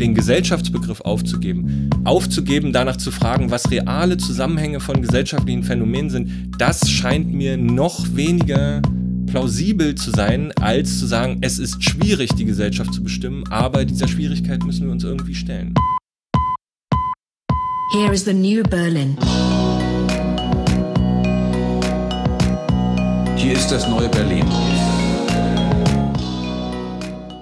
den Gesellschaftsbegriff aufzugeben. Aufzugeben, danach zu fragen, was reale Zusammenhänge von gesellschaftlichen Phänomenen sind, das scheint mir noch weniger plausibel zu sein, als zu sagen, es ist schwierig, die Gesellschaft zu bestimmen, aber dieser Schwierigkeit müssen wir uns irgendwie stellen. Here is the new Berlin. Hier ist das neue Berlin.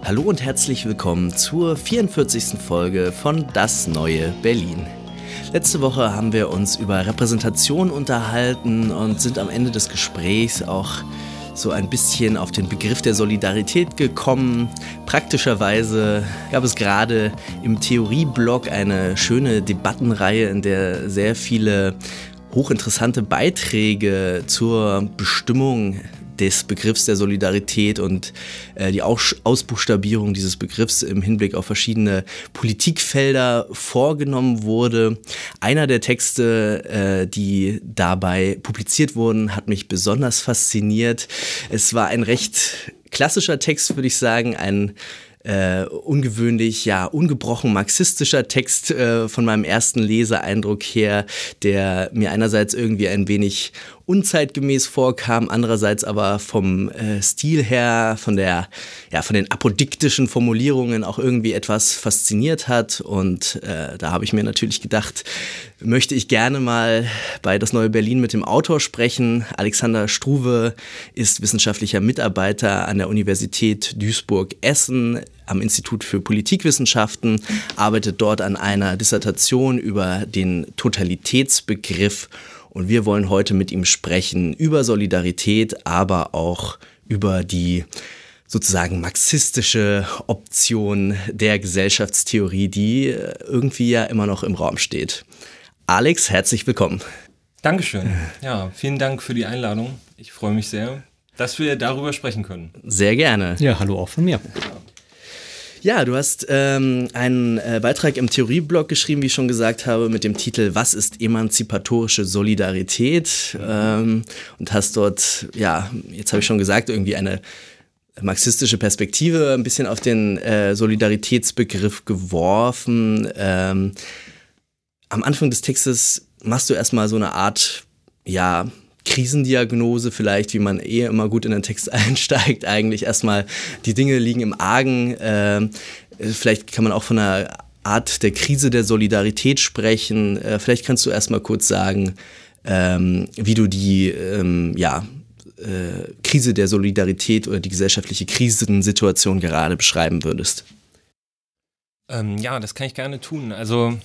Hallo und herzlich willkommen zur 44. Folge von Das neue Berlin. Letzte Woche haben wir uns über Repräsentation unterhalten und sind am Ende des Gesprächs auch so ein bisschen auf den Begriff der Solidarität gekommen. Praktischerweise gab es gerade im Theorieblock eine schöne Debattenreihe, in der sehr viele hochinteressante Beiträge zur Bestimmung des Begriffs der Solidarität und äh, die Aus Ausbuchstabierung dieses Begriffs im Hinblick auf verschiedene Politikfelder vorgenommen wurde. Einer der Texte, äh, die dabei publiziert wurden, hat mich besonders fasziniert. Es war ein recht klassischer Text, würde ich sagen, ein äh, ungewöhnlich, ja, ungebrochen marxistischer Text äh, von meinem ersten Leseeindruck her, der mir einerseits irgendwie ein wenig unzeitgemäß vorkam, andererseits aber vom äh, Stil her, von der, ja, von den apodiktischen Formulierungen auch irgendwie etwas fasziniert hat. Und äh, da habe ich mir natürlich gedacht, möchte ich gerne mal bei das neue Berlin mit dem Autor sprechen. Alexander Struve ist wissenschaftlicher Mitarbeiter an der Universität Duisburg-Essen am Institut für Politikwissenschaften, arbeitet dort an einer Dissertation über den Totalitätsbegriff und wir wollen heute mit ihm sprechen über Solidarität, aber auch über die sozusagen marxistische Option der Gesellschaftstheorie, die irgendwie ja immer noch im Raum steht. Alex, herzlich willkommen. Dankeschön. Ja, vielen Dank für die Einladung. Ich freue mich sehr, dass wir darüber sprechen können. Sehr gerne. Ja, hallo auch von mir. Ja, du hast ähm, einen äh, Beitrag im Theorieblog geschrieben, wie ich schon gesagt habe, mit dem Titel Was ist emanzipatorische Solidarität? Ähm, und hast dort, ja, jetzt habe ich schon gesagt, irgendwie eine marxistische Perspektive ein bisschen auf den äh, Solidaritätsbegriff geworfen. Ähm, am Anfang des Textes machst du erstmal so eine Art, ja, Krisendiagnose vielleicht, wie man eh immer gut in den Text einsteigt, eigentlich erstmal die Dinge liegen im Argen. Äh, vielleicht kann man auch von einer Art der Krise der Solidarität sprechen. Äh, vielleicht kannst du erstmal kurz sagen, ähm, wie du die ähm, ja, äh, Krise der Solidarität oder die gesellschaftliche Krisensituation gerade beschreiben würdest. Ähm, ja, das kann ich gerne tun. Also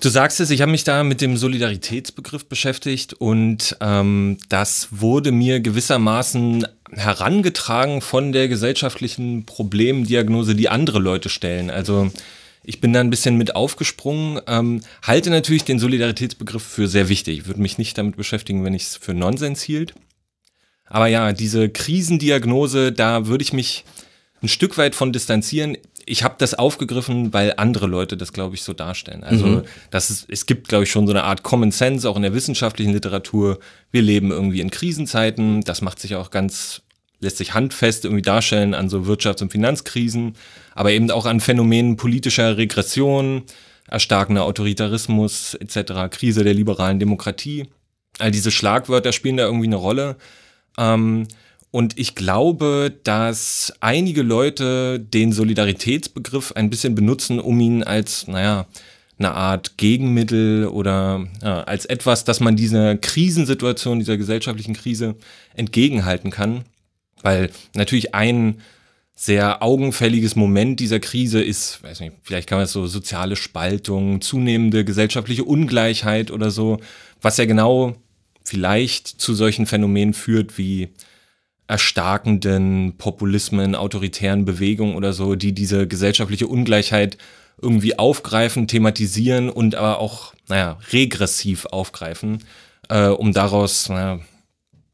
Du sagst es, ich habe mich da mit dem Solidaritätsbegriff beschäftigt und ähm, das wurde mir gewissermaßen herangetragen von der gesellschaftlichen Problemdiagnose, die andere Leute stellen. Also ich bin da ein bisschen mit aufgesprungen, ähm, halte natürlich den Solidaritätsbegriff für sehr wichtig, würde mich nicht damit beschäftigen, wenn ich es für Nonsens hielt. Aber ja, diese Krisendiagnose, da würde ich mich ein Stück weit von distanzieren ich habe das aufgegriffen, weil andere Leute das, glaube ich, so darstellen. Also mhm. das ist, es gibt, glaube ich, schon so eine Art Common Sense, auch in der wissenschaftlichen Literatur. Wir leben irgendwie in Krisenzeiten. Das macht sich auch ganz, lässt sich handfest irgendwie darstellen an so Wirtschafts- und Finanzkrisen, aber eben auch an Phänomenen politischer Regression, erstarkender Autoritarismus etc., Krise der liberalen Demokratie. All diese Schlagwörter spielen da irgendwie eine Rolle. Ähm, und ich glaube, dass einige Leute den Solidaritätsbegriff ein bisschen benutzen, um ihn als, naja, eine Art Gegenmittel oder ja, als etwas, dass man dieser Krisensituation, dieser gesellschaftlichen Krise entgegenhalten kann. Weil natürlich ein sehr augenfälliges Moment dieser Krise ist, weiß nicht, vielleicht kann man es so soziale Spaltung, zunehmende gesellschaftliche Ungleichheit oder so, was ja genau vielleicht zu solchen Phänomenen führt wie erstarkenden Populismen, autoritären Bewegungen oder so, die diese gesellschaftliche Ungleichheit irgendwie aufgreifen, thematisieren und aber auch, naja, regressiv aufgreifen, äh, um daraus naja,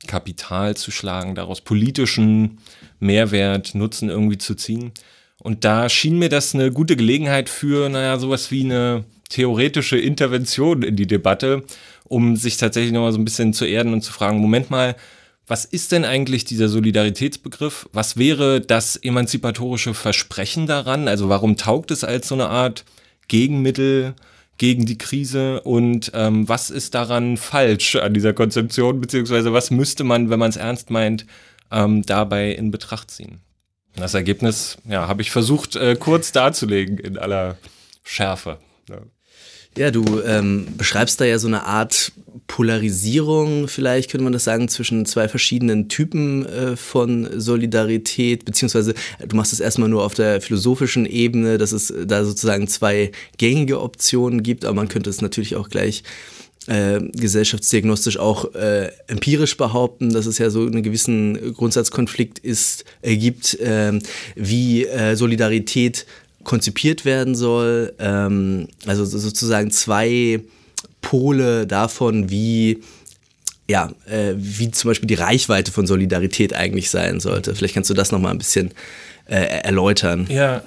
Kapital zu schlagen, daraus politischen Mehrwert, Nutzen irgendwie zu ziehen. Und da schien mir das eine gute Gelegenheit für, naja, sowas wie eine theoretische Intervention in die Debatte, um sich tatsächlich nochmal so ein bisschen zu erden und zu fragen, Moment mal, was ist denn eigentlich dieser Solidaritätsbegriff? Was wäre das emanzipatorische Versprechen daran? Also warum taugt es als so eine Art Gegenmittel gegen die Krise? Und ähm, was ist daran falsch an dieser Konzeption? Beziehungsweise was müsste man, wenn man es ernst meint, ähm, dabei in Betracht ziehen? Das Ergebnis, ja, habe ich versucht äh, kurz darzulegen in aller Schärfe. Ja. Ja, du ähm, beschreibst da ja so eine Art Polarisierung, vielleicht könnte man das sagen, zwischen zwei verschiedenen Typen äh, von Solidarität, beziehungsweise äh, du machst es erstmal nur auf der philosophischen Ebene, dass es da sozusagen zwei gängige Optionen gibt, aber man könnte es natürlich auch gleich äh, gesellschaftsdiagnostisch auch äh, empirisch behaupten, dass es ja so einen gewissen Grundsatzkonflikt ist, äh, gibt, ähm, wie äh, Solidarität konzipiert werden soll. Ähm, also sozusagen zwei Pole davon, wie ja, äh, wie zum Beispiel die Reichweite von Solidarität eigentlich sein sollte. Vielleicht kannst du das nochmal ein bisschen äh, erläutern. Ja,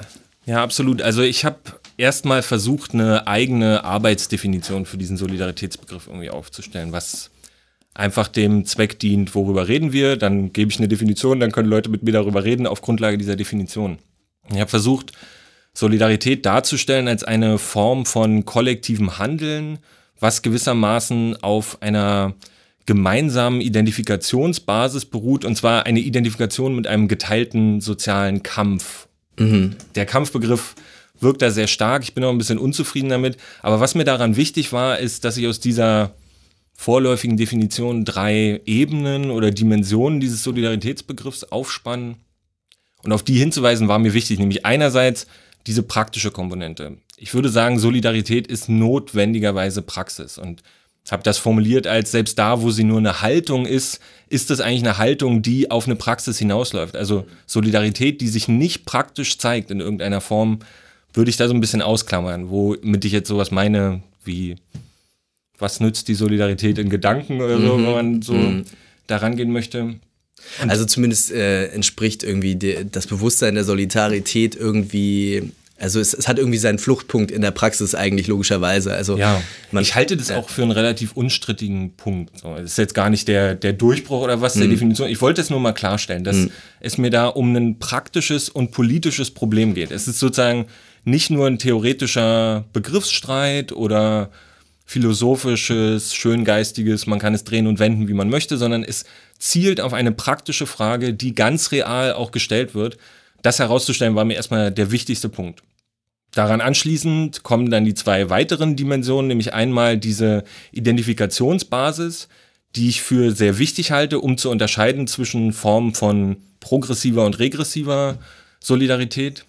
ja, absolut. Also ich habe erstmal versucht, eine eigene Arbeitsdefinition für diesen Solidaritätsbegriff irgendwie aufzustellen, was einfach dem Zweck dient, worüber reden wir, dann gebe ich eine Definition, dann können Leute mit mir darüber reden auf Grundlage dieser Definition. Ich habe versucht, Solidarität darzustellen als eine Form von kollektivem Handeln, was gewissermaßen auf einer gemeinsamen Identifikationsbasis beruht, und zwar eine Identifikation mit einem geteilten sozialen Kampf. Mhm. Der Kampfbegriff wirkt da sehr stark, ich bin auch ein bisschen unzufrieden damit, aber was mir daran wichtig war, ist, dass ich aus dieser vorläufigen Definition drei Ebenen oder Dimensionen dieses Solidaritätsbegriffs aufspannen. Und auf die hinzuweisen war mir wichtig, nämlich einerseits diese praktische Komponente. Ich würde sagen, Solidarität ist notwendigerweise Praxis und habe das formuliert als selbst da, wo sie nur eine Haltung ist, ist das eigentlich eine Haltung, die auf eine Praxis hinausläuft. Also Solidarität, die sich nicht praktisch zeigt in irgendeiner Form, würde ich da so ein bisschen ausklammern, womit ich jetzt sowas meine wie was nützt die Solidarität in Gedanken oder so, mhm. wenn man so mhm. daran gehen möchte. Und also zumindest äh, entspricht irgendwie de, das Bewusstsein der Solidarität irgendwie also es, es, hat irgendwie seinen Fluchtpunkt in der Praxis eigentlich logischerweise. Also ja, ich halte das auch für einen relativ unstrittigen Punkt. So, es ist jetzt gar nicht der, der Durchbruch oder was der mhm. Definition. Ich wollte es nur mal klarstellen, dass mhm. es mir da um ein praktisches und politisches Problem geht. Es ist sozusagen nicht nur ein theoretischer Begriffsstreit oder philosophisches, schöngeistiges, man kann es drehen und wenden, wie man möchte, sondern es zielt auf eine praktische Frage, die ganz real auch gestellt wird. Das herauszustellen war mir erstmal der wichtigste Punkt. Daran anschließend kommen dann die zwei weiteren Dimensionen, nämlich einmal diese Identifikationsbasis, die ich für sehr wichtig halte, um zu unterscheiden zwischen Formen von progressiver und regressiver Solidarität.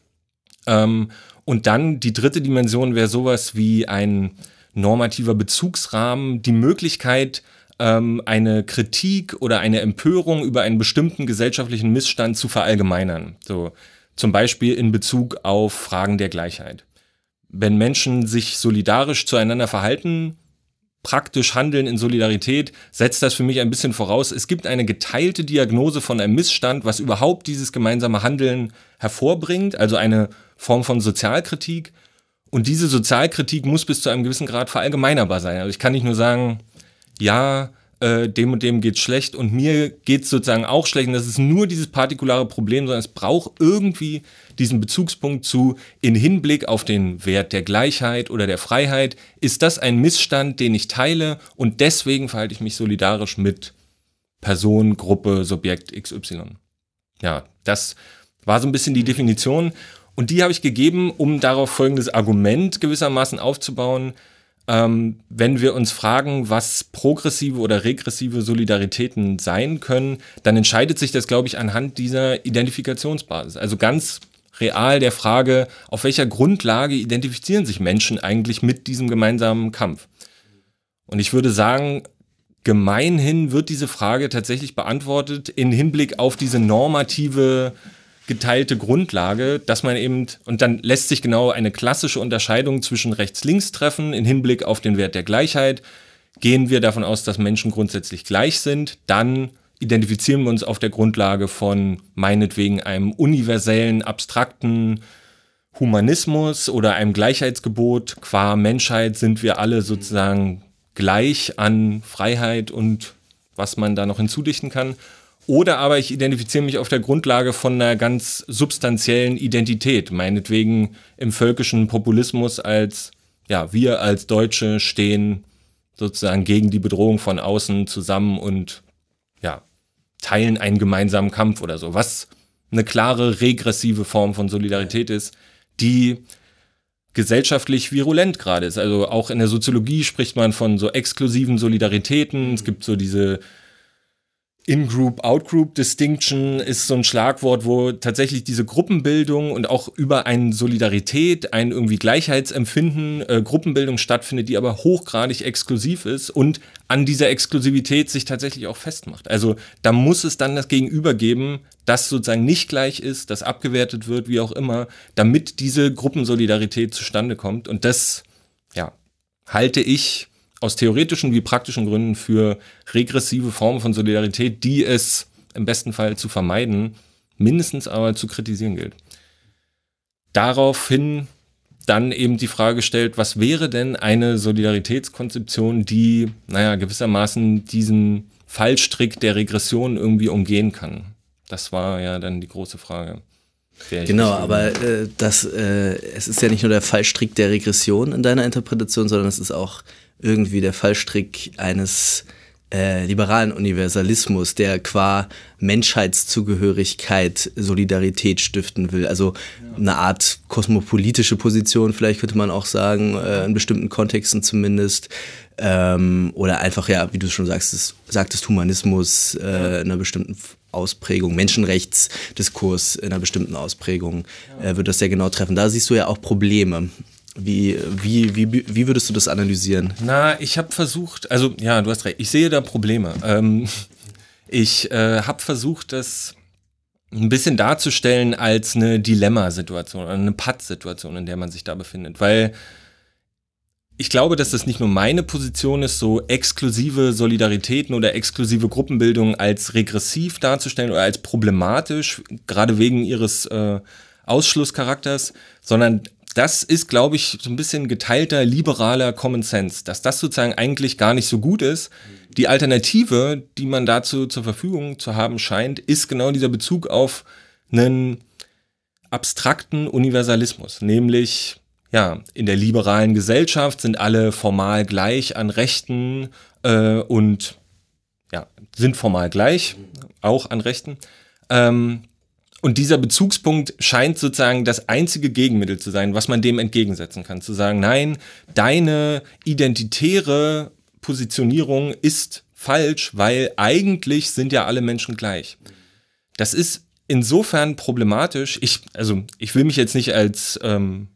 Ähm, und dann die dritte Dimension wäre sowas wie ein normativer Bezugsrahmen, die Möglichkeit, ähm, eine Kritik oder eine Empörung über einen bestimmten gesellschaftlichen Missstand zu verallgemeinern. So zum Beispiel in Bezug auf Fragen der Gleichheit. Wenn Menschen sich solidarisch zueinander verhalten, praktisch handeln in Solidarität, setzt das für mich ein bisschen voraus. Es gibt eine geteilte Diagnose von einem Missstand, was überhaupt dieses gemeinsame Handeln hervorbringt, also eine Form von Sozialkritik. Und diese Sozialkritik muss bis zu einem gewissen Grad verallgemeinerbar sein. Also ich kann nicht nur sagen, ja, äh, dem und dem geht's schlecht und mir geht's sozusagen auch schlecht. Und das ist nur dieses partikulare Problem, sondern es braucht irgendwie diesen Bezugspunkt zu, in Hinblick auf den Wert der Gleichheit oder der Freiheit, ist das ein Missstand, den ich teile und deswegen verhalte ich mich solidarisch mit Person, Gruppe, Subjekt XY. Ja, das war so ein bisschen die Definition und die habe ich gegeben, um darauf folgendes Argument gewissermaßen aufzubauen, ähm, wenn wir uns fragen, was progressive oder regressive Solidaritäten sein können, dann entscheidet sich das, glaube ich, anhand dieser Identifikationsbasis. Also ganz real der Frage, auf welcher Grundlage identifizieren sich Menschen eigentlich mit diesem gemeinsamen Kampf? Und ich würde sagen, gemeinhin wird diese Frage tatsächlich beantwortet in Hinblick auf diese normative geteilte Grundlage, dass man eben, und dann lässt sich genau eine klassische Unterscheidung zwischen rechts-links treffen in Hinblick auf den Wert der Gleichheit. Gehen wir davon aus, dass Menschen grundsätzlich gleich sind, dann identifizieren wir uns auf der Grundlage von meinetwegen einem universellen, abstrakten Humanismus oder einem Gleichheitsgebot. Qua Menschheit sind wir alle sozusagen gleich an Freiheit und was man da noch hinzudichten kann. Oder aber ich identifiziere mich auf der Grundlage von einer ganz substanziellen Identität, meinetwegen im völkischen Populismus als, ja, wir als Deutsche stehen sozusagen gegen die Bedrohung von außen zusammen und ja, teilen einen gemeinsamen Kampf oder so, was eine klare regressive Form von Solidarität ist, die gesellschaftlich virulent gerade ist. Also auch in der Soziologie spricht man von so exklusiven Solidaritäten. Es gibt so diese in-Group, Out-Group-Distinction ist so ein Schlagwort, wo tatsächlich diese Gruppenbildung und auch über eine Solidarität, ein irgendwie Gleichheitsempfinden, äh, Gruppenbildung stattfindet, die aber hochgradig exklusiv ist und an dieser Exklusivität sich tatsächlich auch festmacht. Also da muss es dann das Gegenüber geben, das sozusagen nicht gleich ist, das abgewertet wird, wie auch immer, damit diese Gruppensolidarität zustande kommt. Und das, ja, halte ich aus theoretischen wie praktischen Gründen für regressive Formen von Solidarität, die es im besten Fall zu vermeiden, mindestens aber zu kritisieren gilt. Daraufhin dann eben die Frage gestellt, was wäre denn eine Solidaritätskonzeption, die, naja, gewissermaßen diesen Fallstrick der Regression irgendwie umgehen kann? Das war ja dann die große Frage. Genau, aber äh, das, äh, es ist ja nicht nur der Fallstrick der Regression in deiner Interpretation, sondern es ist auch irgendwie der Fallstrick eines äh, liberalen Universalismus, der qua Menschheitszugehörigkeit Solidarität stiften will. Also ja. eine Art kosmopolitische Position, vielleicht könnte man auch sagen, äh, in bestimmten Kontexten zumindest. Ähm, oder einfach, ja, wie du schon sagst, es, sagtest, Humanismus äh, in einer bestimmten Ausprägung, Menschenrechtsdiskurs in einer bestimmten Ausprägung, äh, wird das sehr genau treffen. Da siehst du ja auch Probleme. Wie, wie, wie, wie würdest du das analysieren? Na, ich habe versucht, also ja, du hast recht, ich sehe da Probleme. Ähm, ich äh, habe versucht, das ein bisschen darzustellen als eine Dilemmasituation oder eine Patt-Situation, in der man sich da befindet. Weil ich glaube, dass das nicht nur meine Position ist, so exklusive Solidaritäten oder exklusive Gruppenbildung als regressiv darzustellen oder als problematisch, gerade wegen ihres äh, Ausschlusscharakters, sondern das ist, glaube ich, so ein bisschen geteilter liberaler Common Sense, dass das sozusagen eigentlich gar nicht so gut ist. Die Alternative, die man dazu zur Verfügung zu haben scheint, ist genau dieser Bezug auf einen abstrakten Universalismus, nämlich ja, in der liberalen Gesellschaft sind alle formal gleich an Rechten äh, und ja, sind formal gleich, auch an Rechten. Ähm, und dieser Bezugspunkt scheint sozusagen das einzige Gegenmittel zu sein, was man dem entgegensetzen kann. Zu sagen, nein, deine identitäre Positionierung ist falsch, weil eigentlich sind ja alle Menschen gleich. Das ist insofern problematisch. Ich, also, ich will mich jetzt nicht als ähm,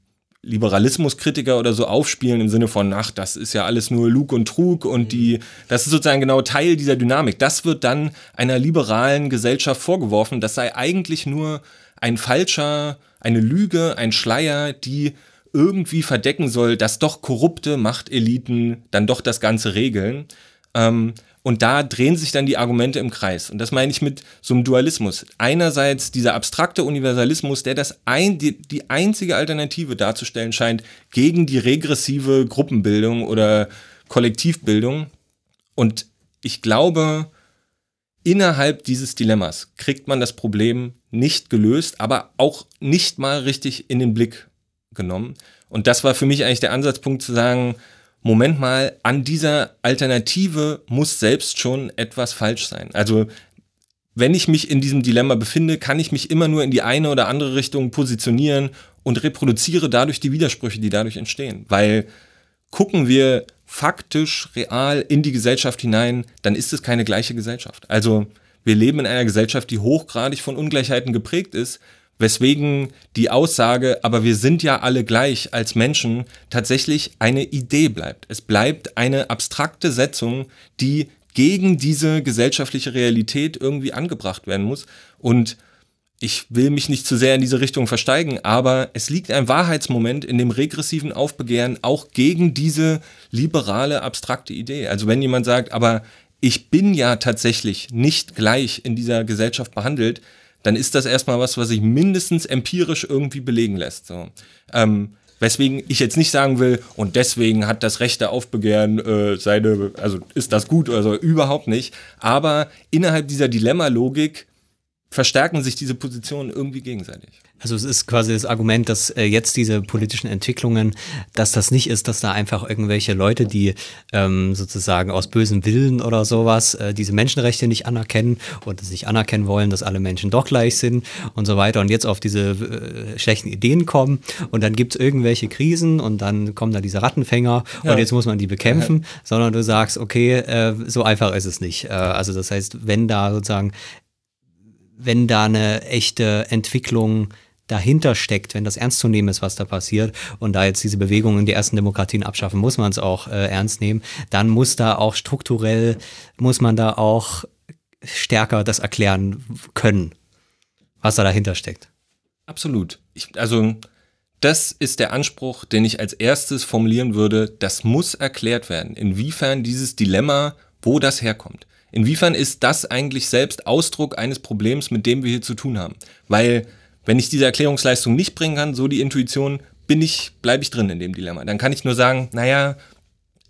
Liberalismuskritiker oder so aufspielen im Sinne von, ach, das ist ja alles nur Lug und Trug und die, das ist sozusagen genau Teil dieser Dynamik. Das wird dann einer liberalen Gesellschaft vorgeworfen. Das sei eigentlich nur ein falscher, eine Lüge, ein Schleier, die irgendwie verdecken soll, dass doch korrupte Machteliten dann doch das Ganze regeln. Ähm, und da drehen sich dann die Argumente im Kreis. Und das meine ich mit so einem Dualismus. Einerseits dieser abstrakte Universalismus, der das ein, die, die einzige Alternative darzustellen scheint gegen die regressive Gruppenbildung oder Kollektivbildung. Und ich glaube, innerhalb dieses Dilemmas kriegt man das Problem nicht gelöst, aber auch nicht mal richtig in den Blick genommen. Und das war für mich eigentlich der Ansatzpunkt zu sagen, Moment mal, an dieser Alternative muss selbst schon etwas falsch sein. Also wenn ich mich in diesem Dilemma befinde, kann ich mich immer nur in die eine oder andere Richtung positionieren und reproduziere dadurch die Widersprüche, die dadurch entstehen. Weil gucken wir faktisch, real in die Gesellschaft hinein, dann ist es keine gleiche Gesellschaft. Also wir leben in einer Gesellschaft, die hochgradig von Ungleichheiten geprägt ist weswegen die Aussage, aber wir sind ja alle gleich als Menschen, tatsächlich eine Idee bleibt. Es bleibt eine abstrakte Setzung, die gegen diese gesellschaftliche Realität irgendwie angebracht werden muss. Und ich will mich nicht zu sehr in diese Richtung versteigen, aber es liegt ein Wahrheitsmoment in dem regressiven Aufbegehren auch gegen diese liberale, abstrakte Idee. Also wenn jemand sagt, aber ich bin ja tatsächlich nicht gleich in dieser Gesellschaft behandelt, dann ist das erstmal was, was sich mindestens empirisch irgendwie belegen lässt. So. Ähm, Weswegen ich jetzt nicht sagen will, und deswegen hat das rechte Aufbegehren äh, seine, also ist das gut oder so, überhaupt nicht. Aber innerhalb dieser Dilemma-Logik verstärken sich diese Positionen irgendwie gegenseitig. Also es ist quasi das Argument, dass äh, jetzt diese politischen Entwicklungen, dass das nicht ist, dass da einfach irgendwelche Leute, die ähm, sozusagen aus bösem Willen oder sowas äh, diese Menschenrechte nicht anerkennen und nicht anerkennen wollen, dass alle Menschen doch gleich sind und so weiter und jetzt auf diese äh, schlechten Ideen kommen und dann gibt es irgendwelche Krisen und dann kommen da diese Rattenfänger ja. und jetzt muss man die bekämpfen, ja. sondern du sagst, okay, äh, so einfach ist es nicht. Äh, also das heißt, wenn da sozusagen wenn da eine echte Entwicklung dahinter steckt, wenn das ernst zu nehmen ist, was da passiert und da jetzt diese Bewegungen die ersten Demokratien abschaffen, muss man es auch äh, ernst nehmen, dann muss da auch strukturell, muss man da auch stärker das erklären können, was da dahinter steckt. Absolut. Ich, also das ist der Anspruch, den ich als erstes formulieren würde. Das muss erklärt werden, inwiefern dieses Dilemma, wo das herkommt. Inwiefern ist das eigentlich selbst Ausdruck eines Problems, mit dem wir hier zu tun haben? Weil wenn ich diese Erklärungsleistung nicht bringen kann, so die Intuition, bin ich, bleibe ich drin in dem Dilemma. Dann kann ich nur sagen, naja,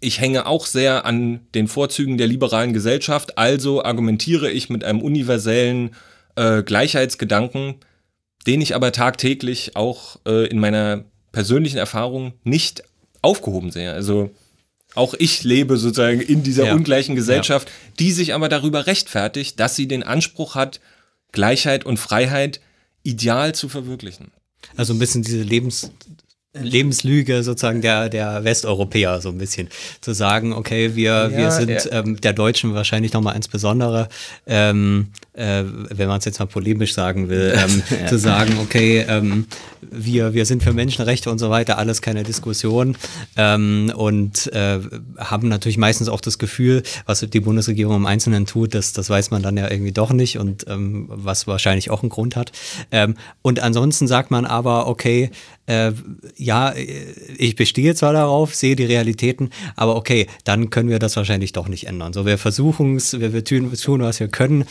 ich hänge auch sehr an den Vorzügen der liberalen Gesellschaft, also argumentiere ich mit einem universellen äh, Gleichheitsgedanken, den ich aber tagtäglich auch äh, in meiner persönlichen Erfahrung nicht aufgehoben sehe. Also auch ich lebe sozusagen in dieser ja. ungleichen Gesellschaft, ja. die sich aber darüber rechtfertigt, dass sie den Anspruch hat, Gleichheit und Freiheit ideal zu verwirklichen. Also ein bisschen diese Lebens, Lebenslüge sozusagen der, der Westeuropäer so ein bisschen. Zu sagen, okay, wir, ja, wir sind ja. ähm, der Deutschen wahrscheinlich nochmal insbesondere, ähm, äh, wenn man es jetzt mal polemisch sagen will, ähm, ja. zu sagen, okay, ähm, wir, wir sind für Menschenrechte und so weiter, alles keine Diskussion ähm, und äh, haben natürlich meistens auch das Gefühl, was die Bundesregierung im Einzelnen tut, das, das weiß man dann ja irgendwie doch nicht und ähm, was wahrscheinlich auch einen Grund hat. Ähm, und ansonsten sagt man aber, okay, äh, ja, ich bestehe zwar darauf, sehe die Realitäten, aber okay, dann können wir das wahrscheinlich doch nicht ändern. So, wir versuchen es, wir, wir tun, tun, was wir können,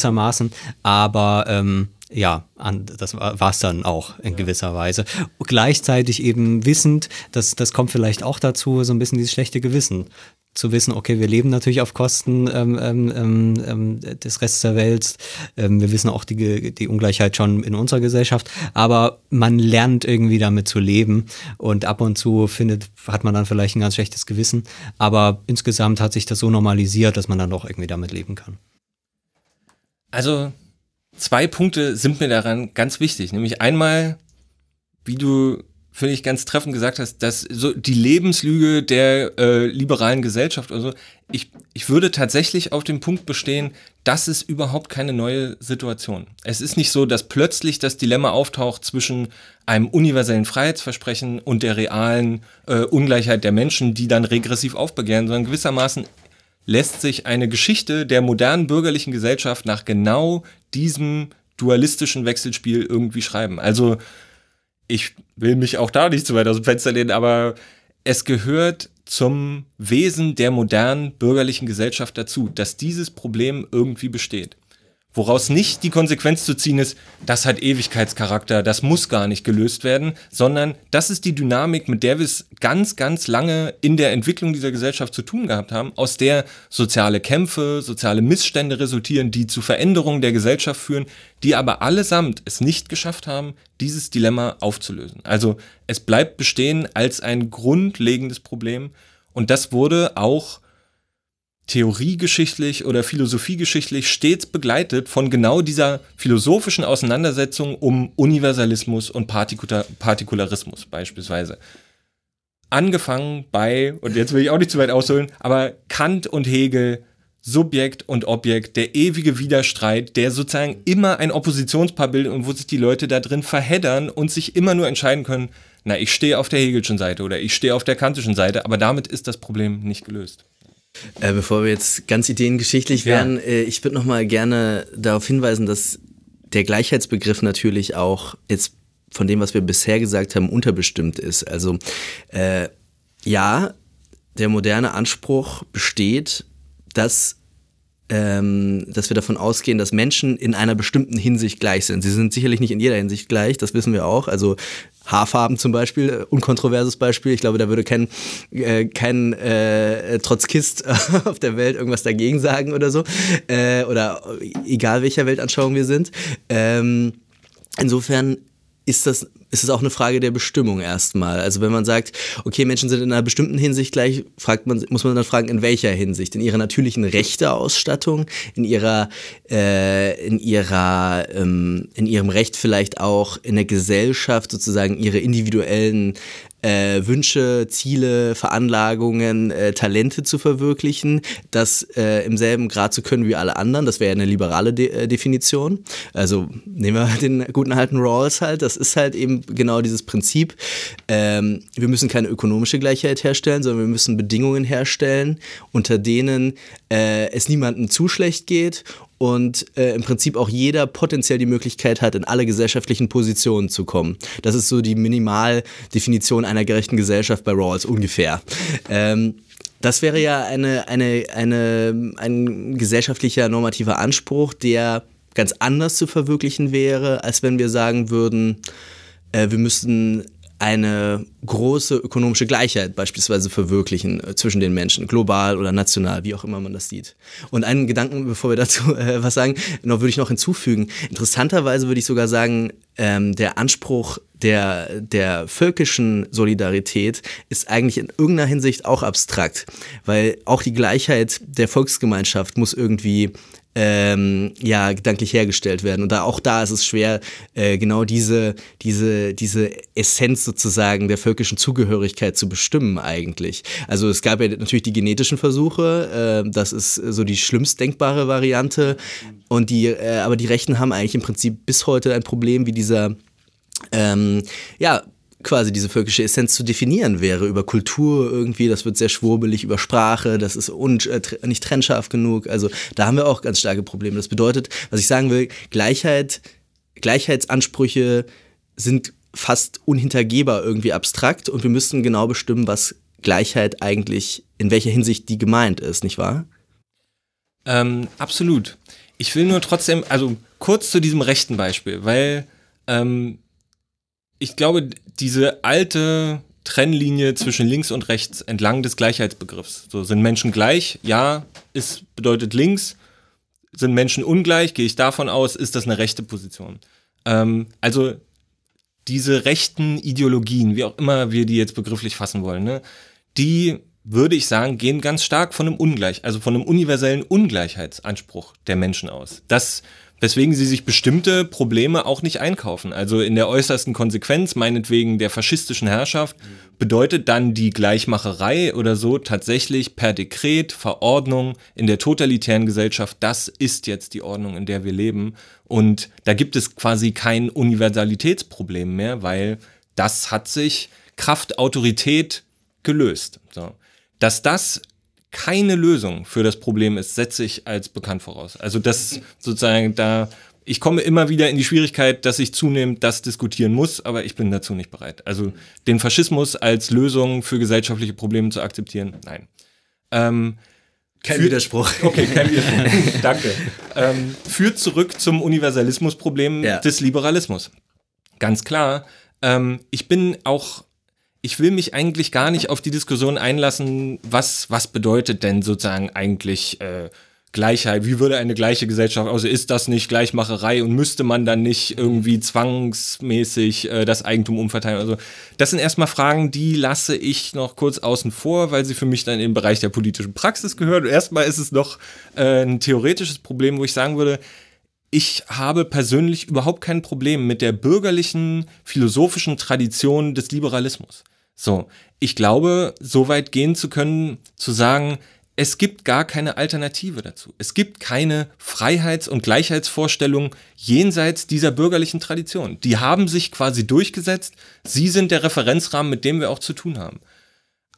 gewissermaßen, aber ähm, ja, an, das war es dann auch in gewisser Weise. Gleichzeitig eben wissend, dass das kommt vielleicht auch dazu, so ein bisschen dieses schlechte Gewissen zu wissen, okay, wir leben natürlich auf Kosten ähm, ähm, ähm, ähm des Restes der Welt. Ähm, wir wissen auch die, die Ungleichheit schon in unserer Gesellschaft, aber man lernt irgendwie damit zu leben und ab und zu findet, hat man dann vielleicht ein ganz schlechtes Gewissen, aber insgesamt hat sich das so normalisiert, dass man dann doch irgendwie damit leben kann. Also zwei Punkte sind mir daran ganz wichtig, nämlich einmal, wie du finde ich, ganz treffend gesagt hast, dass so die Lebenslüge der äh, liberalen Gesellschaft oder so, ich, ich würde tatsächlich auf dem Punkt bestehen, das ist überhaupt keine neue Situation. Es ist nicht so, dass plötzlich das Dilemma auftaucht zwischen einem universellen Freiheitsversprechen und der realen äh, Ungleichheit der Menschen, die dann regressiv aufbegehren, sondern gewissermaßen lässt sich eine Geschichte der modernen bürgerlichen Gesellschaft nach genau diesem dualistischen Wechselspiel irgendwie schreiben. Also ich will mich auch da nicht zu weit aus dem Fenster lehnen, aber es gehört zum Wesen der modernen bürgerlichen Gesellschaft dazu, dass dieses Problem irgendwie besteht. Woraus nicht die Konsequenz zu ziehen ist, das hat Ewigkeitscharakter, das muss gar nicht gelöst werden, sondern das ist die Dynamik, mit der wir es ganz, ganz lange in der Entwicklung dieser Gesellschaft zu tun gehabt haben, aus der soziale Kämpfe, soziale Missstände resultieren, die zu Veränderungen der Gesellschaft führen, die aber allesamt es nicht geschafft haben, dieses Dilemma aufzulösen. Also es bleibt bestehen als ein grundlegendes Problem und das wurde auch theoriegeschichtlich oder philosophiegeschichtlich stets begleitet von genau dieser philosophischen Auseinandersetzung um Universalismus und Partikularismus beispielsweise. Angefangen bei, und jetzt will ich auch nicht zu weit ausholen, aber Kant und Hegel, Subjekt und Objekt, der ewige Widerstreit, der sozusagen immer ein Oppositionspaar bildet und wo sich die Leute da drin verheddern und sich immer nur entscheiden können, na, ich stehe auf der Hegelschen Seite oder ich stehe auf der kantischen Seite, aber damit ist das Problem nicht gelöst. Äh, bevor wir jetzt ganz ideengeschichtlich ja. werden, äh, ich würde noch mal gerne darauf hinweisen, dass der Gleichheitsbegriff natürlich auch jetzt von dem, was wir bisher gesagt haben, unterbestimmt ist. Also äh, ja, der moderne Anspruch besteht, dass ähm, dass wir davon ausgehen, dass Menschen in einer bestimmten Hinsicht gleich sind. Sie sind sicherlich nicht in jeder Hinsicht gleich, das wissen wir auch. Also Haarfarben zum Beispiel, äh, unkontroverses Beispiel. Ich glaube, da würde kein, äh, kein äh, Trotzkist auf der Welt irgendwas dagegen sagen oder so. Äh, oder egal welcher Weltanschauung wir sind. Ähm, insofern ist das ist es auch eine Frage der Bestimmung erstmal. Also wenn man sagt, okay, Menschen sind in einer bestimmten Hinsicht gleich, fragt man, muss man dann fragen, in welcher Hinsicht? In ihrer natürlichen Rechteausstattung, in ihrer, äh, in ihrer, ähm, in ihrem Recht vielleicht auch in der Gesellschaft sozusagen ihre individuellen äh, Wünsche, Ziele, Veranlagungen, äh, Talente zu verwirklichen, das äh, im selben Grad zu können wie alle anderen. Das wäre ja eine liberale De äh, Definition. Also nehmen wir den guten alten Rawls halt. Das ist halt eben genau dieses Prinzip. Ähm, wir müssen keine ökonomische Gleichheit herstellen, sondern wir müssen Bedingungen herstellen, unter denen äh, es niemandem zu schlecht geht und äh, im Prinzip auch jeder potenziell die Möglichkeit hat, in alle gesellschaftlichen Positionen zu kommen. Das ist so die Minimaldefinition einer gerechten Gesellschaft bei Rawls ungefähr. Ähm, das wäre ja eine, eine, eine, ein gesellschaftlicher normativer Anspruch, der ganz anders zu verwirklichen wäre, als wenn wir sagen würden, äh, wir müssten eine große ökonomische Gleichheit beispielsweise verwirklichen äh, zwischen den Menschen, global oder national, wie auch immer man das sieht. Und einen Gedanken, bevor wir dazu äh, was sagen, noch würde ich noch hinzufügen. Interessanterweise würde ich sogar sagen, ähm, der Anspruch der, der völkischen Solidarität ist eigentlich in irgendeiner Hinsicht auch abstrakt, weil auch die Gleichheit der Volksgemeinschaft muss irgendwie ähm, ja, gedanklich hergestellt werden. Und da auch da ist es schwer, äh, genau diese, diese, diese Essenz sozusagen der völkischen Zugehörigkeit zu bestimmen eigentlich. Also es gab ja natürlich die genetischen Versuche, äh, das ist so die schlimmst denkbare Variante. Und die, äh, aber die Rechten haben eigentlich im Prinzip bis heute ein Problem wie dieser ähm, ja, quasi diese völkische Essenz zu definieren wäre über Kultur irgendwie, das wird sehr schwurbelig, über Sprache, das ist äh, nicht trennscharf genug. Also da haben wir auch ganz starke Probleme. Das bedeutet, was ich sagen will, Gleichheit, Gleichheitsansprüche sind fast unhintergehbar irgendwie abstrakt und wir müssten genau bestimmen, was Gleichheit eigentlich, in welcher Hinsicht die gemeint ist, nicht wahr? Ähm, absolut. Ich will nur trotzdem, also kurz zu diesem rechten Beispiel, weil ähm, ich glaube, diese alte Trennlinie zwischen links und rechts entlang des Gleichheitsbegriffs. So sind Menschen gleich? Ja, es bedeutet links. Sind Menschen ungleich? Gehe ich davon aus, ist das eine rechte Position? Ähm, also diese rechten Ideologien, wie auch immer wir die jetzt begrifflich fassen wollen, ne, die würde ich sagen, gehen ganz stark von einem Ungleich, also von einem universellen Ungleichheitsanspruch der Menschen aus. Das weswegen sie sich bestimmte Probleme auch nicht einkaufen. Also in der äußersten Konsequenz, meinetwegen der faschistischen Herrschaft, bedeutet dann die Gleichmacherei oder so tatsächlich per Dekret, Verordnung in der totalitären Gesellschaft, das ist jetzt die Ordnung, in der wir leben. Und da gibt es quasi kein Universalitätsproblem mehr, weil das hat sich Kraft Autorität gelöst. So. Dass das keine Lösung für das Problem ist, setze ich als bekannt voraus. Also das sozusagen da, ich komme immer wieder in die Schwierigkeit, dass ich zunehmend das diskutieren muss, aber ich bin dazu nicht bereit. Also den Faschismus als Lösung für gesellschaftliche Probleme zu akzeptieren, nein. Ähm, kein Widerspruch. Okay, kein Widerspruch. Danke. Ähm, führt zurück zum Universalismusproblem ja. des Liberalismus. Ganz klar. Ähm, ich bin auch ich will mich eigentlich gar nicht auf die Diskussion einlassen, was, was bedeutet denn sozusagen eigentlich äh, Gleichheit? Wie würde eine gleiche Gesellschaft? Also ist das nicht Gleichmacherei und müsste man dann nicht irgendwie zwangsmäßig äh, das Eigentum umverteilen? Also, das sind erstmal Fragen, die lasse ich noch kurz außen vor, weil sie für mich dann den Bereich der politischen Praxis gehören. Und erstmal ist es noch äh, ein theoretisches Problem, wo ich sagen würde, ich habe persönlich überhaupt kein Problem mit der bürgerlichen philosophischen Tradition des Liberalismus. So, ich glaube, so weit gehen zu können, zu sagen, es gibt gar keine Alternative dazu. Es gibt keine Freiheits- und Gleichheitsvorstellung jenseits dieser bürgerlichen Tradition. Die haben sich quasi durchgesetzt. Sie sind der Referenzrahmen, mit dem wir auch zu tun haben.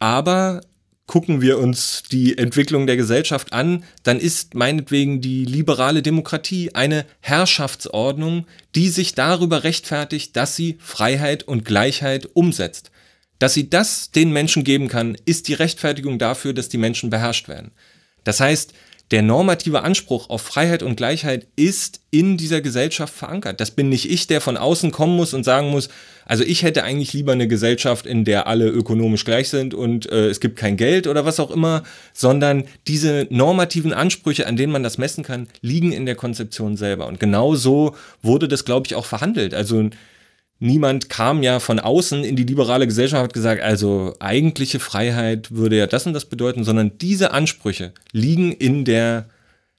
Aber gucken wir uns die Entwicklung der Gesellschaft an, dann ist meinetwegen die liberale Demokratie eine Herrschaftsordnung, die sich darüber rechtfertigt, dass sie Freiheit und Gleichheit umsetzt. Dass sie das den Menschen geben kann, ist die Rechtfertigung dafür, dass die Menschen beherrscht werden. Das heißt, der normative Anspruch auf Freiheit und Gleichheit ist in dieser Gesellschaft verankert. Das bin nicht ich, der von außen kommen muss und sagen muss, also ich hätte eigentlich lieber eine Gesellschaft, in der alle ökonomisch gleich sind und äh, es gibt kein Geld oder was auch immer, sondern diese normativen Ansprüche, an denen man das messen kann, liegen in der Konzeption selber. Und genau so wurde das, glaube ich, auch verhandelt. Also niemand kam ja von außen in die liberale Gesellschaft und hat gesagt, also eigentliche Freiheit würde ja das und das bedeuten, sondern diese Ansprüche liegen in der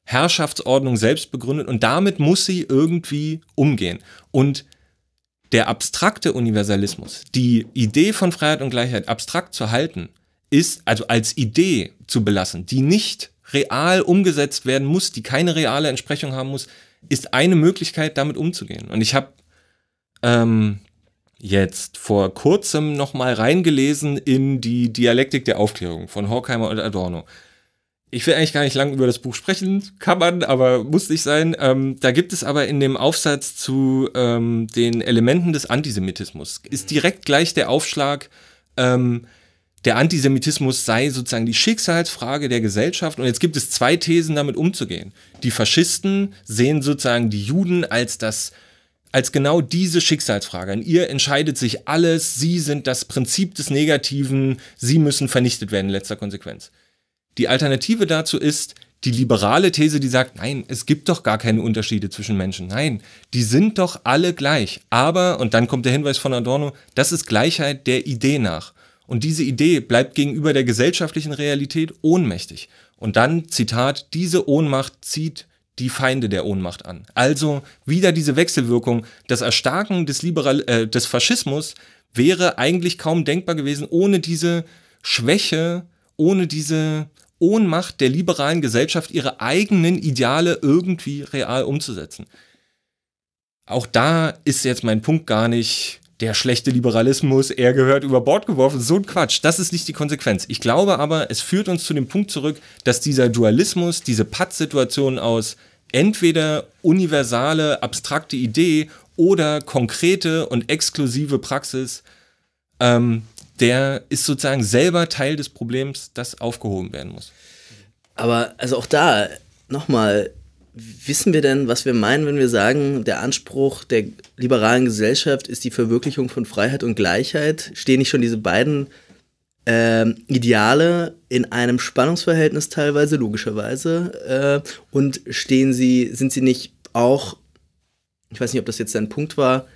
Herrschaftsordnung selbst begründet und damit muss sie irgendwie umgehen. Und der abstrakte Universalismus, die Idee von Freiheit und Gleichheit abstrakt zu halten, ist also als Idee zu belassen, die nicht real umgesetzt werden muss, die keine reale Entsprechung haben muss, ist eine Möglichkeit, damit umzugehen. Und ich habe ähm, jetzt vor kurzem nochmal reingelesen in die Dialektik der Aufklärung von Horkheimer und Adorno. Ich will eigentlich gar nicht lange über das Buch sprechen, kann man, aber muss nicht sein. Ähm, da gibt es aber in dem Aufsatz zu ähm, den Elementen des Antisemitismus, ist direkt gleich der Aufschlag, ähm, der Antisemitismus sei sozusagen die Schicksalsfrage der Gesellschaft. Und jetzt gibt es zwei Thesen, damit umzugehen. Die Faschisten sehen sozusagen die Juden als das als genau diese Schicksalsfrage. An ihr entscheidet sich alles. Sie sind das Prinzip des Negativen. Sie müssen vernichtet werden in letzter Konsequenz. Die Alternative dazu ist die liberale These, die sagt, nein, es gibt doch gar keine Unterschiede zwischen Menschen. Nein, die sind doch alle gleich. Aber, und dann kommt der Hinweis von Adorno, das ist Gleichheit der Idee nach. Und diese Idee bleibt gegenüber der gesellschaftlichen Realität ohnmächtig. Und dann, Zitat, diese Ohnmacht zieht die Feinde der Ohnmacht an. Also wieder diese Wechselwirkung. Das Erstarken des, Liberal äh, des Faschismus wäre eigentlich kaum denkbar gewesen ohne diese Schwäche, ohne diese Ohnmacht der liberalen Gesellschaft, ihre eigenen Ideale irgendwie real umzusetzen. Auch da ist jetzt mein Punkt gar nicht der schlechte Liberalismus, er gehört über Bord geworfen. So ein Quatsch. Das ist nicht die Konsequenz. Ich glaube aber, es führt uns zu dem Punkt zurück, dass dieser Dualismus, diese Pattsituation aus entweder universale, abstrakte Idee oder konkrete und exklusive Praxis, ähm, der ist sozusagen selber Teil des Problems, das aufgehoben werden muss. Aber also auch da nochmal, Wissen wir denn, was wir meinen, wenn wir sagen, der Anspruch der liberalen Gesellschaft ist die Verwirklichung von Freiheit und Gleichheit? Stehen nicht schon diese beiden äh, Ideale in einem Spannungsverhältnis teilweise, logischerweise? Äh, und stehen sie, sind sie nicht auch, ich weiß nicht, ob das jetzt dein Punkt war,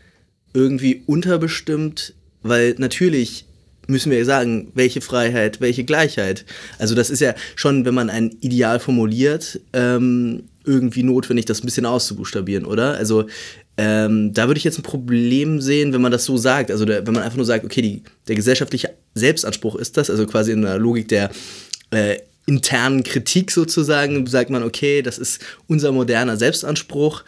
irgendwie unterbestimmt? Weil natürlich müssen wir sagen, welche Freiheit, welche Gleichheit. Also das ist ja schon, wenn man ein Ideal formuliert, ähm, irgendwie notwendig, das ein bisschen auszubuchstabieren, oder? Also ähm, da würde ich jetzt ein Problem sehen, wenn man das so sagt. Also der, wenn man einfach nur sagt, okay, die, der gesellschaftliche Selbstanspruch ist das, also quasi in der Logik der äh, internen Kritik sozusagen, sagt man, okay, das ist unser moderner Selbstanspruch.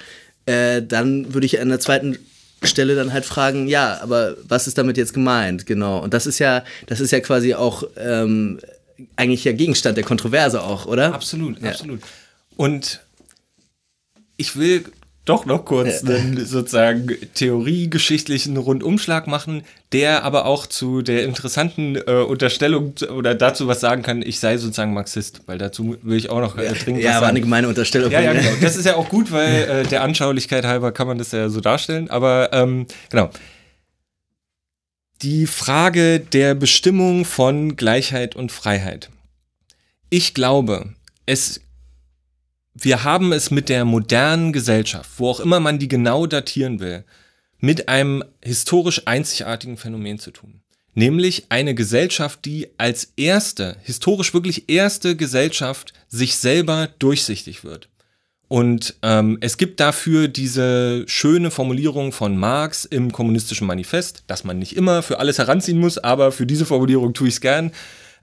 Äh, dann würde ich an der zweiten Stelle dann halt fragen, ja, aber was ist damit jetzt gemeint? Genau. Und das ist ja, das ist ja quasi auch ähm, eigentlich ja Gegenstand der Kontroverse auch, oder? Absolut, ja. absolut. Und ich will doch noch kurz einen sozusagen theoriegeschichtlichen Rundumschlag machen, der aber auch zu der interessanten äh, Unterstellung oder dazu was sagen kann, ich sei sozusagen Marxist, weil dazu will ich auch noch äh, dringend Ja, aber eine gemeine Unterstellung. Ja, ja, genau. Das ist ja auch gut, weil äh, der Anschaulichkeit halber kann man das ja so darstellen, aber ähm, genau. Die Frage der Bestimmung von Gleichheit und Freiheit. Ich glaube, es wir haben es mit der modernen Gesellschaft, wo auch immer man die genau datieren will, mit einem historisch einzigartigen Phänomen zu tun. Nämlich eine Gesellschaft, die als erste, historisch wirklich erste Gesellschaft sich selber durchsichtig wird. Und ähm, es gibt dafür diese schöne Formulierung von Marx im kommunistischen Manifest, dass man nicht immer für alles heranziehen muss, aber für diese Formulierung tue ich es gern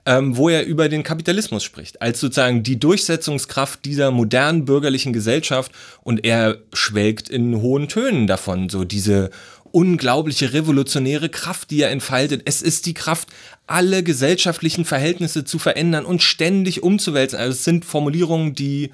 ähm, wo er über den Kapitalismus spricht, als sozusagen die Durchsetzungskraft dieser modernen bürgerlichen Gesellschaft und er schwelgt in hohen Tönen davon, so diese unglaubliche revolutionäre Kraft, die er entfaltet. Es ist die Kraft, alle gesellschaftlichen Verhältnisse zu verändern und ständig umzuwälzen. Also es sind Formulierungen, die,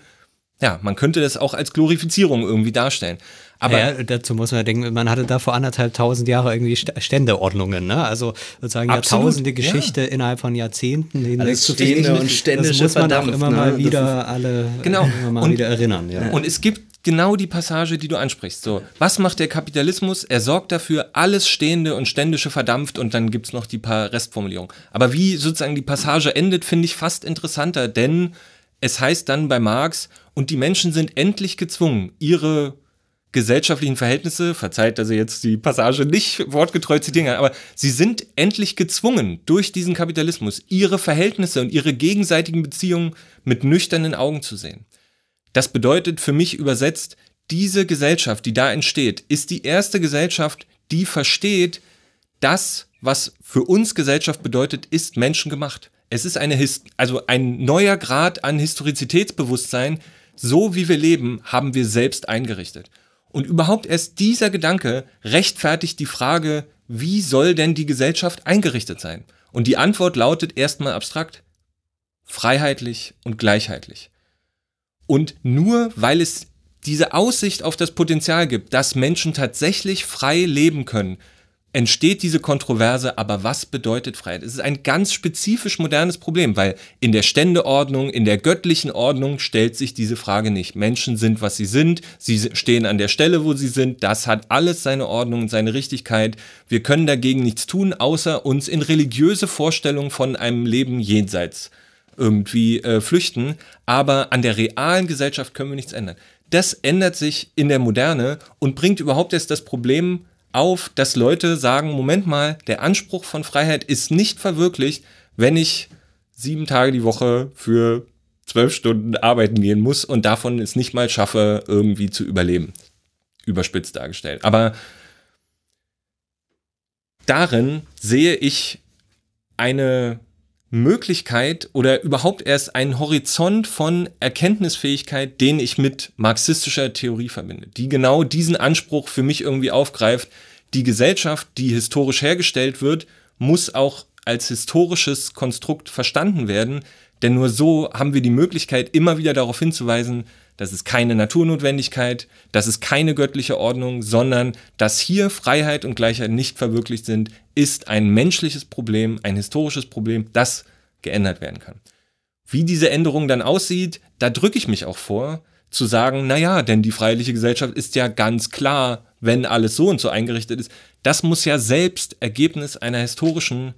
ja, man könnte das auch als Glorifizierung irgendwie darstellen. Aber ja, dazu muss man denken, man hatte da vor anderthalb tausend Jahre irgendwie Ständeordnungen, ne? Also sozusagen absolut, Jahrtausende Geschichte ja. innerhalb von Jahrzehnten. Alles Stehende und Ständische Das muss man auch immer ne? mal wieder alle genau. mal und, wieder erinnern. Ja. Und es gibt genau die Passage, die du ansprichst. So, was macht der Kapitalismus? Er sorgt dafür, alles Stehende und Ständische verdampft und dann gibt es noch die paar Restformulierungen. Aber wie sozusagen die Passage endet, finde ich fast interessanter, denn es heißt dann bei Marx, und die Menschen sind endlich gezwungen, ihre gesellschaftlichen Verhältnisse, verzeiht, dass ich jetzt die Passage nicht wortgetreu zitieren kann, aber sie sind endlich gezwungen, durch diesen Kapitalismus ihre Verhältnisse und ihre gegenseitigen Beziehungen mit nüchternen Augen zu sehen. Das bedeutet für mich übersetzt, diese Gesellschaft, die da entsteht, ist die erste Gesellschaft, die versteht, das, was für uns Gesellschaft bedeutet, ist menschengemacht. Es ist eine, also ein neuer Grad an Historizitätsbewusstsein. So wie wir leben, haben wir selbst eingerichtet. Und überhaupt erst dieser Gedanke rechtfertigt die Frage, wie soll denn die Gesellschaft eingerichtet sein? Und die Antwort lautet erstmal abstrakt, freiheitlich und gleichheitlich. Und nur weil es diese Aussicht auf das Potenzial gibt, dass Menschen tatsächlich frei leben können, entsteht diese Kontroverse, aber was bedeutet Freiheit? Es ist ein ganz spezifisch modernes Problem, weil in der Ständeordnung, in der göttlichen Ordnung stellt sich diese Frage nicht. Menschen sind, was sie sind, sie stehen an der Stelle, wo sie sind, das hat alles seine Ordnung und seine Richtigkeit. Wir können dagegen nichts tun, außer uns in religiöse Vorstellungen von einem Leben jenseits irgendwie äh, flüchten, aber an der realen Gesellschaft können wir nichts ändern. Das ändert sich in der Moderne und bringt überhaupt erst das Problem auf, dass Leute sagen, Moment mal, der Anspruch von Freiheit ist nicht verwirklicht, wenn ich sieben Tage die Woche für zwölf Stunden arbeiten gehen muss und davon es nicht mal schaffe, irgendwie zu überleben. Überspitzt dargestellt. Aber darin sehe ich eine Möglichkeit oder überhaupt erst einen Horizont von Erkenntnisfähigkeit, den ich mit marxistischer Theorie verbinde, die genau diesen Anspruch für mich irgendwie aufgreift. Die Gesellschaft, die historisch hergestellt wird, muss auch als historisches Konstrukt verstanden werden, denn nur so haben wir die Möglichkeit, immer wieder darauf hinzuweisen, das ist keine Naturnotwendigkeit, das ist keine göttliche Ordnung, sondern dass hier Freiheit und Gleichheit nicht verwirklicht sind, ist ein menschliches Problem, ein historisches Problem, das geändert werden kann. Wie diese Änderung dann aussieht, da drücke ich mich auch vor, zu sagen, naja, denn die freiheitliche Gesellschaft ist ja ganz klar, wenn alles so und so eingerichtet ist. Das muss ja selbst Ergebnis einer historischen,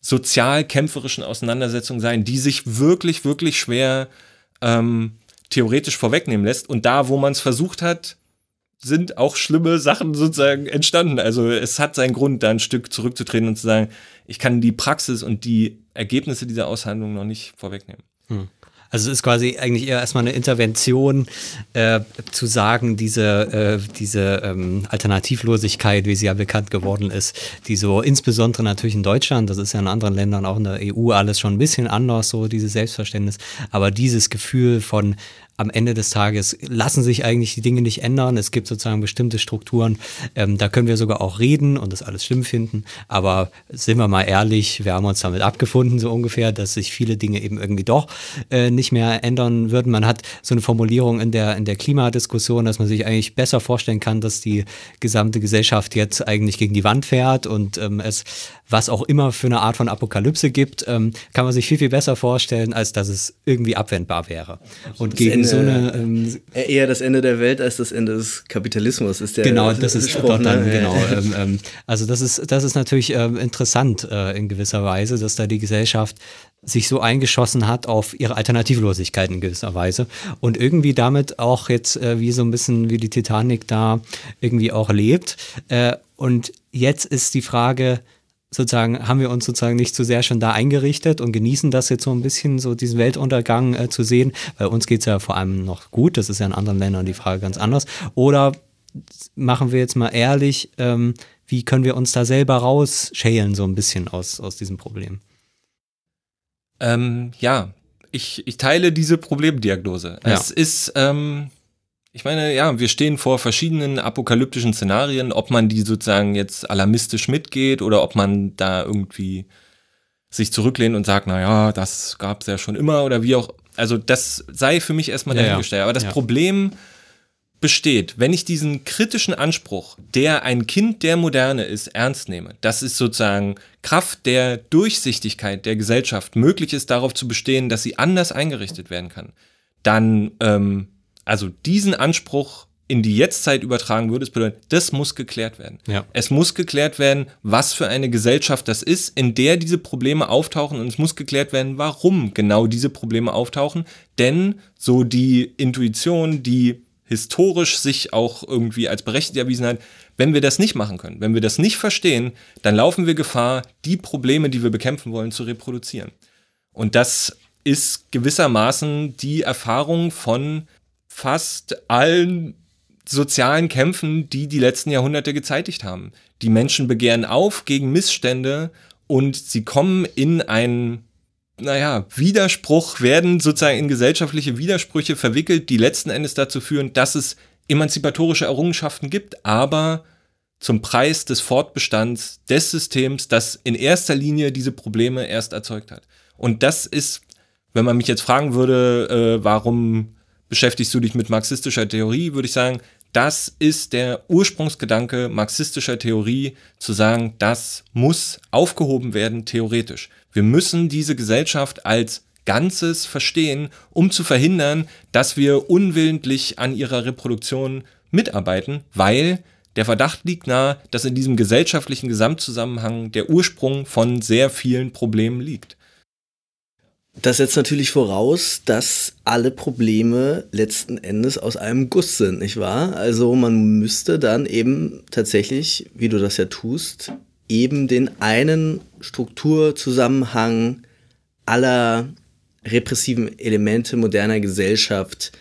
sozial-kämpferischen Auseinandersetzung sein, die sich wirklich, wirklich schwer ähm, theoretisch vorwegnehmen lässt. Und da, wo man es versucht hat, sind auch schlimme Sachen sozusagen entstanden. Also es hat seinen Grund, da ein Stück zurückzutreten und zu sagen, ich kann die Praxis und die Ergebnisse dieser Aushandlung noch nicht vorwegnehmen. Hm. Also es ist quasi eigentlich eher erstmal eine Intervention, äh, zu sagen, diese, äh, diese ähm, Alternativlosigkeit, wie sie ja bekannt geworden ist, die so insbesondere natürlich in Deutschland, das ist ja in anderen Ländern, auch in der EU alles schon ein bisschen anders, so dieses Selbstverständnis, aber dieses Gefühl von am Ende des Tages lassen sich eigentlich die Dinge nicht ändern. Es gibt sozusagen bestimmte Strukturen, ähm, da können wir sogar auch reden und das alles schlimm finden. Aber sind wir mal ehrlich, wir haben uns damit abgefunden, so ungefähr, dass sich viele Dinge eben irgendwie doch äh, nicht mehr ändern würden. Man hat so eine Formulierung in der, in der Klimadiskussion, dass man sich eigentlich besser vorstellen kann, dass die gesamte Gesellschaft jetzt eigentlich gegen die Wand fährt und ähm, es was auch immer für eine Art von Apokalypse gibt, ähm, kann man sich viel, viel besser vorstellen, als dass es irgendwie abwendbar wäre. Und gegen so eine. Ähm, eher das Ende der Welt als das Ende des Kapitalismus ist der Genau, das ist Spruch, dann, ne? genau. Ähm, ähm, also das ist, das ist natürlich ähm, interessant äh, in gewisser Weise, dass da die Gesellschaft sich so eingeschossen hat auf ihre Alternativlosigkeit in gewisser Weise und irgendwie damit auch jetzt äh, wie so ein bisschen wie die Titanic da irgendwie auch lebt. Äh, und jetzt ist die Frage, sozusagen haben wir uns sozusagen nicht zu sehr schon da eingerichtet und genießen das jetzt so ein bisschen, so diesen Weltuntergang äh, zu sehen. Bei uns geht es ja vor allem noch gut, das ist ja in anderen Ländern die Frage ganz anders. Oder machen wir jetzt mal ehrlich, ähm, wie können wir uns da selber rausschälen, so ein bisschen aus, aus diesem Problem? Ähm, ja, ich, ich teile diese Problemdiagnose. Ja. Es ist, ähm, ich meine, ja, wir stehen vor verschiedenen apokalyptischen Szenarien, ob man die sozusagen jetzt alarmistisch mitgeht oder ob man da irgendwie sich zurücklehnt und sagt, na ja, das gab es ja schon immer oder wie auch. Also das sei für mich erstmal dahingestellt. Ja, ja. Aber das ja. Problem besteht, wenn ich diesen kritischen Anspruch, der ein Kind der Moderne ist, ernst nehme, dass es sozusagen Kraft der Durchsichtigkeit der Gesellschaft möglich ist, darauf zu bestehen, dass sie anders eingerichtet werden kann, dann, ähm, also diesen Anspruch in die Jetztzeit übertragen würde, es bedeutet, das muss geklärt werden. Ja. Es muss geklärt werden, was für eine Gesellschaft das ist, in der diese Probleme auftauchen und es muss geklärt werden, warum genau diese Probleme auftauchen, denn so die Intuition, die historisch sich auch irgendwie als berechtigt erwiesen hat, wenn wir das nicht machen können, wenn wir das nicht verstehen, dann laufen wir Gefahr, die Probleme, die wir bekämpfen wollen, zu reproduzieren. Und das ist gewissermaßen die Erfahrung von fast allen sozialen Kämpfen, die die letzten Jahrhunderte gezeitigt haben. Die Menschen begehren auf gegen Missstände und sie kommen in einen naja, Widerspruch werden sozusagen in gesellschaftliche Widersprüche verwickelt, die letzten Endes dazu führen, dass es emanzipatorische Errungenschaften gibt, aber zum Preis des Fortbestands des Systems, das in erster Linie diese Probleme erst erzeugt hat. Und das ist, wenn man mich jetzt fragen würde, äh, warum beschäftigst du dich mit marxistischer Theorie, würde ich sagen, das ist der Ursprungsgedanke marxistischer Theorie, zu sagen, das muss aufgehoben werden, theoretisch. Wir müssen diese Gesellschaft als Ganzes verstehen, um zu verhindern, dass wir unwillentlich an ihrer Reproduktion mitarbeiten, weil der Verdacht liegt nahe, dass in diesem gesellschaftlichen Gesamtzusammenhang der Ursprung von sehr vielen Problemen liegt. Das setzt natürlich voraus, dass alle Probleme letzten Endes aus einem Guss sind, nicht wahr? Also man müsste dann eben tatsächlich, wie du das ja tust, eben den einen Strukturzusammenhang aller repressiven Elemente moderner Gesellschaft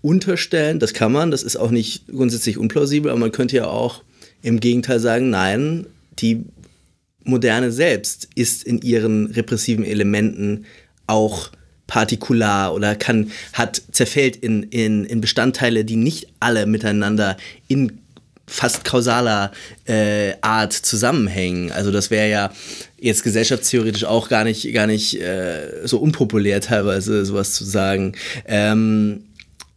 unterstellen. Das kann man, das ist auch nicht grundsätzlich unplausibel, aber man könnte ja auch im Gegenteil sagen, nein, die Moderne selbst ist in ihren repressiven Elementen auch partikular oder kann, hat, zerfällt in, in, in Bestandteile, die nicht alle miteinander in fast kausaler äh, Art zusammenhängen. Also das wäre ja jetzt gesellschaftstheoretisch auch gar nicht, gar nicht äh, so unpopulär teilweise sowas zu sagen. Ähm,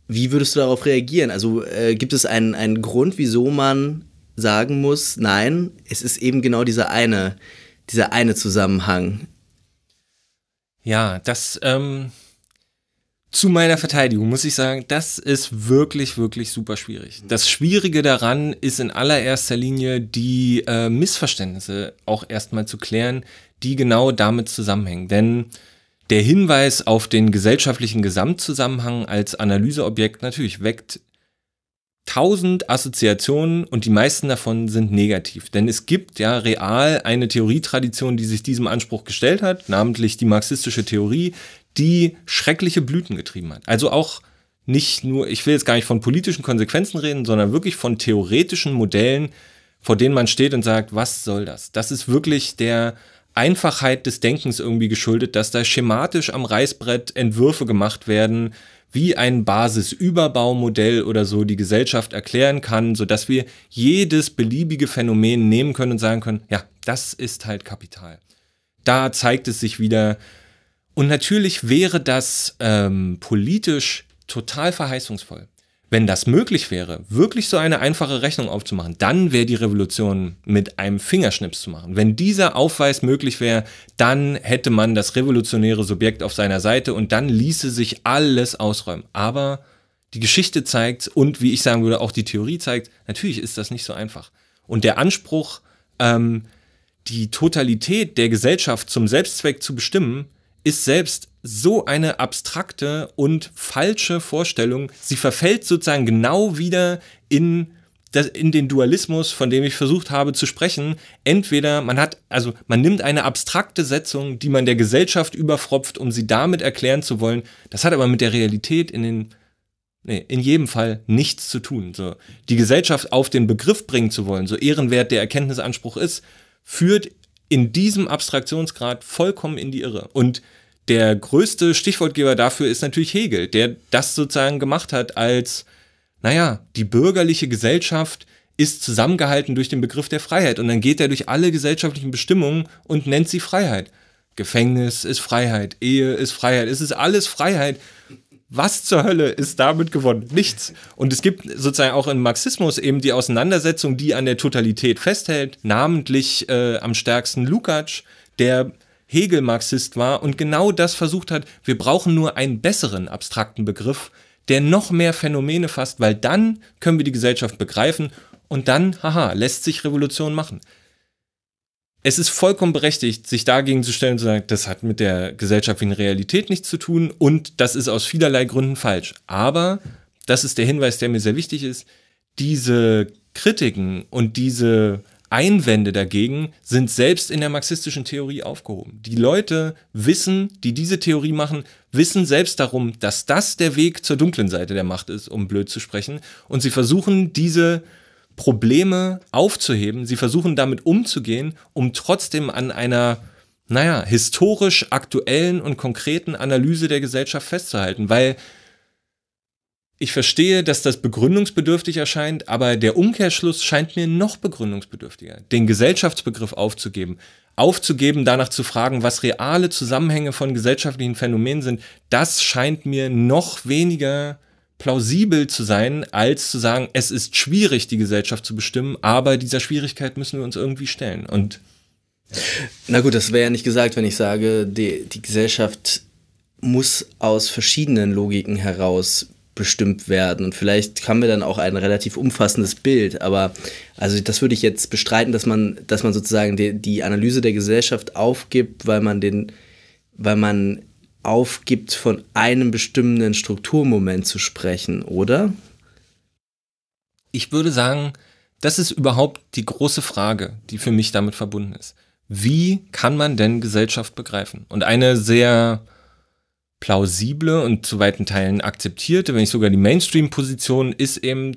wie würdest du darauf reagieren? Also äh, gibt es einen, einen Grund, wieso man sagen muss, nein, es ist eben genau dieser eine, dieser eine Zusammenhang. Ja, das ähm, zu meiner Verteidigung muss ich sagen, das ist wirklich, wirklich super schwierig. Das Schwierige daran ist in allererster Linie die äh, Missverständnisse auch erstmal zu klären, die genau damit zusammenhängen. Denn der Hinweis auf den gesellschaftlichen Gesamtzusammenhang als Analyseobjekt natürlich weckt tausend Assoziationen und die meisten davon sind negativ. Denn es gibt ja real eine Theorietradition, die sich diesem Anspruch gestellt hat, namentlich die marxistische Theorie, die schreckliche Blüten getrieben hat. Also auch nicht nur, ich will jetzt gar nicht von politischen Konsequenzen reden, sondern wirklich von theoretischen Modellen, vor denen man steht und sagt, was soll das? Das ist wirklich der Einfachheit des Denkens irgendwie geschuldet, dass da schematisch am Reißbrett Entwürfe gemacht werden, wie ein Basisüberbaumodell oder so die Gesellschaft erklären kann, sodass wir jedes beliebige Phänomen nehmen können und sagen können, ja, das ist halt Kapital. Da zeigt es sich wieder, und natürlich wäre das ähm, politisch total verheißungsvoll. Wenn das möglich wäre, wirklich so eine einfache Rechnung aufzumachen, dann wäre die Revolution mit einem Fingerschnips zu machen. Wenn dieser Aufweis möglich wäre, dann hätte man das revolutionäre Subjekt auf seiner Seite und dann ließe sich alles ausräumen. Aber die Geschichte zeigt und wie ich sagen würde, auch die Theorie zeigt, natürlich ist das nicht so einfach. Und der Anspruch, ähm, die Totalität der Gesellschaft zum Selbstzweck zu bestimmen, ist selbst so eine abstrakte und falsche Vorstellung. Sie verfällt sozusagen genau wieder in das, in den Dualismus, von dem ich versucht habe zu sprechen, entweder man hat, also man nimmt eine abstrakte Setzung, die man der Gesellschaft überfropft, um sie damit erklären zu wollen. Das hat aber mit der Realität in den, nee, in jedem Fall nichts zu tun. So, die Gesellschaft auf den Begriff bringen zu wollen, so ehrenwert der Erkenntnisanspruch ist, führt in diesem Abstraktionsgrad vollkommen in die Irre. Und der größte Stichwortgeber dafür ist natürlich Hegel, der das sozusagen gemacht hat als, naja, die bürgerliche Gesellschaft ist zusammengehalten durch den Begriff der Freiheit. Und dann geht er durch alle gesellschaftlichen Bestimmungen und nennt sie Freiheit. Gefängnis ist Freiheit, Ehe ist Freiheit, es ist alles Freiheit. Was zur Hölle ist damit gewonnen? Nichts. Und es gibt sozusagen auch im Marxismus eben die Auseinandersetzung, die an der Totalität festhält, namentlich äh, am stärksten Lukács, der Hegel-Marxist war und genau das versucht hat, wir brauchen nur einen besseren abstrakten Begriff, der noch mehr Phänomene fasst, weil dann können wir die Gesellschaft begreifen und dann, haha, lässt sich Revolution machen. Es ist vollkommen berechtigt, sich dagegen zu stellen und zu sagen, das hat mit der gesellschaftlichen Realität nichts zu tun und das ist aus vielerlei Gründen falsch. Aber, das ist der Hinweis, der mir sehr wichtig ist, diese Kritiken und diese Einwände dagegen sind selbst in der marxistischen Theorie aufgehoben. Die Leute wissen, die diese Theorie machen, wissen selbst darum, dass das der Weg zur dunklen Seite der Macht ist, um blöd zu sprechen. Und sie versuchen diese Probleme aufzuheben, sie versuchen damit umzugehen, um trotzdem an einer, naja, historisch aktuellen und konkreten Analyse der Gesellschaft festzuhalten, weil ich verstehe, dass das begründungsbedürftig erscheint, aber der Umkehrschluss scheint mir noch begründungsbedürftiger. Den Gesellschaftsbegriff aufzugeben, aufzugeben, danach zu fragen, was reale Zusammenhänge von gesellschaftlichen Phänomenen sind, das scheint mir noch weniger plausibel zu sein, als zu sagen, es ist schwierig, die Gesellschaft zu bestimmen, aber dieser Schwierigkeit müssen wir uns irgendwie stellen. Und na gut, das wäre ja nicht gesagt, wenn ich sage, die, die Gesellschaft muss aus verschiedenen Logiken heraus bestimmt werden. Und vielleicht haben wir dann auch ein relativ umfassendes Bild. Aber also das würde ich jetzt bestreiten, dass man, dass man sozusagen die, die Analyse der Gesellschaft aufgibt, weil man den, weil man aufgibt, von einem bestimmenden Strukturmoment zu sprechen, oder? Ich würde sagen, das ist überhaupt die große Frage, die für mich damit verbunden ist. Wie kann man denn Gesellschaft begreifen? Und eine sehr plausible und zu weiten Teilen akzeptierte, wenn nicht sogar die Mainstream-Position ist eben,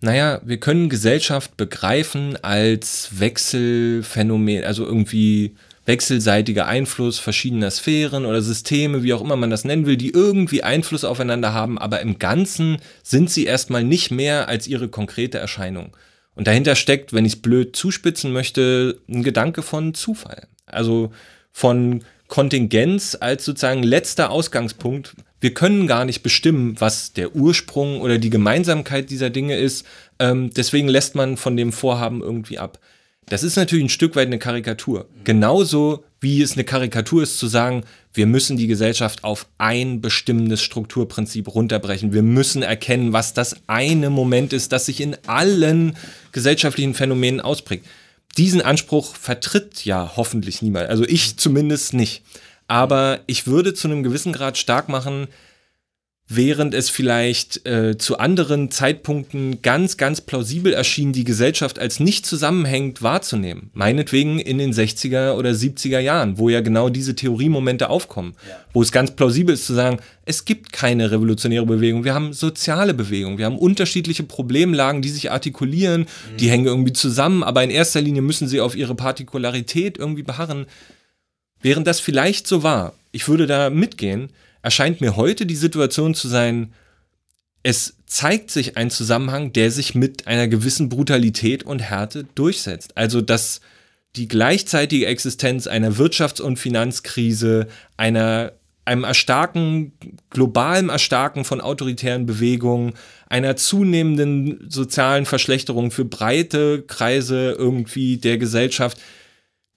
naja, wir können Gesellschaft begreifen als Wechselphänomen, also irgendwie wechselseitiger Einfluss verschiedener Sphären oder Systeme, wie auch immer man das nennen will, die irgendwie Einfluss aufeinander haben, aber im Ganzen sind sie erstmal nicht mehr als ihre konkrete Erscheinung. Und dahinter steckt, wenn ich es blöd zuspitzen möchte, ein Gedanke von Zufall. Also von Kontingenz als sozusagen letzter Ausgangspunkt. Wir können gar nicht bestimmen, was der Ursprung oder die Gemeinsamkeit dieser Dinge ist. Ähm, deswegen lässt man von dem Vorhaben irgendwie ab. Das ist natürlich ein Stück weit eine Karikatur. Genauso wie es eine Karikatur ist zu sagen, wir müssen die Gesellschaft auf ein bestimmendes Strukturprinzip runterbrechen. Wir müssen erkennen, was das eine Moment ist, das sich in allen gesellschaftlichen Phänomenen ausprägt diesen Anspruch vertritt ja hoffentlich niemand. Also ich zumindest nicht. Aber ich würde zu einem gewissen Grad stark machen, während es vielleicht äh, zu anderen Zeitpunkten ganz, ganz plausibel erschien, die Gesellschaft als nicht zusammenhängend wahrzunehmen. Meinetwegen in den 60er oder 70er Jahren, wo ja genau diese Theoriemomente aufkommen, ja. wo es ganz plausibel ist zu sagen, es gibt keine revolutionäre Bewegung, wir haben soziale Bewegungen, wir haben unterschiedliche Problemlagen, die sich artikulieren, mhm. die hängen irgendwie zusammen, aber in erster Linie müssen sie auf ihre Partikularität irgendwie beharren. Während das vielleicht so war, ich würde da mitgehen, erscheint mir heute die Situation zu sein, es zeigt sich ein Zusammenhang, der sich mit einer gewissen Brutalität und Härte durchsetzt. Also, dass die gleichzeitige Existenz einer Wirtschafts- und Finanzkrise, einer, einem Erstarken, globalen Erstarken von autoritären Bewegungen, einer zunehmenden sozialen Verschlechterung für breite Kreise irgendwie der Gesellschaft,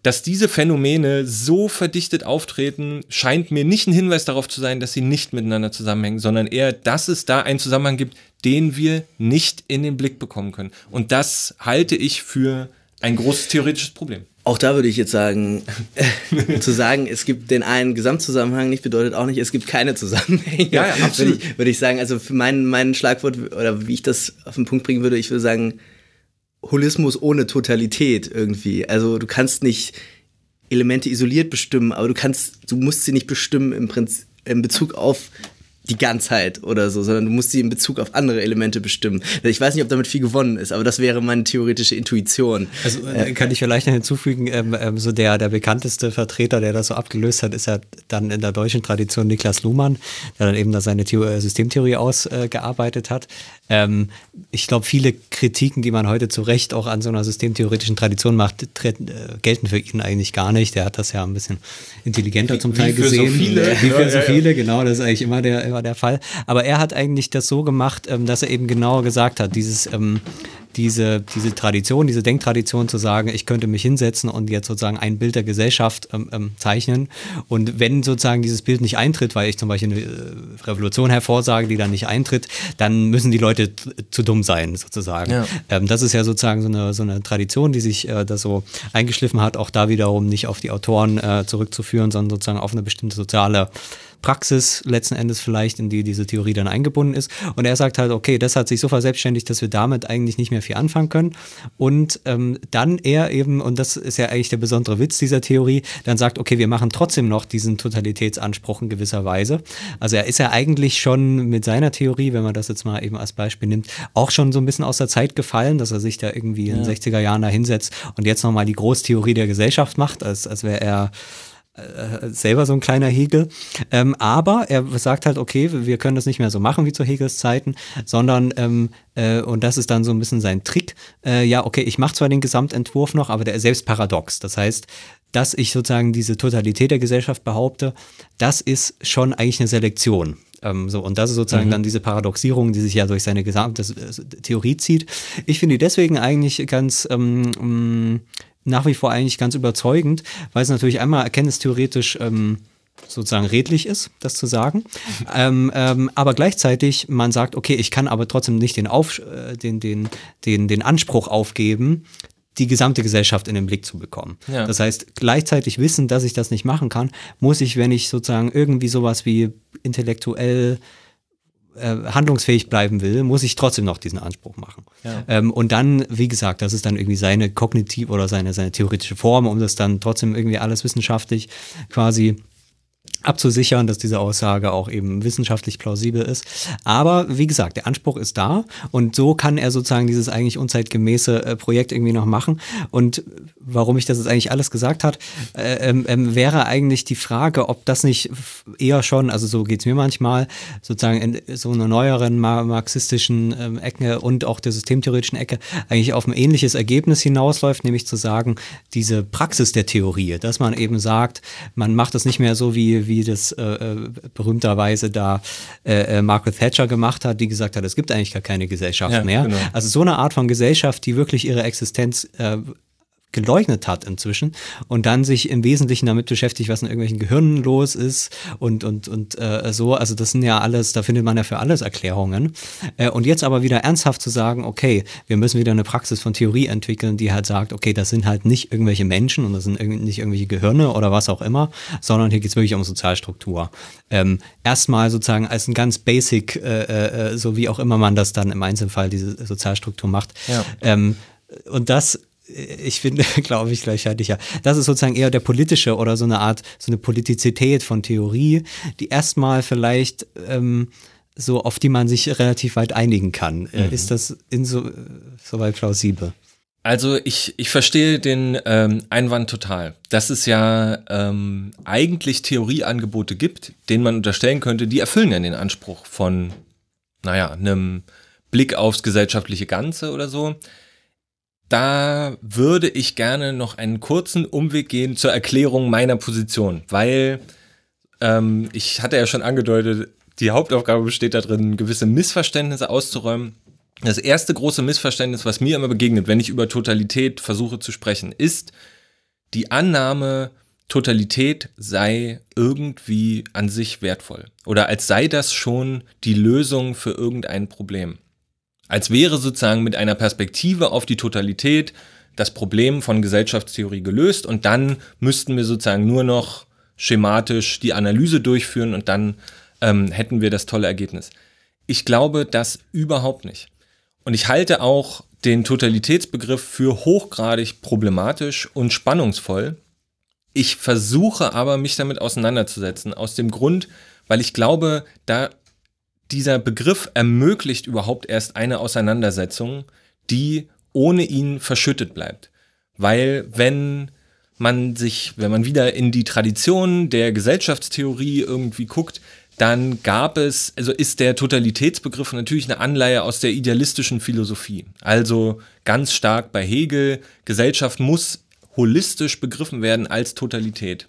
dass diese Phänomene so verdichtet auftreten, scheint mir nicht ein Hinweis darauf zu sein, dass sie nicht miteinander zusammenhängen, sondern eher, dass es da einen Zusammenhang gibt, den wir nicht in den Blick bekommen können. Und das halte ich für ein großes theoretisches Problem. Auch da würde ich jetzt sagen, zu sagen, es gibt den einen Gesamtzusammenhang nicht, bedeutet auch nicht, es gibt keine Zusammenhänge. Ja, ja absolut. Würde ich, würde ich sagen, also für mein, mein Schlagwort oder wie ich das auf den Punkt bringen würde, ich würde sagen, Holismus ohne Totalität irgendwie. Also du kannst nicht Elemente isoliert bestimmen, aber du kannst, du musst sie nicht bestimmen im Prinzip in Bezug auf die Ganzheit oder so, sondern du musst sie in Bezug auf andere Elemente bestimmen. Ich weiß nicht, ob damit viel gewonnen ist, aber das wäre meine theoretische Intuition. Also äh, kann ich vielleicht noch hinzufügen, ähm, ähm, so der, der bekannteste Vertreter, der das so abgelöst hat, ist ja dann in der deutschen Tradition Niklas Luhmann, der dann eben da seine Theo äh, Systemtheorie ausgearbeitet äh, hat. Ähm, ich glaube, viele Kritiken, die man heute zu Recht auch an so einer systemtheoretischen Tradition macht, äh, gelten für ihn eigentlich gar nicht. Der hat das ja ein bisschen intelligenter zum Teil wie gesehen. So viele, wie für ja, so viele, genau. Das ist eigentlich immer der immer der Fall. Aber er hat eigentlich das so gemacht, ähm, dass er eben genau gesagt hat, dieses, ähm, diese, diese Tradition, diese Denktradition zu sagen, ich könnte mich hinsetzen und jetzt sozusagen ein Bild der Gesellschaft ähm, ähm, zeichnen. Und wenn sozusagen dieses Bild nicht eintritt, weil ich zum Beispiel eine äh, Revolution hervorsage, die dann nicht eintritt, dann müssen die Leute zu dumm sein, sozusagen. Ja. Ähm, das ist ja sozusagen so eine, so eine Tradition, die sich äh, da so eingeschliffen hat, auch da wiederum nicht auf die Autoren äh, zurückzuführen, sondern sozusagen auf eine bestimmte soziale Praxis letzten Endes vielleicht, in die diese Theorie dann eingebunden ist. Und er sagt halt, okay, das hat sich so verselbstständigt, dass wir damit eigentlich nicht mehr viel anfangen können. Und ähm, dann er eben, und das ist ja eigentlich der besondere Witz dieser Theorie, dann sagt, okay, wir machen trotzdem noch diesen Totalitätsanspruch in gewisser Weise. Also er ist ja eigentlich schon mit seiner Theorie, wenn man das jetzt mal eben als Beispiel nimmt, auch schon so ein bisschen aus der Zeit gefallen, dass er sich da irgendwie ja. in den 60er Jahren da hinsetzt und jetzt nochmal die Großtheorie der Gesellschaft macht, als, als wäre er äh, selber so ein kleiner Hegel. Ähm, aber er sagt halt, okay, wir können das nicht mehr so machen wie zu Hegels Zeiten, sondern, ähm, äh, und das ist dann so ein bisschen sein Trick, äh, ja, okay, ich mache zwar den Gesamtentwurf noch, aber der ist selbst paradox. Das heißt, dass ich sozusagen diese Totalität der Gesellschaft behaupte, das ist schon eigentlich eine Selektion. Ähm, so, und das ist sozusagen mhm. dann diese Paradoxierung, die sich ja durch seine gesamte äh, Theorie zieht. Ich finde die deswegen eigentlich ganz ähm, nach wie vor eigentlich ganz überzeugend, weil es natürlich einmal erkenntnistheoretisch ähm, sozusagen redlich ist, das zu sagen. ähm, ähm, aber gleichzeitig man sagt, okay, ich kann aber trotzdem nicht den, Auf, äh, den, den, den, den Anspruch aufgeben, die gesamte Gesellschaft in den Blick zu bekommen. Ja. Das heißt, gleichzeitig wissen, dass ich das nicht machen kann, muss ich, wenn ich sozusagen irgendwie sowas wie intellektuell handlungsfähig bleiben will, muss ich trotzdem noch diesen Anspruch machen. Ja. Ähm, und dann, wie gesagt, das ist dann irgendwie seine kognitive oder seine, seine theoretische Form, um das dann trotzdem irgendwie alles wissenschaftlich quasi abzusichern, dass diese Aussage auch eben wissenschaftlich plausibel ist. Aber wie gesagt, der Anspruch ist da und so kann er sozusagen dieses eigentlich unzeitgemäße äh, Projekt irgendwie noch machen. Und warum ich das jetzt eigentlich alles gesagt hat, äh, ähm, ähm, wäre eigentlich die Frage, ob das nicht eher schon, also so geht's mir manchmal, sozusagen in so einer neueren marxistischen ähm, Ecke und auch der systemtheoretischen Ecke eigentlich auf ein ähnliches Ergebnis hinausläuft, nämlich zu sagen, diese Praxis der Theorie, dass man eben sagt, man macht das nicht mehr so wie, wie das äh, äh berühmterweise da äh, äh, Margaret Thatcher gemacht hat, die gesagt hat, es gibt eigentlich gar keine Gesellschaft ja, mehr. Genau. Also so eine Art von Gesellschaft, die wirklich ihre Existenz äh, geleugnet hat inzwischen und dann sich im Wesentlichen damit beschäftigt, was in irgendwelchen Gehirnen los ist und, und, und äh, so. Also das sind ja alles, da findet man ja für alles Erklärungen. Äh, und jetzt aber wieder ernsthaft zu sagen, okay, wir müssen wieder eine Praxis von Theorie entwickeln, die halt sagt, okay, das sind halt nicht irgendwelche Menschen und das sind nicht irgendwelche Gehirne oder was auch immer, sondern hier geht es wirklich um Sozialstruktur. Ähm, erstmal sozusagen als ein ganz basic, äh, äh, so wie auch immer man das dann im Einzelfall diese Sozialstruktur macht. Ja. Ähm, und das ich finde, glaube ich, gleichheitlicher. Das ist sozusagen eher der politische oder so eine Art, so eine Politizität von Theorie, die erstmal vielleicht ähm, so, auf die man sich relativ weit einigen kann. Äh, mhm. Ist das insoweit plausibel? Also ich, ich verstehe den ähm, Einwand total, dass es ja ähm, eigentlich Theorieangebote gibt, denen man unterstellen könnte, die erfüllen ja den Anspruch von, naja, einem Blick aufs gesellschaftliche Ganze oder so da würde ich gerne noch einen kurzen Umweg gehen zur Erklärung meiner Position, weil ähm, ich hatte ja schon angedeutet, die Hauptaufgabe besteht darin, gewisse Missverständnisse auszuräumen. Das erste große Missverständnis, was mir immer begegnet, wenn ich über Totalität versuche zu sprechen, ist die Annahme, Totalität sei irgendwie an sich wertvoll oder als sei das schon die Lösung für irgendein Problem. Als wäre sozusagen mit einer Perspektive auf die Totalität das Problem von Gesellschaftstheorie gelöst und dann müssten wir sozusagen nur noch schematisch die Analyse durchführen und dann ähm, hätten wir das tolle Ergebnis. Ich glaube das überhaupt nicht. Und ich halte auch den Totalitätsbegriff für hochgradig problematisch und spannungsvoll. Ich versuche aber, mich damit auseinanderzusetzen, aus dem Grund, weil ich glaube, da dieser Begriff ermöglicht überhaupt erst eine Auseinandersetzung, die ohne ihn verschüttet bleibt. Weil wenn man sich, wenn man wieder in die Tradition der Gesellschaftstheorie irgendwie guckt, dann gab es, also ist der Totalitätsbegriff natürlich eine Anleihe aus der idealistischen Philosophie. Also ganz stark bei Hegel, Gesellschaft muss holistisch begriffen werden als Totalität.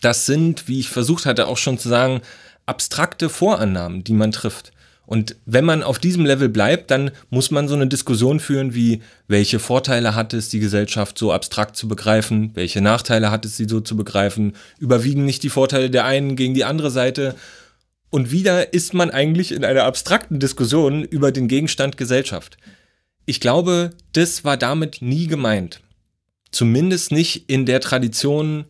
Das sind, wie ich versucht hatte auch schon zu sagen, abstrakte Vorannahmen, die man trifft. Und wenn man auf diesem Level bleibt, dann muss man so eine Diskussion führen wie, welche Vorteile hat es, die Gesellschaft so abstrakt zu begreifen, welche Nachteile hat es, sie so zu begreifen, überwiegen nicht die Vorteile der einen gegen die andere Seite. Und wieder ist man eigentlich in einer abstrakten Diskussion über den Gegenstand Gesellschaft. Ich glaube, das war damit nie gemeint. Zumindest nicht in der Tradition,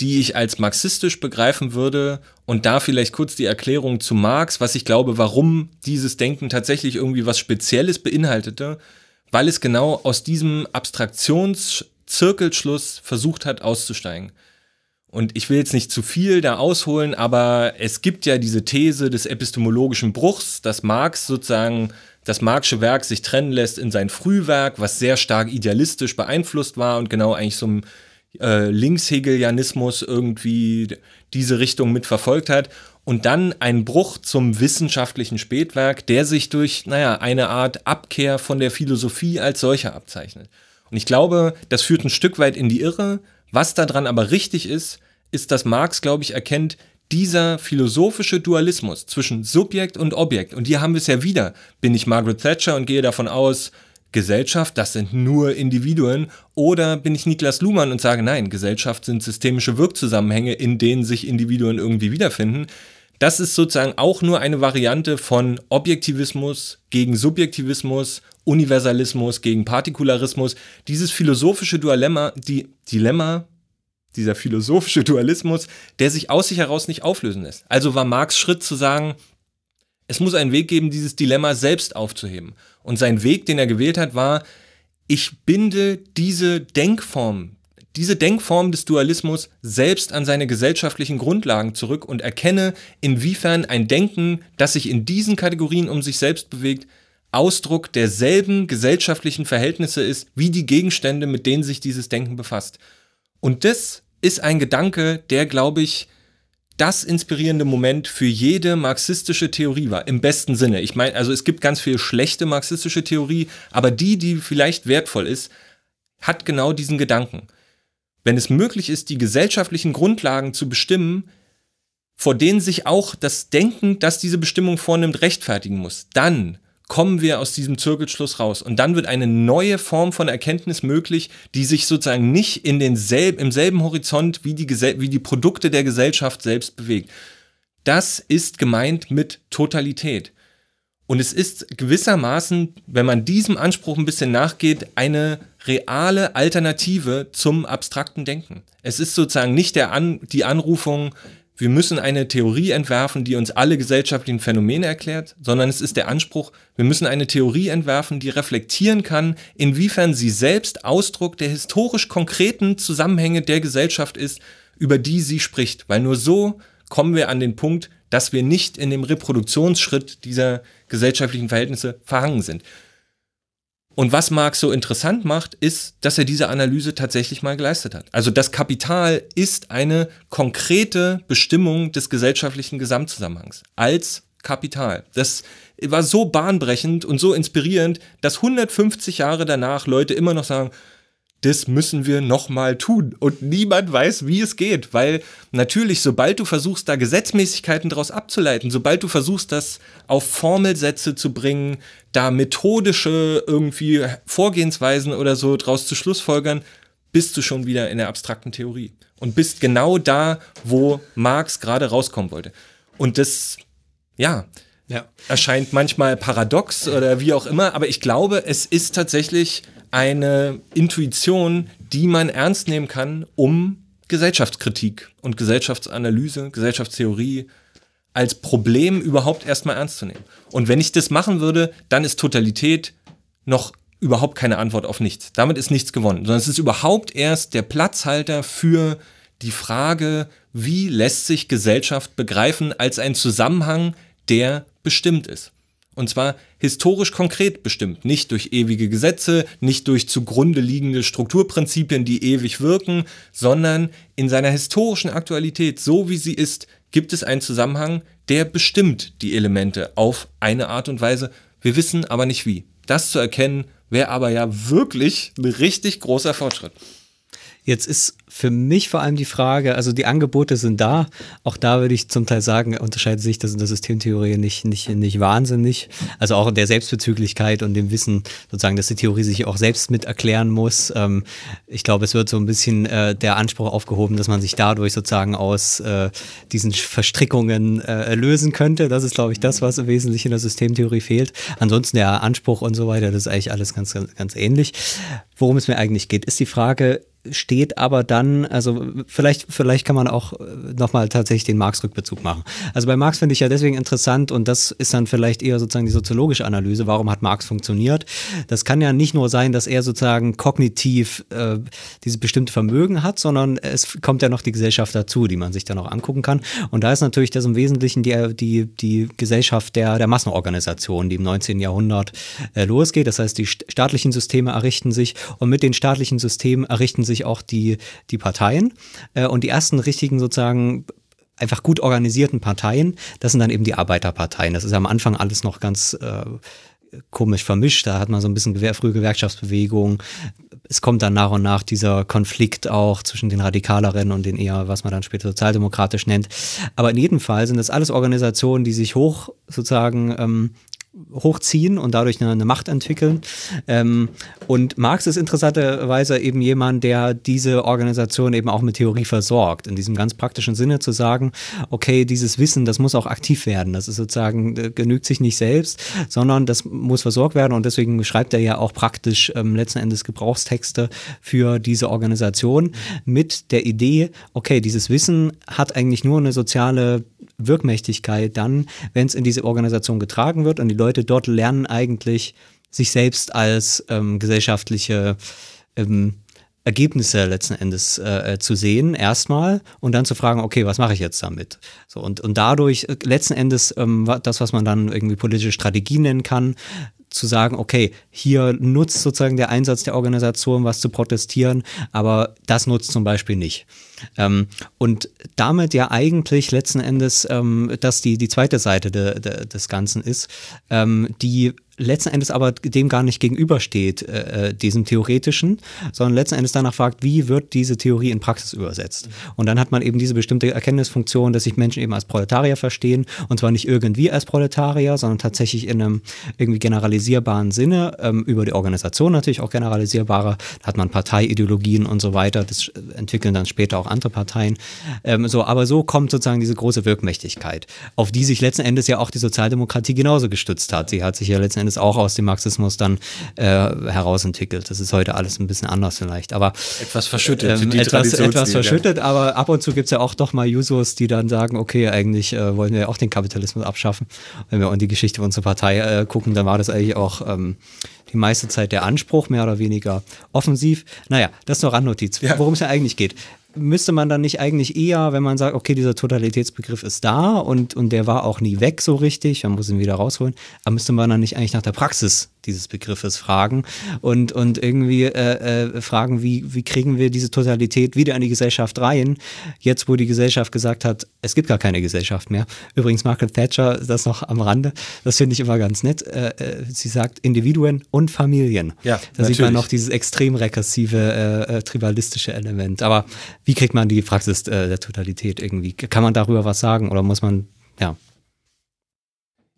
die ich als marxistisch begreifen würde und da vielleicht kurz die Erklärung zu Marx, was ich glaube, warum dieses Denken tatsächlich irgendwie was Spezielles beinhaltete, weil es genau aus diesem Abstraktionszirkelschluss versucht hat auszusteigen. Und ich will jetzt nicht zu viel da ausholen, aber es gibt ja diese These des epistemologischen Bruchs, dass Marx sozusagen das Marxische Werk sich trennen lässt in sein Frühwerk, was sehr stark idealistisch beeinflusst war und genau eigentlich so ein äh, Linkshegelianismus irgendwie diese Richtung mitverfolgt hat. Und dann ein Bruch zum wissenschaftlichen Spätwerk, der sich durch, naja, eine Art Abkehr von der Philosophie als solcher abzeichnet. Und ich glaube, das führt ein Stück weit in die Irre. Was daran aber richtig ist, ist, dass Marx, glaube ich, erkennt, dieser philosophische Dualismus zwischen Subjekt und Objekt, und hier haben wir es ja wieder, bin ich Margaret Thatcher und gehe davon aus, Gesellschaft, das sind nur Individuen, oder bin ich Niklas Luhmann und sage, nein, Gesellschaft sind systemische Wirkzusammenhänge, in denen sich Individuen irgendwie wiederfinden. Das ist sozusagen auch nur eine Variante von Objektivismus gegen Subjektivismus, Universalismus gegen Partikularismus. Dieses philosophische Dilemma, die Dilemma, dieser philosophische Dualismus, der sich aus sich heraus nicht auflösen lässt. Also war Marx Schritt zu sagen, es muss einen Weg geben, dieses Dilemma selbst aufzuheben. Und sein Weg, den er gewählt hat, war, ich binde diese Denkform, diese Denkform des Dualismus selbst an seine gesellschaftlichen Grundlagen zurück und erkenne, inwiefern ein Denken, das sich in diesen Kategorien um sich selbst bewegt, Ausdruck derselben gesellschaftlichen Verhältnisse ist, wie die Gegenstände, mit denen sich dieses Denken befasst. Und das ist ein Gedanke, der, glaube ich, das inspirierende Moment für jede marxistische Theorie war, im besten Sinne. Ich meine, also es gibt ganz viel schlechte marxistische Theorie, aber die, die vielleicht wertvoll ist, hat genau diesen Gedanken. Wenn es möglich ist, die gesellschaftlichen Grundlagen zu bestimmen, vor denen sich auch das Denken, das diese Bestimmung vornimmt, rechtfertigen muss, dann kommen wir aus diesem Zirkelschluss raus. Und dann wird eine neue Form von Erkenntnis möglich, die sich sozusagen nicht in den selb, im selben Horizont wie die, wie die Produkte der Gesellschaft selbst bewegt. Das ist gemeint mit Totalität. Und es ist gewissermaßen, wenn man diesem Anspruch ein bisschen nachgeht, eine reale Alternative zum abstrakten Denken. Es ist sozusagen nicht der An die Anrufung, wir müssen eine Theorie entwerfen, die uns alle gesellschaftlichen Phänomene erklärt, sondern es ist der Anspruch, wir müssen eine Theorie entwerfen, die reflektieren kann, inwiefern sie selbst Ausdruck der historisch konkreten Zusammenhänge der Gesellschaft ist, über die sie spricht. Weil nur so kommen wir an den Punkt, dass wir nicht in dem Reproduktionsschritt dieser gesellschaftlichen Verhältnisse verhangen sind. Und was Marx so interessant macht, ist, dass er diese Analyse tatsächlich mal geleistet hat. Also das Kapital ist eine konkrete Bestimmung des gesellschaftlichen Gesamtzusammenhangs als Kapital. Das war so bahnbrechend und so inspirierend, dass 150 Jahre danach Leute immer noch sagen, das müssen wir nochmal tun. Und niemand weiß, wie es geht, weil natürlich, sobald du versuchst, da Gesetzmäßigkeiten daraus abzuleiten, sobald du versuchst, das auf Formelsätze zu bringen, da methodische irgendwie Vorgehensweisen oder so draus zu Schlussfolgern, bist du schon wieder in der abstrakten Theorie und bist genau da, wo Marx gerade rauskommen wollte. Und das, ja, ja. erscheint manchmal paradox oder wie auch immer, aber ich glaube, es ist tatsächlich eine Intuition, die man ernst nehmen kann, um Gesellschaftskritik und Gesellschaftsanalyse, Gesellschaftstheorie als Problem überhaupt erstmal ernst zu nehmen. Und wenn ich das machen würde, dann ist Totalität noch überhaupt keine Antwort auf nichts. Damit ist nichts gewonnen, sondern es ist überhaupt erst der Platzhalter für die Frage, wie lässt sich Gesellschaft begreifen als ein Zusammenhang, der bestimmt ist. Und zwar historisch konkret bestimmt, nicht durch ewige Gesetze, nicht durch zugrunde liegende Strukturprinzipien, die ewig wirken, sondern in seiner historischen Aktualität, so wie sie ist, gibt es einen Zusammenhang, der bestimmt die Elemente auf eine Art und Weise. Wir wissen aber nicht wie. Das zu erkennen, wäre aber ja wirklich ein richtig großer Fortschritt. Jetzt ist für mich vor allem die Frage, also die Angebote sind da. Auch da würde ich zum Teil sagen, unterscheidet sich das in der Systemtheorie nicht, nicht, nicht wahnsinnig. Also auch in der Selbstbezüglichkeit und dem Wissen, sozusagen, dass die Theorie sich auch selbst mit erklären muss. Ähm, ich glaube, es wird so ein bisschen äh, der Anspruch aufgehoben, dass man sich dadurch sozusagen aus äh, diesen Verstrickungen äh, lösen könnte. Das ist, glaube ich, das, was im Wesentlichen in der Systemtheorie fehlt. Ansonsten der Anspruch und so weiter, das ist eigentlich alles ganz, ganz, ganz ähnlich. Worum es mir eigentlich geht, ist die Frage, steht aber dann, also vielleicht, vielleicht kann man auch äh, nochmal tatsächlich den Marx-Rückbezug machen. Also bei Marx finde ich ja deswegen interessant und das ist dann vielleicht eher sozusagen die soziologische Analyse, warum hat Marx funktioniert. Das kann ja nicht nur sein, dass er sozusagen kognitiv äh, diese bestimmte Vermögen hat, sondern es kommt ja noch die Gesellschaft dazu, die man sich dann auch angucken kann. Und da ist natürlich das im Wesentlichen die, die, die Gesellschaft der, der Massenorganisation, die im 19. Jahrhundert äh, losgeht. Das heißt, die staatlichen Systeme errichten sich und mit den staatlichen Systemen errichten sich auch die, die Parteien. Äh, und die ersten richtigen sozusagen einfach gut organisierten Parteien, das sind dann eben die Arbeiterparteien. Das ist am Anfang alles noch ganz äh, komisch vermischt. Da hat man so ein bisschen Gewer frühe Gewerkschaftsbewegung. Es kommt dann nach und nach dieser Konflikt auch zwischen den Radikaleren und den eher, was man dann später sozialdemokratisch nennt. Aber in jedem Fall sind das alles Organisationen, die sich hoch sozusagen ähm, hochziehen und dadurch eine, eine Macht entwickeln. Ähm, und Marx ist interessanterweise eben jemand, der diese Organisation eben auch mit Theorie versorgt. In diesem ganz praktischen Sinne zu sagen, okay, dieses Wissen, das muss auch aktiv werden. Das ist sozusagen, äh, genügt sich nicht selbst, sondern das muss versorgt werden. Und deswegen schreibt er ja auch praktisch ähm, letzten Endes Gebrauchstexte für diese Organisation mit der Idee, okay, dieses Wissen hat eigentlich nur eine soziale Wirkmächtigkeit dann, wenn es in diese Organisation getragen wird und die Leute dort lernen eigentlich, sich selbst als ähm, gesellschaftliche ähm, Ergebnisse letzten Endes äh, äh, zu sehen, erstmal, und dann zu fragen, okay, was mache ich jetzt damit? So, und, und dadurch äh, letzten Endes ähm, das, was man dann irgendwie politische Strategie nennen kann, zu sagen, okay, hier nutzt sozusagen der Einsatz der Organisation, was zu protestieren, aber das nutzt zum Beispiel nicht. Ähm, und damit ja eigentlich letzten Endes, ähm, dass die, die zweite Seite de, de, des Ganzen ist, ähm, die letzten Endes aber dem gar nicht gegenübersteht, äh, äh, diesem theoretischen, sondern letzten Endes danach fragt, wie wird diese Theorie in Praxis übersetzt. Und dann hat man eben diese bestimmte Erkenntnisfunktion, dass sich Menschen eben als Proletarier verstehen und zwar nicht irgendwie als Proletarier, sondern tatsächlich in einem irgendwie generalisierbaren Sinne, ähm, über die Organisation natürlich auch generalisierbarer, da hat man Parteiideologien und so weiter, das entwickeln dann später auch andere Parteien. Ähm, so, aber so kommt sozusagen diese große Wirkmächtigkeit, auf die sich letzten Endes ja auch die Sozialdemokratie genauso gestützt hat. Sie hat sich ja letzten Endes auch aus dem Marxismus dann äh, herausentwickelt. Das ist heute alles ein bisschen anders vielleicht. Aber etwas verschüttet. Ähm, etwas, etwas verschüttet, aber ab und zu gibt es ja auch doch mal Jusos, die dann sagen, okay, eigentlich äh, wollen wir ja auch den Kapitalismus abschaffen. Wenn wir in die Geschichte unserer Partei äh, gucken, dann war das eigentlich auch ähm, die meiste Zeit der Anspruch, mehr oder weniger offensiv. Naja, das ist noch Randnotiz, ja. worum es ja eigentlich geht müsste man dann nicht eigentlich eher, wenn man sagt, okay, dieser Totalitätsbegriff ist da und, und der war auch nie weg so richtig, man muss ihn wieder rausholen, aber müsste man dann nicht eigentlich nach der Praxis dieses Begriffes fragen und, und irgendwie äh, äh, fragen, wie, wie kriegen wir diese Totalität wieder in die Gesellschaft rein, jetzt wo die Gesellschaft gesagt hat, es gibt gar keine Gesellschaft mehr. Übrigens, Margaret Thatcher, das noch am Rande, das finde ich immer ganz nett, äh, äh, sie sagt Individuen und Familien. Ja, da natürlich. sieht man noch dieses extrem rekursive, äh, äh, tribalistische Element. Aber wie kriegt man die Praxis der Totalität irgendwie? Kann man darüber was sagen oder muss man, ja.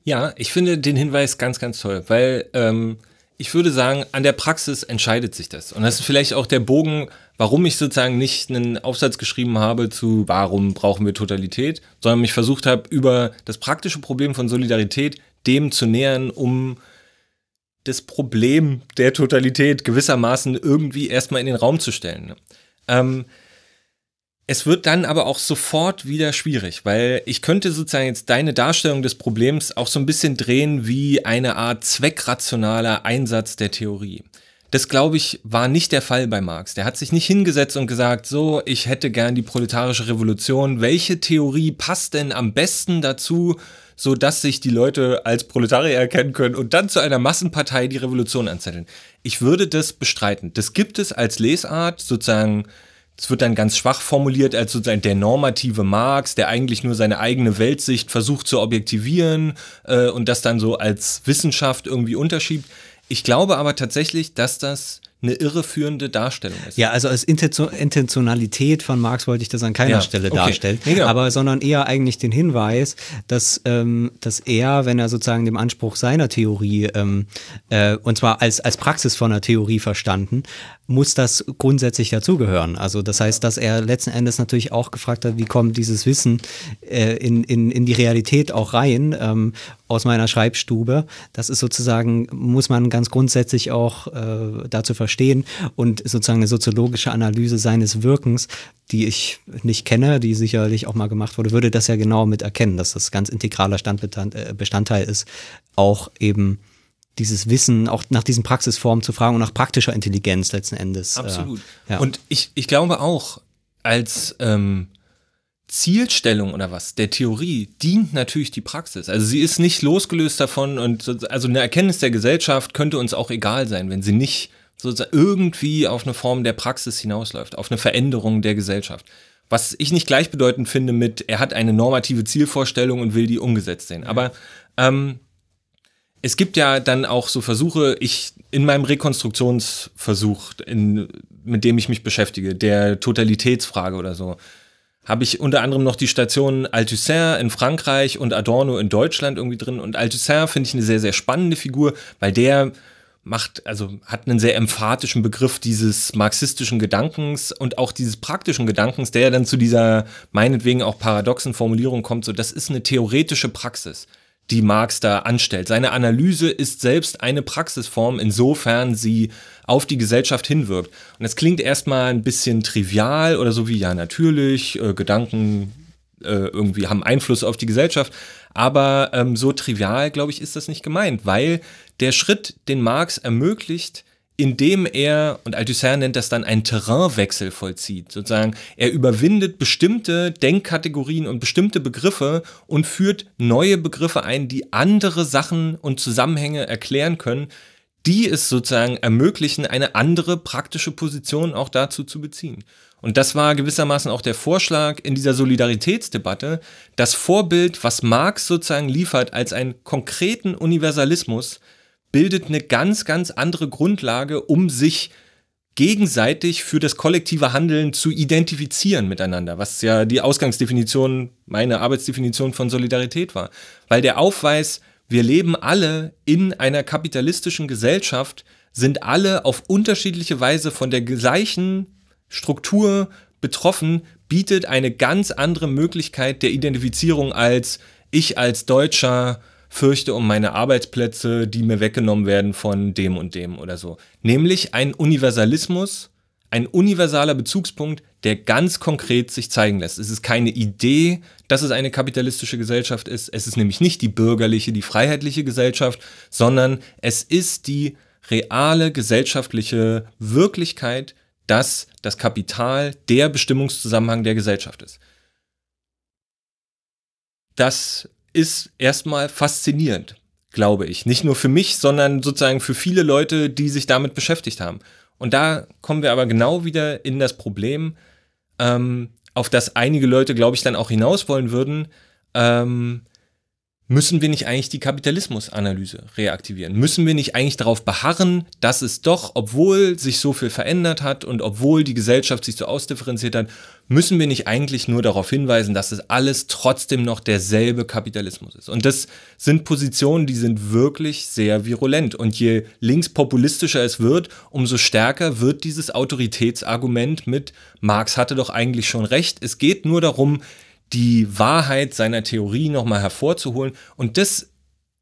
Ja, ich finde den Hinweis ganz, ganz toll, weil ähm, ich würde sagen, an der Praxis entscheidet sich das. Und das ist vielleicht auch der Bogen, warum ich sozusagen nicht einen Aufsatz geschrieben habe zu, warum brauchen wir Totalität, sondern mich versucht habe, über das praktische Problem von Solidarität dem zu nähern, um das Problem der Totalität gewissermaßen irgendwie erstmal in den Raum zu stellen. Ähm, es wird dann aber auch sofort wieder schwierig, weil ich könnte sozusagen jetzt deine Darstellung des Problems auch so ein bisschen drehen wie eine Art zweckrationaler Einsatz der Theorie. Das, glaube ich, war nicht der Fall bei Marx. Der hat sich nicht hingesetzt und gesagt, so, ich hätte gern die proletarische Revolution. Welche Theorie passt denn am besten dazu, so dass sich die Leute als Proletarier erkennen können und dann zu einer Massenpartei die Revolution anzetteln? Ich würde das bestreiten. Das gibt es als Lesart sozusagen es wird dann ganz schwach formuliert als sozusagen der normative Marx, der eigentlich nur seine eigene Weltsicht versucht zu objektivieren äh, und das dann so als Wissenschaft irgendwie unterschiebt. Ich glaube aber tatsächlich, dass das eine irreführende Darstellung ist. Ja, also als Intentionalität von Marx wollte ich das an keiner ja, Stelle okay. darstellen, ja, genau. aber sondern eher eigentlich den Hinweis, dass, ähm, dass er, wenn er sozusagen dem Anspruch seiner Theorie, ähm, äh, und zwar als, als Praxis von einer Theorie verstanden, muss das grundsätzlich dazugehören. Also das heißt, dass er letzten Endes natürlich auch gefragt hat, wie kommt dieses Wissen äh, in, in, in die Realität auch rein ähm, aus meiner Schreibstube. Das ist sozusagen, muss man ganz grundsätzlich auch äh, dazu verstehen und sozusagen eine soziologische Analyse seines Wirkens, die ich nicht kenne, die sicherlich auch mal gemacht wurde, würde das ja genau mit erkennen, dass das ganz integraler äh, Bestandteil ist, auch eben dieses Wissen, auch nach diesen Praxisformen zu fragen und nach praktischer Intelligenz letzten Endes. Äh, Absolut. Äh, ja. Und ich, ich glaube auch, als ähm, Zielstellung oder was der Theorie dient natürlich die Praxis. Also sie ist nicht losgelöst davon und also eine Erkenntnis der Gesellschaft könnte uns auch egal sein, wenn sie nicht sozusagen irgendwie auf eine Form der Praxis hinausläuft, auf eine Veränderung der Gesellschaft. Was ich nicht gleichbedeutend finde mit, er hat eine normative Zielvorstellung und will die umgesetzt sehen. Aber ähm, es gibt ja dann auch so Versuche, ich in meinem Rekonstruktionsversuch, in, mit dem ich mich beschäftige, der Totalitätsfrage oder so, habe ich unter anderem noch die Station Althusser in Frankreich und Adorno in Deutschland irgendwie drin. Und Althusser finde ich eine sehr, sehr spannende Figur, weil der macht, also hat einen sehr emphatischen Begriff dieses marxistischen Gedankens und auch dieses praktischen Gedankens, der dann zu dieser meinetwegen auch paradoxen Formulierung kommt, so das ist eine theoretische Praxis die Marx da anstellt. Seine Analyse ist selbst eine Praxisform, insofern sie auf die Gesellschaft hinwirkt. Und das klingt erstmal ein bisschen trivial oder so wie, ja, natürlich, äh, Gedanken äh, irgendwie haben Einfluss auf die Gesellschaft. Aber ähm, so trivial, glaube ich, ist das nicht gemeint, weil der Schritt, den Marx ermöglicht, indem er, und Althusser nennt das dann einen Terrainwechsel vollzieht, sozusagen, er überwindet bestimmte Denkkategorien und bestimmte Begriffe und führt neue Begriffe ein, die andere Sachen und Zusammenhänge erklären können, die es sozusagen ermöglichen, eine andere praktische Position auch dazu zu beziehen. Und das war gewissermaßen auch der Vorschlag in dieser Solidaritätsdebatte, das Vorbild, was Marx sozusagen liefert als einen konkreten Universalismus, bildet eine ganz, ganz andere Grundlage, um sich gegenseitig für das kollektive Handeln zu identifizieren miteinander, was ja die Ausgangsdefinition, meine Arbeitsdefinition von Solidarität war. Weil der Aufweis, wir leben alle in einer kapitalistischen Gesellschaft, sind alle auf unterschiedliche Weise von der gleichen Struktur betroffen, bietet eine ganz andere Möglichkeit der Identifizierung als ich als Deutscher fürchte um meine Arbeitsplätze, die mir weggenommen werden von dem und dem oder so. Nämlich ein Universalismus, ein universaler Bezugspunkt, der ganz konkret sich zeigen lässt. Es ist keine Idee, dass es eine kapitalistische Gesellschaft ist. Es ist nämlich nicht die bürgerliche, die freiheitliche Gesellschaft, sondern es ist die reale gesellschaftliche Wirklichkeit, dass das Kapital der Bestimmungszusammenhang der Gesellschaft ist. Das ist erstmal faszinierend, glaube ich. Nicht nur für mich, sondern sozusagen für viele Leute, die sich damit beschäftigt haben. Und da kommen wir aber genau wieder in das Problem, ähm, auf das einige Leute, glaube ich, dann auch hinaus wollen würden. Ähm, müssen wir nicht eigentlich die Kapitalismusanalyse reaktivieren? Müssen wir nicht eigentlich darauf beharren, dass es doch, obwohl sich so viel verändert hat und obwohl die Gesellschaft sich so ausdifferenziert hat, müssen wir nicht eigentlich nur darauf hinweisen, dass es alles trotzdem noch derselbe Kapitalismus ist? Und das sind Positionen, die sind wirklich sehr virulent. Und je linkspopulistischer es wird, umso stärker wird dieses Autoritätsargument mit Marx hatte doch eigentlich schon recht. Es geht nur darum, die Wahrheit seiner Theorie nochmal hervorzuholen. Und das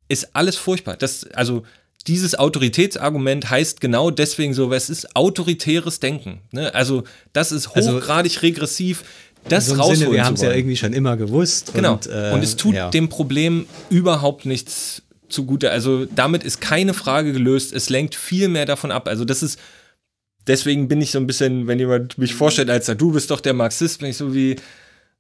ist alles furchtbar. Das, also dieses Autoritätsargument heißt genau deswegen so, es ist autoritäres Denken. Ne? Also das ist also hochgradig also, regressiv. Das so rausholen Sinne, Wir haben es ja irgendwie schon immer gewusst. Genau. Und, äh, und es tut ja. dem Problem überhaupt nichts zugute. Also damit ist keine Frage gelöst. Es lenkt viel mehr davon ab. Also das ist deswegen bin ich so ein bisschen, wenn jemand mich vorstellt, als du bist doch der Marxist, bin ich so wie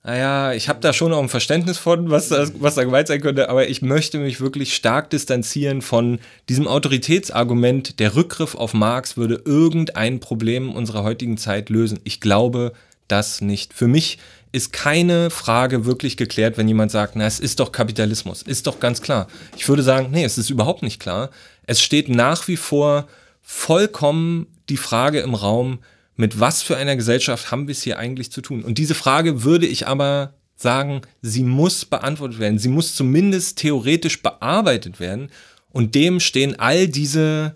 naja, ich habe da schon auch ein Verständnis von, was, das, was da gemeint sein könnte, aber ich möchte mich wirklich stark distanzieren von diesem Autoritätsargument, der Rückgriff auf Marx würde irgendein Problem unserer heutigen Zeit lösen. Ich glaube das nicht. Für mich ist keine Frage wirklich geklärt, wenn jemand sagt, na, es ist doch Kapitalismus, ist doch ganz klar. Ich würde sagen, nee, es ist überhaupt nicht klar. Es steht nach wie vor vollkommen die Frage im Raum, mit was für einer Gesellschaft haben wir es hier eigentlich zu tun? Und diese Frage würde ich aber sagen, sie muss beantwortet werden. Sie muss zumindest theoretisch bearbeitet werden. Und dem stehen all diese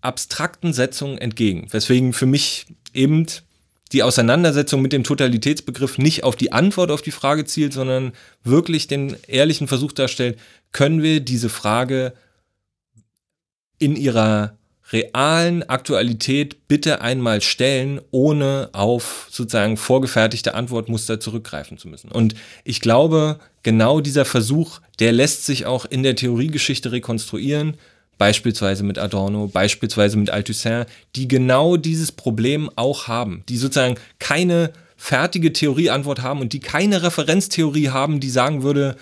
abstrakten Setzungen entgegen. Weswegen für mich eben die Auseinandersetzung mit dem Totalitätsbegriff nicht auf die Antwort auf die Frage zielt, sondern wirklich den ehrlichen Versuch darstellt, können wir diese Frage in ihrer realen Aktualität bitte einmal stellen, ohne auf sozusagen vorgefertigte Antwortmuster zurückgreifen zu müssen. Und ich glaube, genau dieser Versuch, der lässt sich auch in der Theoriegeschichte rekonstruieren, beispielsweise mit Adorno, beispielsweise mit Althusser, die genau dieses Problem auch haben, die sozusagen keine fertige Theorieantwort haben und die keine Referenztheorie haben, die sagen würde,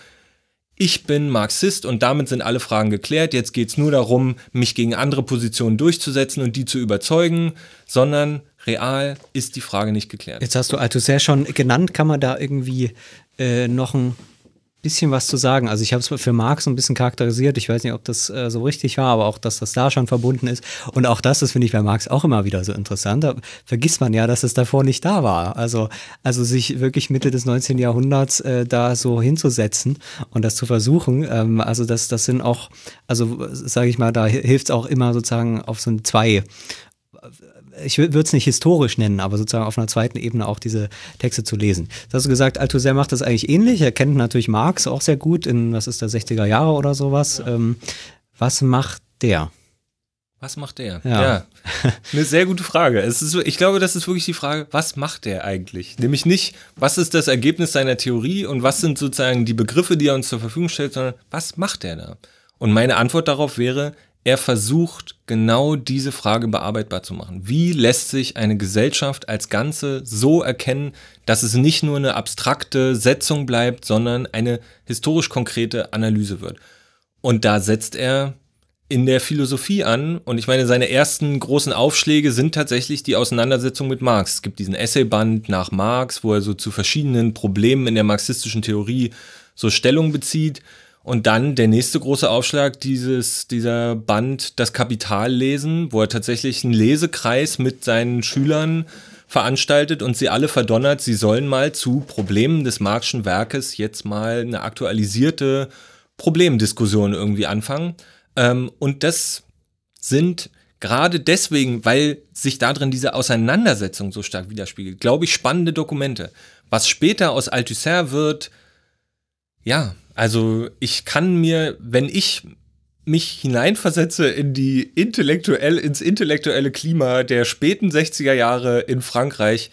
ich bin Marxist und damit sind alle Fragen geklärt. Jetzt geht es nur darum, mich gegen andere Positionen durchzusetzen und die zu überzeugen, sondern real ist die Frage nicht geklärt. Jetzt hast du Althusser schon genannt. Kann man da irgendwie äh, noch ein bisschen was zu sagen. Also ich habe es für Marx ein bisschen charakterisiert. Ich weiß nicht, ob das äh, so richtig war, aber auch, dass das da schon verbunden ist. Und auch das, das finde ich bei Marx auch immer wieder so interessant. Da vergisst man ja, dass es davor nicht da war. Also, also sich wirklich Mitte des 19. Jahrhunderts äh, da so hinzusetzen und das zu versuchen. Ähm, also das, das sind auch, also sage ich mal, da hilft es auch immer sozusagen auf so ein zwei ich würde es nicht historisch nennen, aber sozusagen auf einer zweiten Ebene auch diese Texte zu lesen. Das hast du gesagt, Althusser macht das eigentlich ähnlich. Er kennt natürlich Marx auch sehr gut in, was ist der, 60er Jahre oder sowas. Ja. Ähm, was macht der? Was macht der? Ja. ja. Eine sehr gute Frage. Es ist, ich glaube, das ist wirklich die Frage, was macht der eigentlich? Nämlich nicht, was ist das Ergebnis seiner Theorie und was sind sozusagen die Begriffe, die er uns zur Verfügung stellt, sondern was macht der da? Und meine Antwort darauf wäre, er versucht genau diese Frage bearbeitbar zu machen. Wie lässt sich eine Gesellschaft als Ganze so erkennen, dass es nicht nur eine abstrakte Setzung bleibt, sondern eine historisch konkrete Analyse wird? Und da setzt er in der Philosophie an. Und ich meine, seine ersten großen Aufschläge sind tatsächlich die Auseinandersetzung mit Marx. Es gibt diesen Essayband nach Marx, wo er so zu verschiedenen Problemen in der marxistischen Theorie so Stellung bezieht. Und dann der nächste große Aufschlag, dieses, dieser Band Das Kapital lesen, wo er tatsächlich einen Lesekreis mit seinen Schülern veranstaltet und sie alle verdonnert, sie sollen mal zu Problemen des Marxischen Werkes jetzt mal eine aktualisierte Problemdiskussion irgendwie anfangen. Ähm, und das sind gerade deswegen, weil sich darin diese Auseinandersetzung so stark widerspiegelt, glaube ich, spannende Dokumente. Was später aus Althusser wird, ja, also ich kann mir, wenn ich mich hineinversetze in die intellektuell, ins intellektuelle Klima der späten 60er Jahre in Frankreich,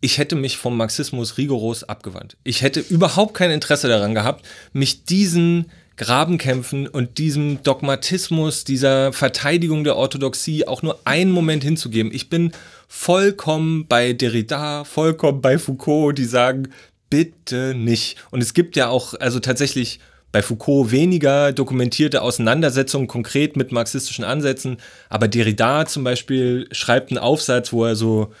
ich hätte mich vom Marxismus rigoros abgewandt. Ich hätte überhaupt kein Interesse daran gehabt, mich diesen Grabenkämpfen und diesem Dogmatismus, dieser Verteidigung der Orthodoxie auch nur einen Moment hinzugeben. Ich bin vollkommen bei Derrida, vollkommen bei Foucault, die sagen, bitte nicht. Und es gibt ja auch, also tatsächlich bei Foucault weniger dokumentierte Auseinandersetzungen konkret mit marxistischen Ansätzen, aber Derrida zum Beispiel schreibt einen Aufsatz, wo er so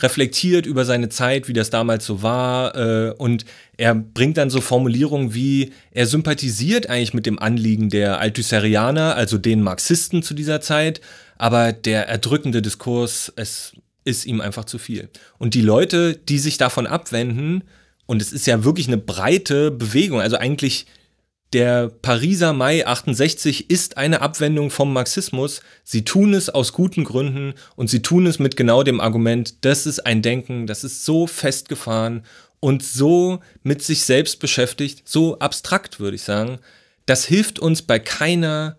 reflektiert über seine Zeit, wie das damals so war äh, und er bringt dann so Formulierungen wie, er sympathisiert eigentlich mit dem Anliegen der Althusserianer, also den Marxisten zu dieser Zeit, aber der erdrückende Diskurs, es ist ihm einfach zu viel. Und die Leute, die sich davon abwenden, und es ist ja wirklich eine breite Bewegung. Also eigentlich der Pariser Mai 68 ist eine Abwendung vom Marxismus. Sie tun es aus guten Gründen und sie tun es mit genau dem Argument, das ist ein Denken, das ist so festgefahren und so mit sich selbst beschäftigt, so abstrakt würde ich sagen. Das hilft uns bei keiner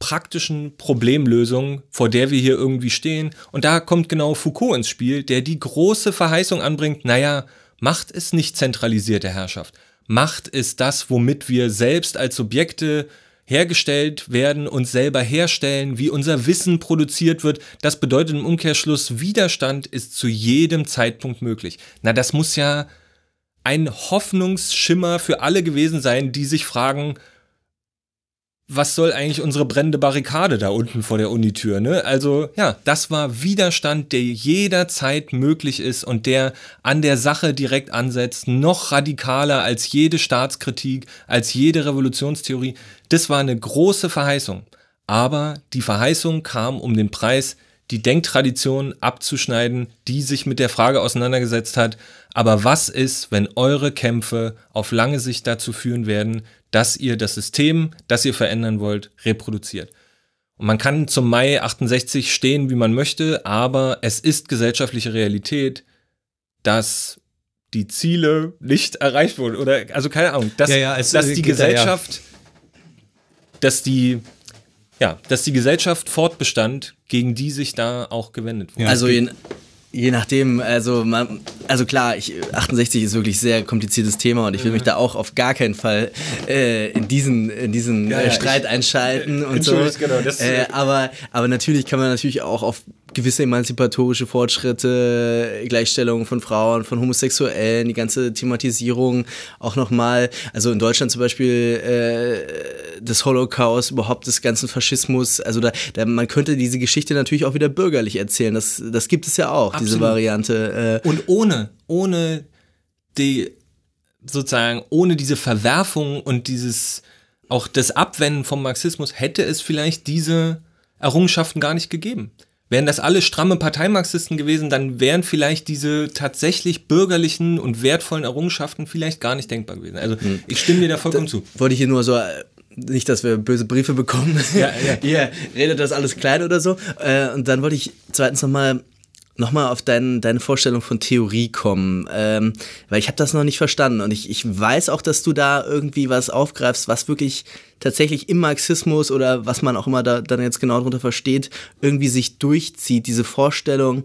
praktischen Problemlösung, vor der wir hier irgendwie stehen. Und da kommt genau Foucault ins Spiel, der die große Verheißung anbringt, naja, Macht ist nicht zentralisierte Herrschaft. Macht ist das, womit wir selbst als Subjekte hergestellt werden, uns selber herstellen, wie unser Wissen produziert wird. Das bedeutet im Umkehrschluss, Widerstand ist zu jedem Zeitpunkt möglich. Na, das muss ja ein Hoffnungsschimmer für alle gewesen sein, die sich fragen, was soll eigentlich unsere brennende Barrikade da unten vor der Unitür? Ne? Also ja, das war Widerstand, der jederzeit möglich ist und der an der Sache direkt ansetzt, noch radikaler als jede Staatskritik, als jede Revolutionstheorie. Das war eine große Verheißung. aber die Verheißung kam um den Preis, die Denktradition abzuschneiden, die sich mit der Frage auseinandergesetzt hat, aber was ist, wenn eure Kämpfe auf lange Sicht dazu führen werden, dass ihr das System, das ihr verändern wollt, reproduziert? Und man kann zum Mai 68 stehen, wie man möchte, aber es ist gesellschaftliche Realität, dass die Ziele nicht erreicht wurden. Oder, also keine Ahnung, dass, Ja, ja, es dass die geht da, ja. Gesellschaft, dass die, ja, dass die Gesellschaft fortbestand, gegen die sich da auch gewendet wurde. also je, je nachdem, also man, also klar, ich, 68 ist wirklich ein sehr kompliziertes Thema und ich will mich da auch auf gar keinen Fall äh, in diesen, in diesen Ja, äh, ja, Streit ich- einschalten äh, und so. genau, äh, aber, aber natürlich kann man natürlich auch auf gewisse emanzipatorische Fortschritte, Gleichstellung von Frauen, von Homosexuellen, die ganze Thematisierung auch nochmal, also in Deutschland zum Beispiel äh, des Holocaust, überhaupt des ganzen Faschismus, also da, da man könnte diese Geschichte natürlich auch wieder bürgerlich erzählen, das, das gibt es ja auch, diese Absolut. Variante. Äh, Und ohne, ohne die, sozusagen, ohne diese Verwerfung und dieses, auch das Abwenden vom Marxismus, hätte es vielleicht diese Errungenschaften gar nicht gegeben. Wären das alle stramme Parteimarxisten gewesen, dann wären vielleicht diese tatsächlich bürgerlichen und wertvollen Errungenschaften vielleicht gar nicht denkbar gewesen. Also ich stimme dir da vollkommen zu. wollte ich hier nur so, äh, nicht, dass wir böse Briefe bekommen. Ja, ja. Ihr redet das alles klein oder so. Äh, und dann wollte ich zweitens nochmal noch mal auf dein, deine Vorstellung von Theorie kommen, ähm, weil ich habe das noch nicht verstanden und ich, ich weiß auch, dass du da irgendwie was aufgreifst, was wirklich tatsächlich im Marxismus oder was man auch immer da dann jetzt genau darunter versteht, irgendwie sich durchzieht, diese Vorstellung,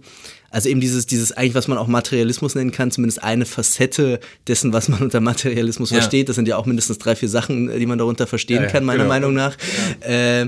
also eben dieses, dieses eigentlich, was man auch Materialismus nennen kann, zumindest eine Facette dessen, was man unter Materialismus Ja. versteht. Das sind ja auch mindestens drei, vier Sachen, die man darunter verstehen Ja, ja, kann, meiner genau. Meinung nach. Äh,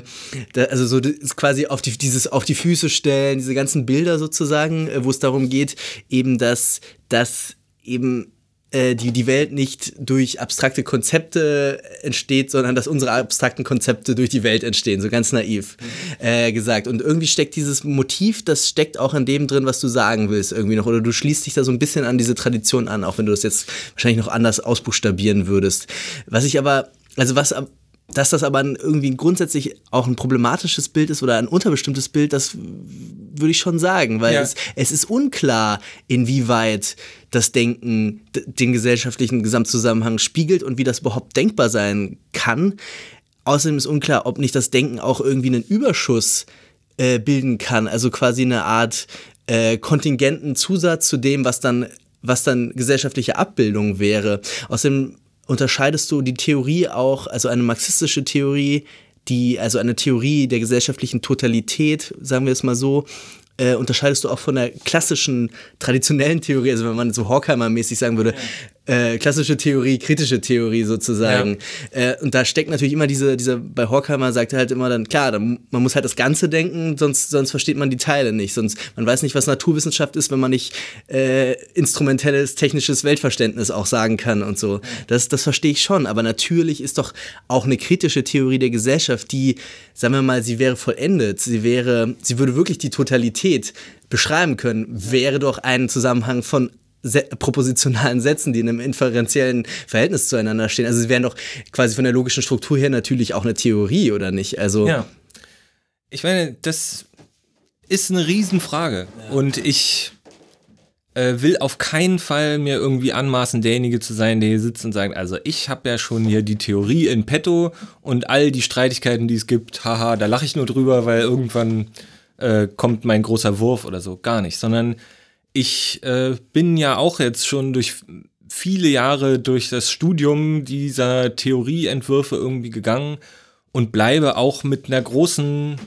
da, also so quasi auf die, dieses auf die Füße stellen, diese ganzen Bilder sozusagen, äh, wo es darum geht, eben dass, dass eben äh, die, die Welt nicht durch abstrakte Konzepte entsteht, sondern dass unsere abstrakten Konzepte durch die Welt entstehen, so ganz naiv äh, gesagt. Und irgendwie steckt dieses Motiv, das steckt auch an dem drin, was du sagen willst, irgendwie noch. Oder du schließt dich da so ein bisschen an diese Tradition an, auch wenn du das jetzt wahrscheinlich noch anders ausbuchstabieren würdest. Was ich aber, also was dass das aber irgendwie grundsätzlich auch ein problematisches Bild ist oder ein unterbestimmtes Bild, das würde ich schon sagen, weil Ja. es, es ist unklar, inwieweit das Denken den gesellschaftlichen Gesamtzusammenhang spiegelt und wie das überhaupt denkbar sein kann. Außerdem ist unklar, ob nicht das Denken auch irgendwie einen Überschuss äh, bilden kann, also quasi eine Art äh, kontingenten Zusatz zu dem, was dann, was dann gesellschaftliche Abbildung wäre. Außerdem unterscheidest du die Theorie auch, also eine marxistische Theorie, die, also eine Theorie der gesellschaftlichen Totalität, sagen wir es mal so, äh, unterscheidest du auch von der klassischen, traditionellen Theorie, also wenn man so Horkheimer-mäßig sagen würde, äh, klassische Theorie, kritische Theorie sozusagen. Äh, und da steckt natürlich immer diese, diese, bei Horkheimer sagt er halt immer dann, klar, dann, man muss halt das Ganze denken, sonst, sonst versteht man die Teile nicht. Sonst, man weiß nicht, was Naturwissenschaft ist, wenn man nicht äh, instrumentelles, technisches Weltverständnis auch sagen kann und so. Das, das verstehe ich schon. Aber natürlich ist doch auch eine kritische Theorie der Gesellschaft, die, sagen wir mal, sie wäre vollendet, sie wäre, sie würde wirklich die Totalität beschreiben können, wäre doch ein Zusammenhang von Se propositionalen Sätzen, die in einem inferenziellen Verhältnis zueinander stehen. Also sie wären doch quasi von der logischen Struktur her natürlich auch eine Theorie, oder nicht? Also Ja. Ich meine, das ist eine Riesenfrage. Und ich äh, will auf keinen Fall mir irgendwie anmaßen, derjenige zu sein, der hier sitzt und sagt, also ich habe ja schon hier die Theorie in petto und all die Streitigkeiten, die es gibt, haha, da lache ich nur drüber, weil irgendwann äh, kommt mein großer Wurf oder so. Gar nicht. Sondern ich äh, bin ja auch jetzt schon durch viele Jahre durch das Studium dieser Theorieentwürfe irgendwie gegangen und bleibe auch mit einer großen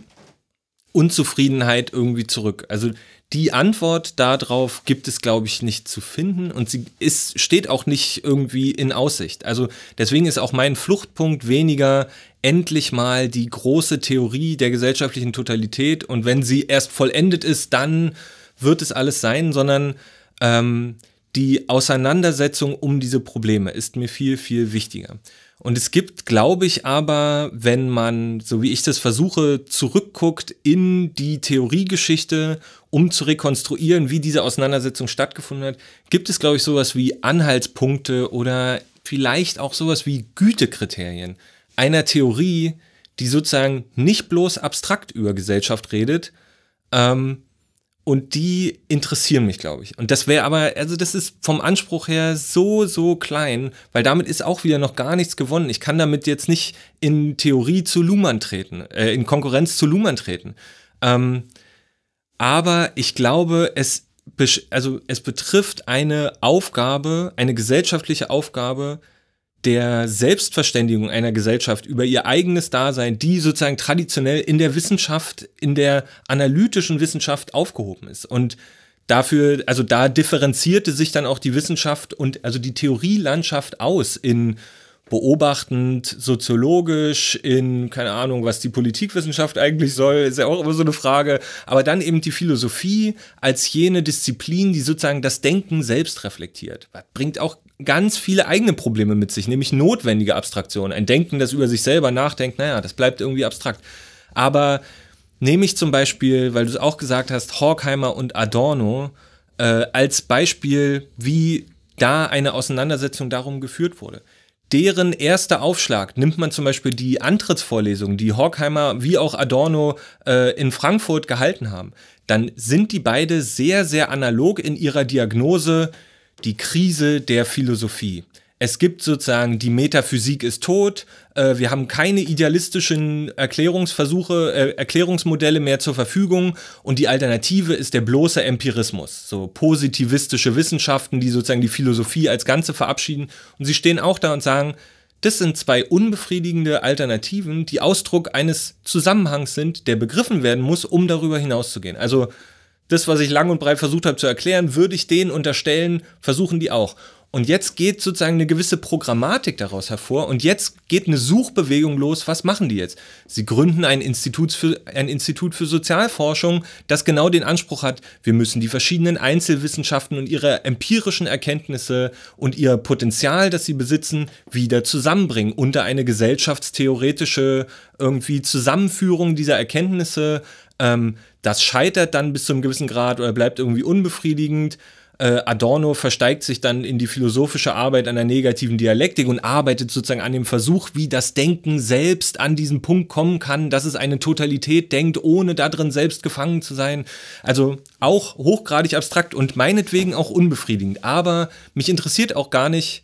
Unzufriedenheit irgendwie zurück. Also die Antwort darauf gibt es, glaube ich, nicht zu finden und sie ist, steht auch nicht irgendwie in Aussicht. Also deswegen ist auch mein Fluchtpunkt weniger endlich mal die große Theorie der gesellschaftlichen Totalität und wenn sie erst vollendet ist, dann wird es alles sein, sondern ähm, die Auseinandersetzung um diese Probleme ist mir viel, viel wichtiger. Und es gibt, glaube ich, aber, wenn man, so wie ich das versuche, zurückguckt in die Theoriegeschichte, um zu rekonstruieren, wie diese Auseinandersetzung stattgefunden hat, gibt es, glaube ich, sowas wie Anhaltspunkte oder vielleicht auch sowas wie Gütekriterien einer Theorie, die sozusagen nicht bloß abstrakt über Gesellschaft redet, ähm, und die interessieren mich, glaube ich. Und das wäre aber, also das ist vom Anspruch her so, so klein, weil damit ist auch wieder noch gar nichts gewonnen. Ich kann damit jetzt nicht in Theorie zu Luhmann treten, äh, in Konkurrenz zu Luhmann treten. Ähm, aber ich glaube, es, also es betrifft eine Aufgabe, eine gesellschaftliche Aufgabe, der Selbstverständigung einer Gesellschaft über ihr eigenes Dasein, die sozusagen traditionell in der Wissenschaft, in der analytischen Wissenschaft aufgehoben ist. Und dafür, also da differenzierte sich dann auch die Wissenschaft und also die Theorielandschaft aus in beobachtend, soziologisch, in, keine Ahnung, was die Politikwissenschaft eigentlich soll, ist ja auch immer so eine Frage. Aber dann eben die Philosophie als jene Disziplin, die sozusagen das Denken selbst reflektiert. Das bringt auch ganz viele eigene Probleme mit sich, nämlich notwendige Abstraktion. Ein Denken, das über sich selber nachdenkt, naja, das bleibt irgendwie abstrakt. Aber nehme ich zum Beispiel, weil du es auch gesagt hast, Horkheimer und Adorno äh, als Beispiel, wie da eine Auseinandersetzung darum geführt wurde. Deren erster Aufschlag nimmt man zum Beispiel die Antrittsvorlesung, die Horkheimer wie auch Adorno äh, in Frankfurt gehalten haben. Dann sind die beide sehr, sehr analog in ihrer Diagnose die Krise der Philosophie. Es gibt sozusagen, die Metaphysik ist tot, äh, wir haben keine idealistischen Erklärungsversuche, äh, Erklärungsmodelle mehr zur Verfügung und die Alternative ist der bloße Empirismus, so positivistische Wissenschaften, die sozusagen die Philosophie als Ganze verabschieden. Und sie stehen auch da und sagen, das sind zwei unbefriedigende Alternativen, die Ausdruck eines Zusammenhangs sind, der begriffen werden muss, um darüber hinauszugehen. Also das, was ich lang und breit versucht habe zu erklären, würde ich denen unterstellen, versuchen die auch. Und jetzt geht sozusagen eine gewisse Programmatik daraus hervor und jetzt geht eine Suchbewegung los. Was machen die jetzt? Sie gründen ein Institut für, ein Institut für Sozialforschung, das genau den Anspruch hat, wir müssen die verschiedenen Einzelwissenschaften und ihre empirischen Erkenntnisse und ihr Potenzial, das sie besitzen, wieder zusammenbringen unter eine gesellschaftstheoretische irgendwie Zusammenführung dieser Erkenntnisse. Ähm, das scheitert dann bis zu einem gewissen Grad oder bleibt irgendwie unbefriedigend. Äh, Adorno versteigt sich dann in die philosophische Arbeit einer negativen Dialektik und arbeitet sozusagen an dem Versuch, wie das Denken selbst an diesen Punkt kommen kann, dass es eine Totalität denkt, ohne darin selbst gefangen zu sein. Also auch hochgradig abstrakt und meinetwegen auch unbefriedigend. Aber mich interessiert auch gar nicht,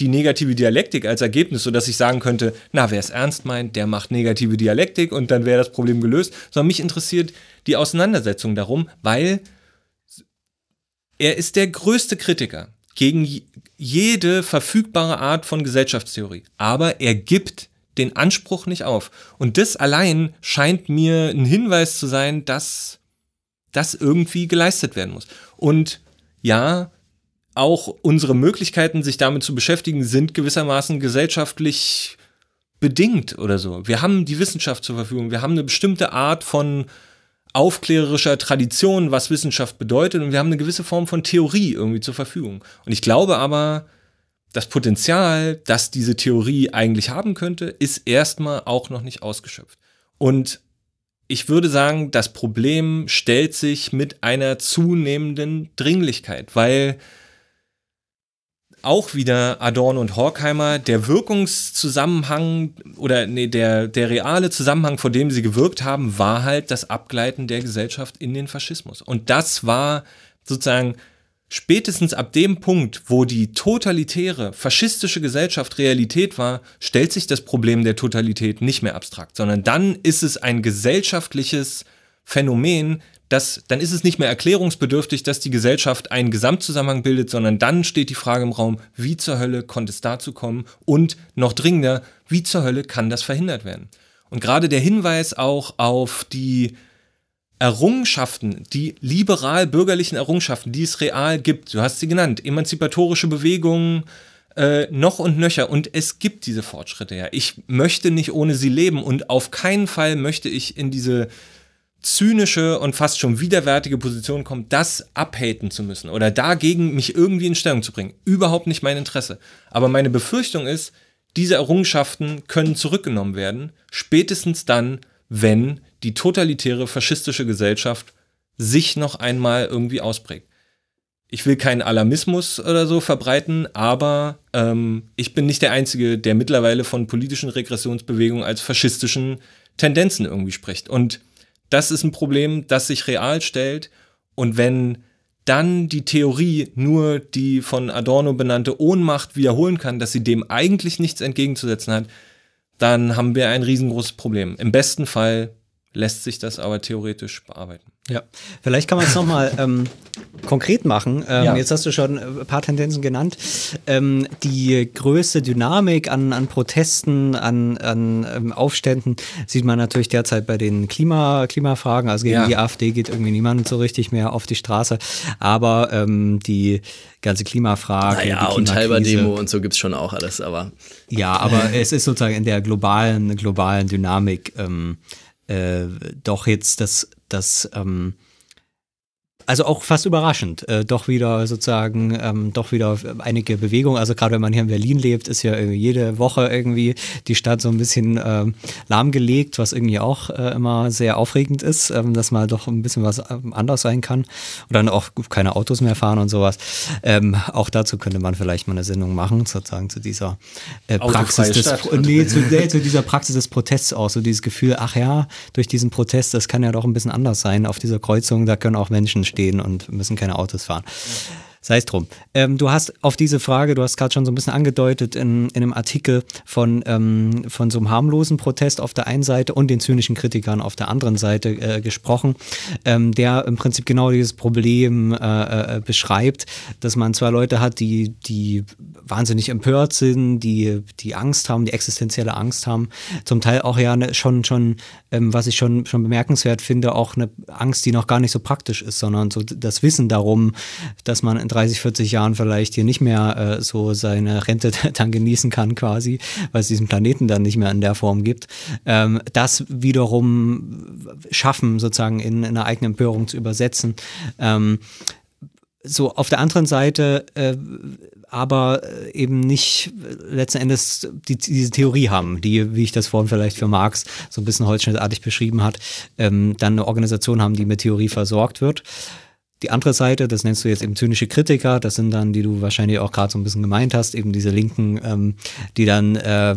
die negative Dialektik als Ergebnis, sodass ich sagen könnte, na, wer es ernst meint, der macht negative Dialektik und dann wäre das Problem gelöst, sondern mich interessiert die Auseinandersetzung darum, weil er ist der größte Kritiker gegen jede verfügbare Art von Gesellschaftstheorie, aber er gibt den Anspruch nicht auf. Und das allein scheint mir ein Hinweis zu sein, dass das irgendwie geleistet werden muss. Und ja, auch unsere Möglichkeiten, sich damit zu beschäftigen, sind gewissermaßen gesellschaftlich bedingt oder so. Wir haben die Wissenschaft zur Verfügung, wir haben eine bestimmte Art von aufklärerischer Tradition, was Wissenschaft bedeutet, und wir haben eine gewisse Form von Theorie irgendwie zur Verfügung. Und ich glaube aber, das Potenzial, das diese Theorie eigentlich haben könnte, ist erstmal auch noch nicht ausgeschöpft. Und ich würde sagen, das Problem stellt sich mit einer zunehmenden Dringlichkeit, weil auch wieder Adorno und Horkheimer, der Wirkungszusammenhang oder nee, der, der reale Zusammenhang, vor dem sie gewirkt haben, war halt das Abgleiten der Gesellschaft in den Faschismus. Und das war sozusagen spätestens ab dem Punkt, wo die totalitäre, faschistische Gesellschaft Realität war, stellt sich das Problem der Totalität nicht mehr abstrakt, sondern dann ist es ein gesellschaftliches Phänomen, das, dann ist es nicht mehr erklärungsbedürftig, dass die Gesellschaft einen Gesamtzusammenhang bildet, sondern dann steht die Frage im Raum, wie zur Hölle konnte es dazu kommen und noch dringender, wie zur Hölle kann das verhindert werden? Und gerade der Hinweis auch auf die Errungenschaften, die liberal-bürgerlichen Errungenschaften, die es real gibt, du hast sie genannt, emanzipatorische Bewegungen, äh, noch und nöcher. Und es gibt diese Fortschritte ja. Ich möchte nicht ohne sie leben und auf keinen Fall möchte ich in diese zynische und fast schon widerwärtige Position kommt, das abhaten zu müssen oder dagegen mich irgendwie in Stellung zu bringen. Überhaupt nicht mein Interesse. Aber meine Befürchtung ist, diese Errungenschaften können zurückgenommen werden, spätestens dann, wenn die totalitäre faschistische Gesellschaft sich noch einmal irgendwie ausprägt. ich will keinen Alarmismus oder so verbreiten, aber ähm, ich bin nicht der Einzige, der mittlerweile von politischen Regressionsbewegungen als faschistischen Tendenzen irgendwie spricht. Und das ist ein Problem, das sich real stellt. Und wenn dann die Theorie nur die von Adorno benannte Ohnmacht wiederholen kann, dass sie dem eigentlich nichts entgegenzusetzen hat, dann haben wir ein riesengroßes Problem. Im besten Fall lässt sich das aber theoretisch bearbeiten. Ja, vielleicht kann man es nochmal ähm, konkret machen. Ähm, ja. Jetzt hast du schon ein paar Tendenzen genannt. Ähm, die größte Dynamik an, an Protesten, an, an ähm, Aufständen sieht man natürlich derzeit bei den Klima, Klimafragen. Also gegen ja. die AfD geht irgendwie niemand so richtig mehr auf die Straße. Aber ähm, die ganze Klimafrage. Naja, und halber Demo und so gibt es schon auch alles, aber. Ja, aber es ist sozusagen in der globalen, globalen Dynamik ähm, äh, doch jetzt das, das ähm, also auch fast überraschend, äh, doch wieder sozusagen, ähm, doch wieder einige Bewegungen. Also gerade wenn man hier in Berlin lebt, ist ja jede Woche irgendwie die Stadt so ein bisschen ähm, lahmgelegt, was irgendwie auch äh, immer sehr aufregend ist, ähm, dass mal doch ein bisschen was ähm, anders sein kann. Und dann auch keine Autos mehr fahren und sowas. Ähm, auch dazu könnte man vielleicht mal eine Sendung machen, sozusagen zu dieser äh, Praxis des nee, zu, nee, zu dieser Praxis des Protests auch, so dieses Gefühl, ach ja, durch diesen Protest, das kann ja doch ein bisschen anders sein auf dieser Kreuzung, da können auch Menschen stehen und müssen keine Autos fahren. Sei es drum. Ähm, du hast auf diese Frage, du hast gerade schon so ein bisschen angedeutet in, in einem Artikel von, ähm, von so einem harmlosen Protest auf der einen Seite und den zynischen Kritikern auf der anderen Seite äh, gesprochen, ähm, der im Prinzip genau dieses Problem äh, äh, beschreibt, dass man zwar Leute hat, die, die wahnsinnig empört sind, die, die Angst haben, die existenzielle Angst haben, zum Teil auch ja ne, schon, schon ähm, was ich schon, schon bemerkenswert finde, auch eine Angst, die noch gar nicht so praktisch ist, sondern so das Wissen darum, dass man in 30, 40 Jahren vielleicht hier nicht mehr äh, so seine Rente dann genießen kann quasi, weil es diesen Planeten dann nicht mehr in der Form gibt. Ähm, das wiederum schaffen, sozusagen in, in eine eigene Empörung zu übersetzen. Ähm, so auf der anderen Seite äh, aber eben nicht letzten Endes die, diese Theorie haben, die, wie ich das vorhin vielleicht für Marx so ein bisschen holzschnittartig beschrieben hat, ähm, dann eine Organisation haben, die mit Theorie versorgt wird. Die andere Seite, das nennst du jetzt eben zynische Kritiker, das sind dann, die du wahrscheinlich auch gerade so ein bisschen gemeint hast, eben diese Linken, ähm, die dann äh,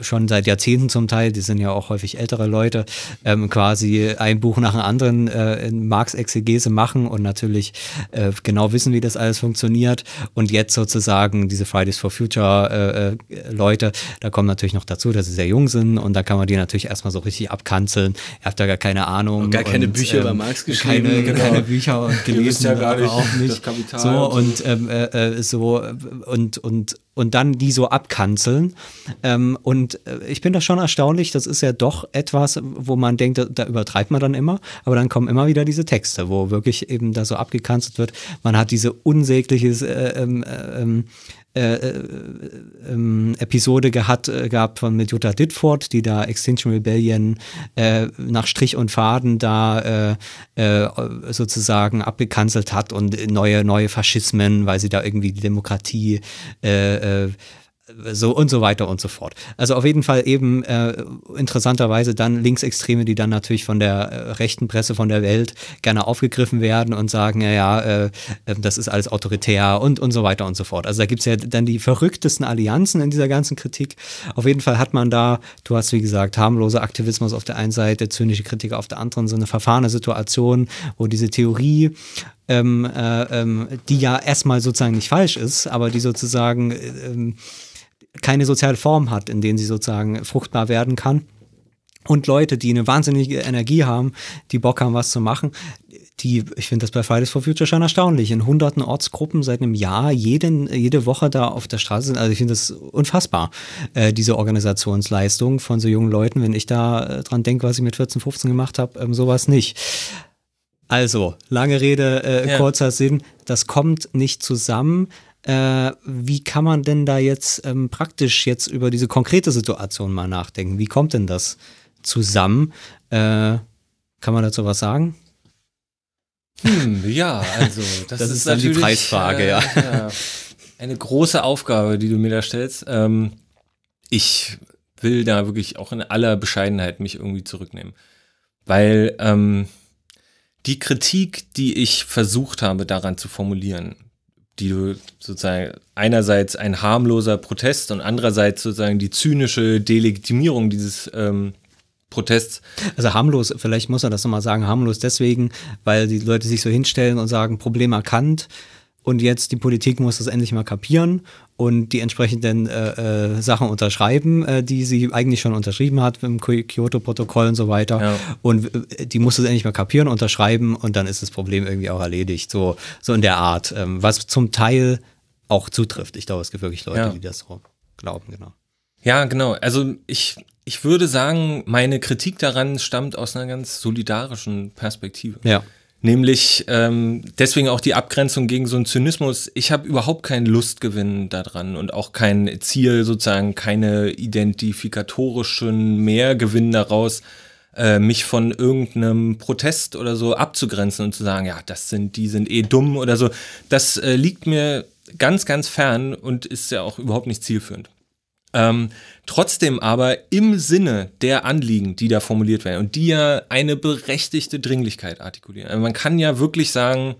schon seit Jahrzehnten zum Teil, die sind ja auch häufig ältere Leute, ähm, quasi ein Buch nach dem anderen äh, in Marx-Exegese machen und natürlich äh, genau wissen, wie das alles funktioniert. Und jetzt sozusagen diese Fridays for Future äh, äh, Leute, da kommt natürlich noch dazu, dass sie sehr jung sind und da kann man die natürlich erstmal so richtig abkanzeln. Ihr habt da gar keine Ahnung. Und gar keine und, Bücher ähm, über Marx geschrieben. Keine, genau. keine Bücher und gelesen, ja gar nicht, auch nicht. Das Kapital so und, ähm, äh, äh, so und und und dann die so abkanzeln. Ähm, und äh, ich bin da schon erstaunlich, das ist ja doch etwas, wo man denkt, da, da, übertreibt man dann immer, aber dann kommen immer wieder diese Texte, wo wirklich eben da so abgekanzelt wird. Man hat diese unsägliches äh, ähm, äh, äh, äh, ähm, Episode gehabt, äh, gehabt von mit Jutta Ditford, die da Extinction Rebellion äh, nach Strich und Faden da äh, äh, sozusagen abgekanzelt hat und neue, neue Faschismen, weil sie da irgendwie die Demokratie so und so weiter und so fort. Also auf jeden Fall eben äh, interessanterweise dann Linksextreme, die dann natürlich von der äh, rechten Presse von der Welt gerne aufgegriffen werden und sagen, ja, äh, ähm, das ist alles autoritär und, und so weiter und so fort. Also da gibt es ja dann die verrücktesten Allianzen in dieser ganzen Kritik. Auf jeden Fall hat man da, du hast wie gesagt, harmloser Aktivismus auf der einen Seite, zynische Kritiker auf der anderen, so eine verfahrene Situation, wo diese Theorie ähm, äh, ähm, die ja erstmal sozusagen nicht falsch ist, aber die sozusagen äh, ähm, keine soziale Form hat, in denen sie sozusagen fruchtbar werden kann. Und Leute, die eine wahnsinnige Energie haben, die Bock haben, was zu machen, die, ich finde das bei Fridays for Future schon erstaunlich, in hunderten Ortsgruppen seit einem Jahr jeden, jede Woche da auf der Straße sind. Also ich finde das unfassbar, äh, diese Organisationsleistung von so jungen Leuten. Wenn ich da äh, dran denke, was ich mit 14, 15 gemacht habe, ähm, sowas nicht. Also, lange Rede, äh, ja. kurzer Sinn, das kommt nicht zusammen. Äh, wie kann man denn da jetzt ähm, praktisch jetzt über diese konkrete Situation mal nachdenken? Wie kommt denn das zusammen? Äh, kann man dazu was sagen? Hm, ja, also das, das ist, ist, dann die Preisfrage, äh, ja. ja. Eine große Aufgabe, die du mir da stellst. Ähm, ich will da wirklich auch in aller Bescheidenheit mich irgendwie zurücknehmen. Weil ähm, die Kritik, die ich versucht habe daran zu formulieren, die du sozusagen einerseits ein harmloser Protest und andererseits sozusagen die zynische Delegitimierung dieses ähm, Protests. Also harmlos, vielleicht muss er das nochmal sagen, harmlos deswegen, weil die Leute sich so hinstellen und sagen, Problem erkannt und jetzt die Politik muss das endlich mal kapieren und die entsprechenden äh, äh, Sachen unterschreiben, äh, die sie eigentlich schon unterschrieben hat im Kyoto-Protokoll und so weiter. Ja. Und äh, die muss es endlich mal kapieren, unterschreiben und dann ist das Problem irgendwie auch erledigt. So, so in der Art. Ähm, was zum Teil auch zutrifft. Ich glaube, es gibt wirklich Leute, ja. die das so glauben, genau. Ja, genau. Also ich, ich würde sagen, meine Kritik daran stammt aus einer ganz solidarischen Perspektive. Ja. Nämlich ähm, deswegen auch die Abgrenzung gegen so einen Zynismus. Ich habe überhaupt keinen Lustgewinn daran und auch kein Ziel, sozusagen keine identifikatorischen Mehrgewinn daraus, äh, mich von irgendeinem Protest oder so abzugrenzen und zu sagen, ja, das sind, die sind eh dumm oder so. Das äh, liegt mir ganz, ganz fern und ist ja auch überhaupt nicht zielführend. Ähm, trotzdem aber im Sinne der Anliegen, die da formuliert werden und die ja eine berechtigte Dringlichkeit artikulieren. Also man kann ja wirklich sagen,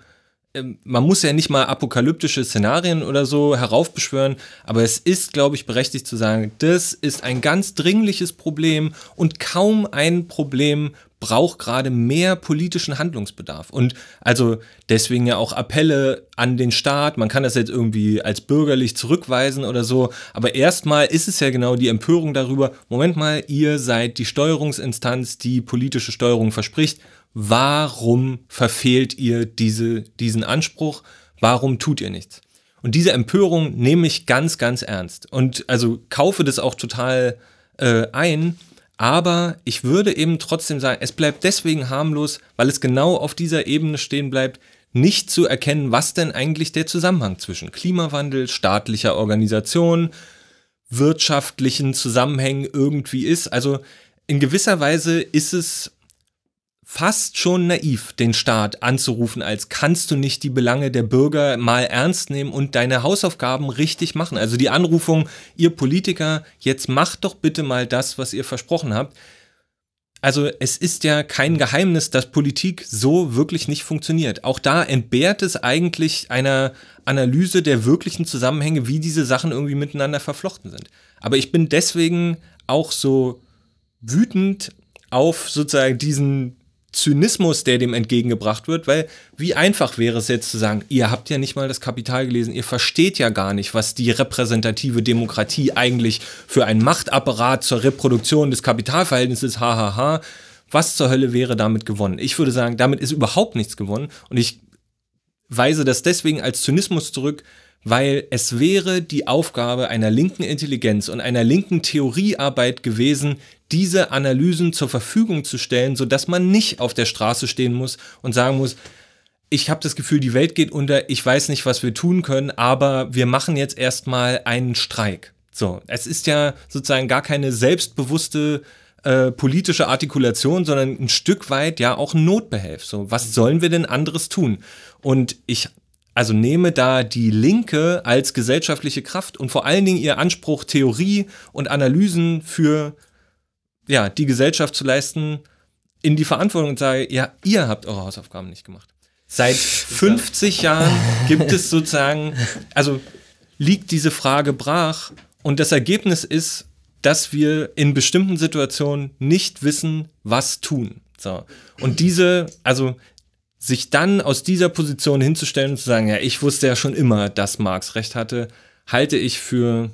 man muss ja nicht mal apokalyptische Szenarien oder so heraufbeschwören, aber es ist, glaube ich, berechtigt zu sagen, das ist ein ganz dringliches Problem und kaum ein Problem braucht gerade mehr politischen Handlungsbedarf. Und also deswegen ja auch Appelle an den Staat. Man kann das jetzt irgendwie als bürgerlich zurückweisen oder so. Aber erstmal ist es ja genau die Empörung darüber, Moment mal, ihr seid die Steuerungsinstanz, die politische Steuerung verspricht. Warum verfehlt ihr diese, diesen Anspruch? Warum tut ihr nichts? Und diese Empörung nehme ich ganz, ganz ernst. Und also kaufe das auch total äh, ein aber ich würde eben trotzdem sagen, es bleibt deswegen harmlos, weil es genau auf dieser Ebene stehen bleibt, nicht zu erkennen, was denn eigentlich der Zusammenhang zwischen Klimawandel, staatlicher Organisation, wirtschaftlichen Zusammenhängen irgendwie ist. Also in gewisser Weise ist es fast schon naiv, den Staat anzurufen, als kannst du nicht die Belange der Bürger mal ernst nehmen und deine Hausaufgaben richtig machen. Also die Anrufung, ihr Politiker, jetzt macht doch bitte mal das, was ihr versprochen habt. Also es ist ja kein Geheimnis, dass Politik so wirklich nicht funktioniert. Auch da entbehrt es eigentlich einer Analyse der wirklichen Zusammenhänge, wie diese Sachen irgendwie miteinander verflochten sind. Aber ich bin deswegen auch so wütend auf sozusagen diesen Zynismus, der dem entgegengebracht wird, weil wie einfach wäre es jetzt zu sagen, ihr habt ja nicht mal das Kapital gelesen, ihr versteht ja gar nicht, was die repräsentative Demokratie eigentlich für ein Machtapparat zur Reproduktion des Kapitalverhältnisses hahaha. Was zur Hölle wäre damit gewonnen? Ich würde sagen, damit ist überhaupt nichts gewonnen und ich weise das deswegen als Zynismus zurück, weil es wäre die Aufgabe einer linken Intelligenz und einer linken Theoriearbeit gewesen, diese Analysen zur Verfügung zu stellen, sodass man nicht auf der Straße stehen muss und sagen muss, ich habe das Gefühl, die Welt geht unter, ich weiß nicht, was wir tun können, aber wir machen jetzt erstmal einen Streik. So, es ist ja sozusagen gar keine selbstbewusste äh, politische Artikulation, sondern ein Stück weit ja auch ein Notbehelf. So, was sollen wir denn anderes tun? Und ich also nehme da die Linke als gesellschaftliche Kraft und vor allen Dingen ihr Anspruch, Theorie und Analysen für ja, die Gesellschaft zu leisten, in die Verantwortung und sage, ja, ihr habt eure Hausaufgaben nicht gemacht. Seit 50 Jahren gibt es sozusagen, also liegt diese Frage brach und das Ergebnis ist, dass wir in bestimmten Situationen nicht wissen, was tun. So. Und diese, also sich dann aus dieser Position hinzustellen und zu sagen, ja, ich wusste ja schon immer, dass Marx recht hatte, halte ich für,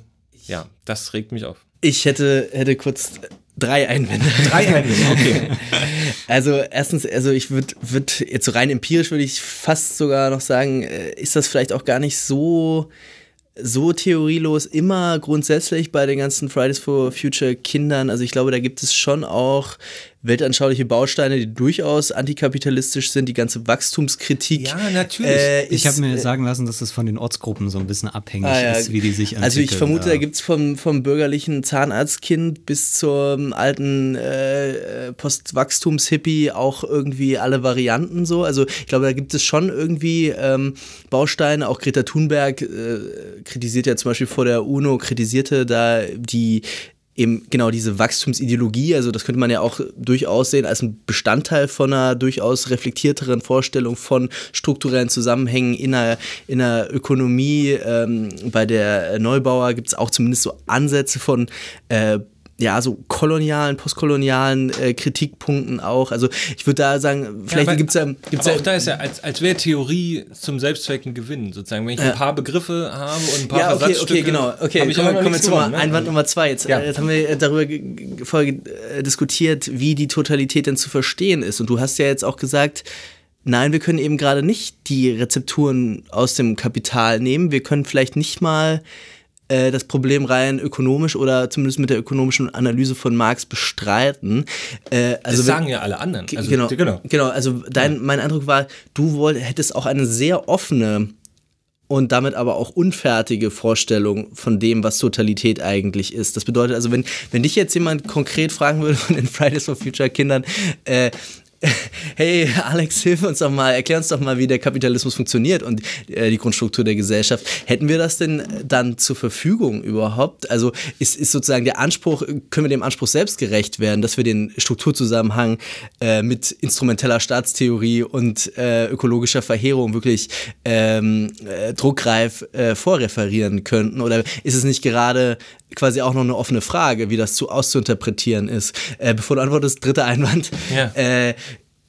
ja, das regt mich auf. Ich hätte, hätte kurz drei Einwände. Drei Einwände, okay. Also erstens, also ich würde würd jetzt so rein empirisch würde ich fast sogar noch sagen, äh, ist das vielleicht auch gar nicht so so theorielos immer grundsätzlich bei den ganzen Fridays for Future Kindern. Also ich glaube, da gibt es schon auch weltanschauliche Bausteine, die durchaus antikapitalistisch sind, die ganze Wachstumskritik. Ja, natürlich. Äh, ich habe mir äh, sagen lassen, dass das von den Ortsgruppen so ein bisschen abhängig ah, ja. ist, wie die sich entwickeln. Also ich vermute, ja. da gibt es vom, vom bürgerlichen Zahnarztkind bis zum alten äh, Postwachstumshippie auch irgendwie alle Varianten so. Also ich glaube, da gibt es schon irgendwie ähm, Bausteine. Auch Greta Thunberg äh, kritisiert ja zum Beispiel vor der UNO, kritisierte da die eben genau diese Wachstumsideologie, also das könnte man ja auch durchaus sehen als ein Bestandteil von einer durchaus reflektierteren Vorstellung von strukturellen Zusammenhängen in einer, in einer Ökonomie. Ähm, bei der Neubauer gibt es auch zumindest so Ansätze von äh, ja, so kolonialen, postkolonialen äh, Kritikpunkten auch. Also ich würde da sagen, vielleicht ja, gibt es ja. Gibt's aber ja, auch da ist ja, als, als wäre Theorie zum Selbstzweck ein Gewinn, sozusagen. Wenn ich ein paar Begriffe habe und ein paar ja, okay, Versatzstücke, okay, genau. Okay, kommen, wir, kommen wir zu gewonnen, ne? Einwand Nummer zwei. Jetzt, ja. jetzt haben wir darüber voll äh, diskutiert, wie die Totalität denn zu verstehen ist. Und du hast ja jetzt auch gesagt, Nein, wir können eben gerade nicht die Rezepturen aus dem Kapital nehmen. Wir können vielleicht nicht mal äh, das Problem rein ökonomisch oder zumindest mit der ökonomischen Analyse von Marx bestreiten. Äh, also das sagen wenn, ja alle anderen. Also, genau, genau, genau. Also dein, ja. mein Eindruck war, du wollt, hättest auch eine sehr offene und damit aber auch unfertige Vorstellung von dem, was Totalität eigentlich ist. Das bedeutet also, wenn, wenn dich jetzt jemand konkret fragen würde von den Fridays for Future Kindern, äh, hey Alex, hilf uns doch mal, erklär uns doch mal, wie der Kapitalismus funktioniert und äh, die Grundstruktur der Gesellschaft. Hätten wir das denn dann zur Verfügung überhaupt? Also ist, ist sozusagen der Anspruch, können wir dem Anspruch selbst gerecht werden, dass wir den Strukturzusammenhang äh, mit instrumenteller Staatstheorie und äh, ökologischer Verheerung wirklich ähm, äh, druckreif äh, vorreferieren könnten? Oder ist es nicht gerade quasi auch noch eine offene Frage, wie das zu auszuinterpretieren ist? Äh, bevor du antwortest, dritter Einwand. Ja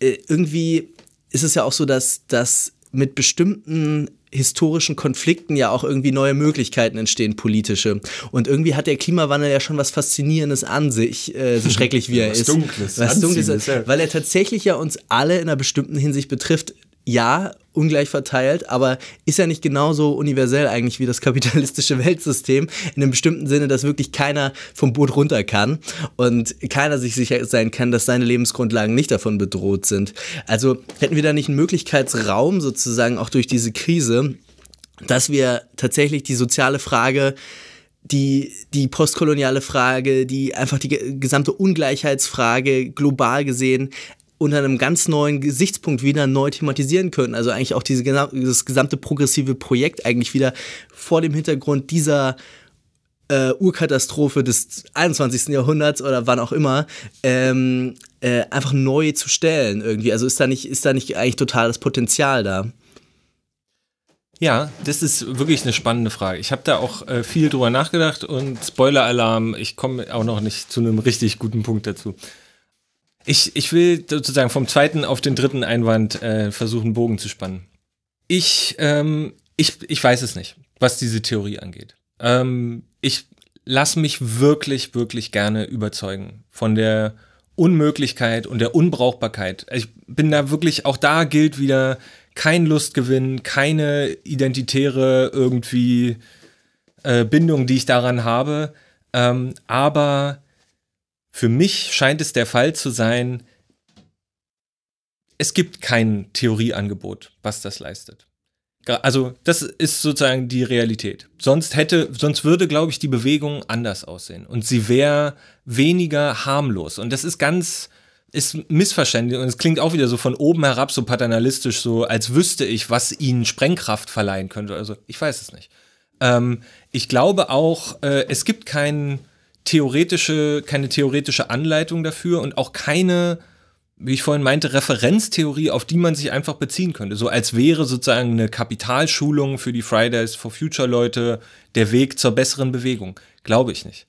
äh, irgendwie ist es ja auch so, dass, dass mit bestimmten historischen Konflikten ja auch irgendwie neue Möglichkeiten entstehen, politische. Und irgendwie hat der Klimawandel ja schon was Faszinierendes an sich, äh, so schrecklich wie er was ist. Dunkles, was Dunkles, ist, weil er tatsächlich ja uns alle in einer bestimmten Hinsicht betrifft ja, ungleich verteilt, aber ist ja nicht genauso universell eigentlich wie das kapitalistische Weltsystem. In einem bestimmten Sinne, dass wirklich keiner vom Boot runter kann und keiner sich sicher sein kann, dass seine Lebensgrundlagen nicht davon bedroht sind. Also hätten wir da nicht einen Möglichkeitsraum sozusagen auch durch diese Krise, dass wir tatsächlich die soziale Frage die, die postkoloniale Frage, die einfach die gesamte Ungleichheitsfrage global gesehen unter einem ganz neuen Gesichtspunkt wieder neu thematisieren können. Also eigentlich auch diese, dieses gesamte progressive Projekt eigentlich wieder vor dem Hintergrund dieser äh, Urkatastrophe des 21. Jahrhunderts oder wann auch immer ähm, äh, einfach neu zu stellen irgendwie. Also ist da nicht, ist da nicht eigentlich total das Potenzial da? Ja, das ist wirklich eine spannende Frage. Ich habe da auch äh, viel drüber nachgedacht und Spoiler-Alarm, ich komme auch noch nicht zu einem richtig guten Punkt dazu. Ich, ich will sozusagen vom zweiten auf den dritten Einwand äh, versuchen, Bogen zu spannen. Ich, ähm, ich, ich weiß es nicht, was diese Theorie angeht. Ähm, ich lasse mich wirklich, wirklich gerne überzeugen von der Unmöglichkeit und der Unbrauchbarkeit. Ich bin da wirklich, auch da gilt wieder kein Lustgewinn, keine identitäre irgendwie äh, Bindung, die ich daran habe. Ähm, aber für mich scheint es der Fall zu sein, es gibt kein Theorieangebot, was das leistet. Also, das ist sozusagen die Realität. Sonst hätte, sonst würde, glaube ich, die Bewegung anders aussehen. Und sie wäre weniger harmlos. Und das ist ganz, ist missverständlich. Und es klingt auch wieder so von oben herab, so paternalistisch, so als wüsste ich, was ihnen Sprengkraft verleihen könnte. Also, ich weiß es nicht. Ähm, ich glaube auch, äh, es gibt keinen theoretische, keine theoretische Anleitung dafür und auch keine, wie ich vorhin meinte, Referenztheorie, auf die man sich einfach beziehen könnte. So als wäre sozusagen eine Kapitalschulung für die Fridays for Future Leute der Weg zur besseren Bewegung. Glaube ich nicht.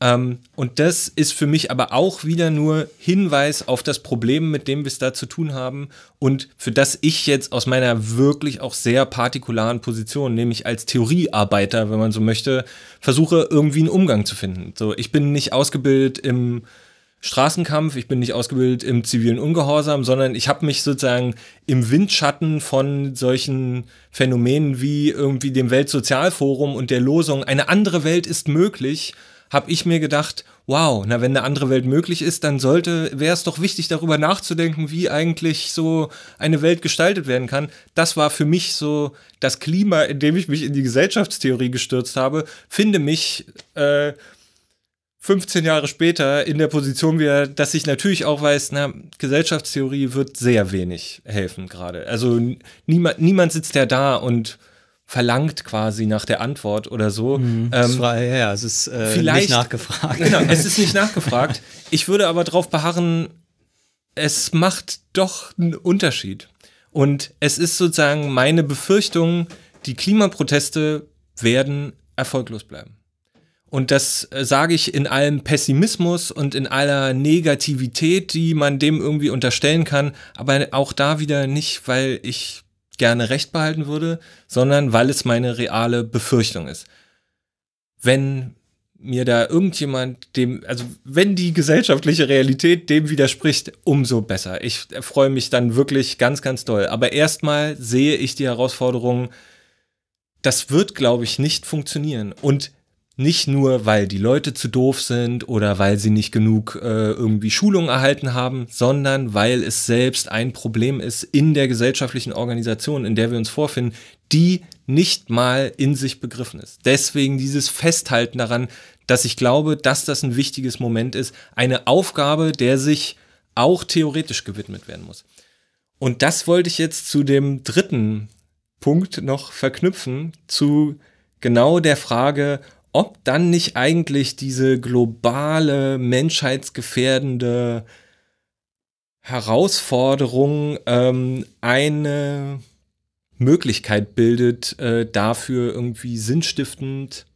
Ähm, und das ist für mich aber auch wieder nur Hinweis auf das Problem, mit dem wir es da zu tun haben und für das ich jetzt aus meiner wirklich auch sehr partikularen Position, nämlich als Theoriearbeiter, wenn man so möchte, versuche irgendwie einen Umgang zu finden. So, ich bin nicht ausgebildet im Straßenkampf, ich bin nicht ausgebildet im zivilen Ungehorsam, sondern ich habe mich sozusagen im Windschatten von solchen Phänomenen wie irgendwie dem Weltsozialforum und der Losung, eine andere Welt ist möglich, habe ich mir gedacht, wow, na wenn eine andere Welt möglich ist, dann sollte, wäre es doch wichtig, darüber nachzudenken, wie eigentlich so eine Welt gestaltet werden kann. Das war für mich so das Klima, in dem ich mich in die Gesellschaftstheorie gestürzt habe, finde mich äh, 15 Jahre später in der Position wieder, dass ich natürlich auch weiß, na, Gesellschaftstheorie wird sehr wenig helfen gerade. Also niemand, niemand sitzt ja da und verlangt quasi nach der Antwort oder so. Mhm, ähm, war, ja, es ist äh, vielleicht, nicht nachgefragt. Genau, es ist nicht nachgefragt. Ich würde aber darauf beharren, es macht doch einen Unterschied. Und es ist sozusagen meine Befürchtung, die Klimaproteste werden erfolglos bleiben. Und das äh, sage ich in allem Pessimismus und in aller Negativität, die man dem irgendwie unterstellen kann, aber auch da wieder nicht, weil ich gerne Recht behalten würde, sondern weil es meine reale Befürchtung ist. Wenn mir da irgendjemand dem, also wenn die gesellschaftliche Realität dem widerspricht, umso besser. Ich freue mich dann wirklich ganz, ganz doll. Aber erstmal sehe ich die Herausforderung, das wird, glaube ich, nicht funktionieren. Und nicht nur, weil die Leute zu doof sind oder weil sie nicht genug äh, irgendwie Schulung erhalten haben, sondern weil es selbst ein Problem ist in der gesellschaftlichen Organisation, in der wir uns vorfinden, die nicht mal in sich begriffen ist. Deswegen dieses Festhalten daran, dass ich glaube, dass das ein wichtiges Moment ist, eine Aufgabe, der sich auch theoretisch gewidmet werden muss. Und das wollte ich jetzt zu dem dritten Punkt noch verknüpfen, zu genau der Frage, ob dann nicht eigentlich diese globale, menschheitsgefährdende Herausforderung ähm, eine Möglichkeit bildet, äh, dafür irgendwie sinnstiftend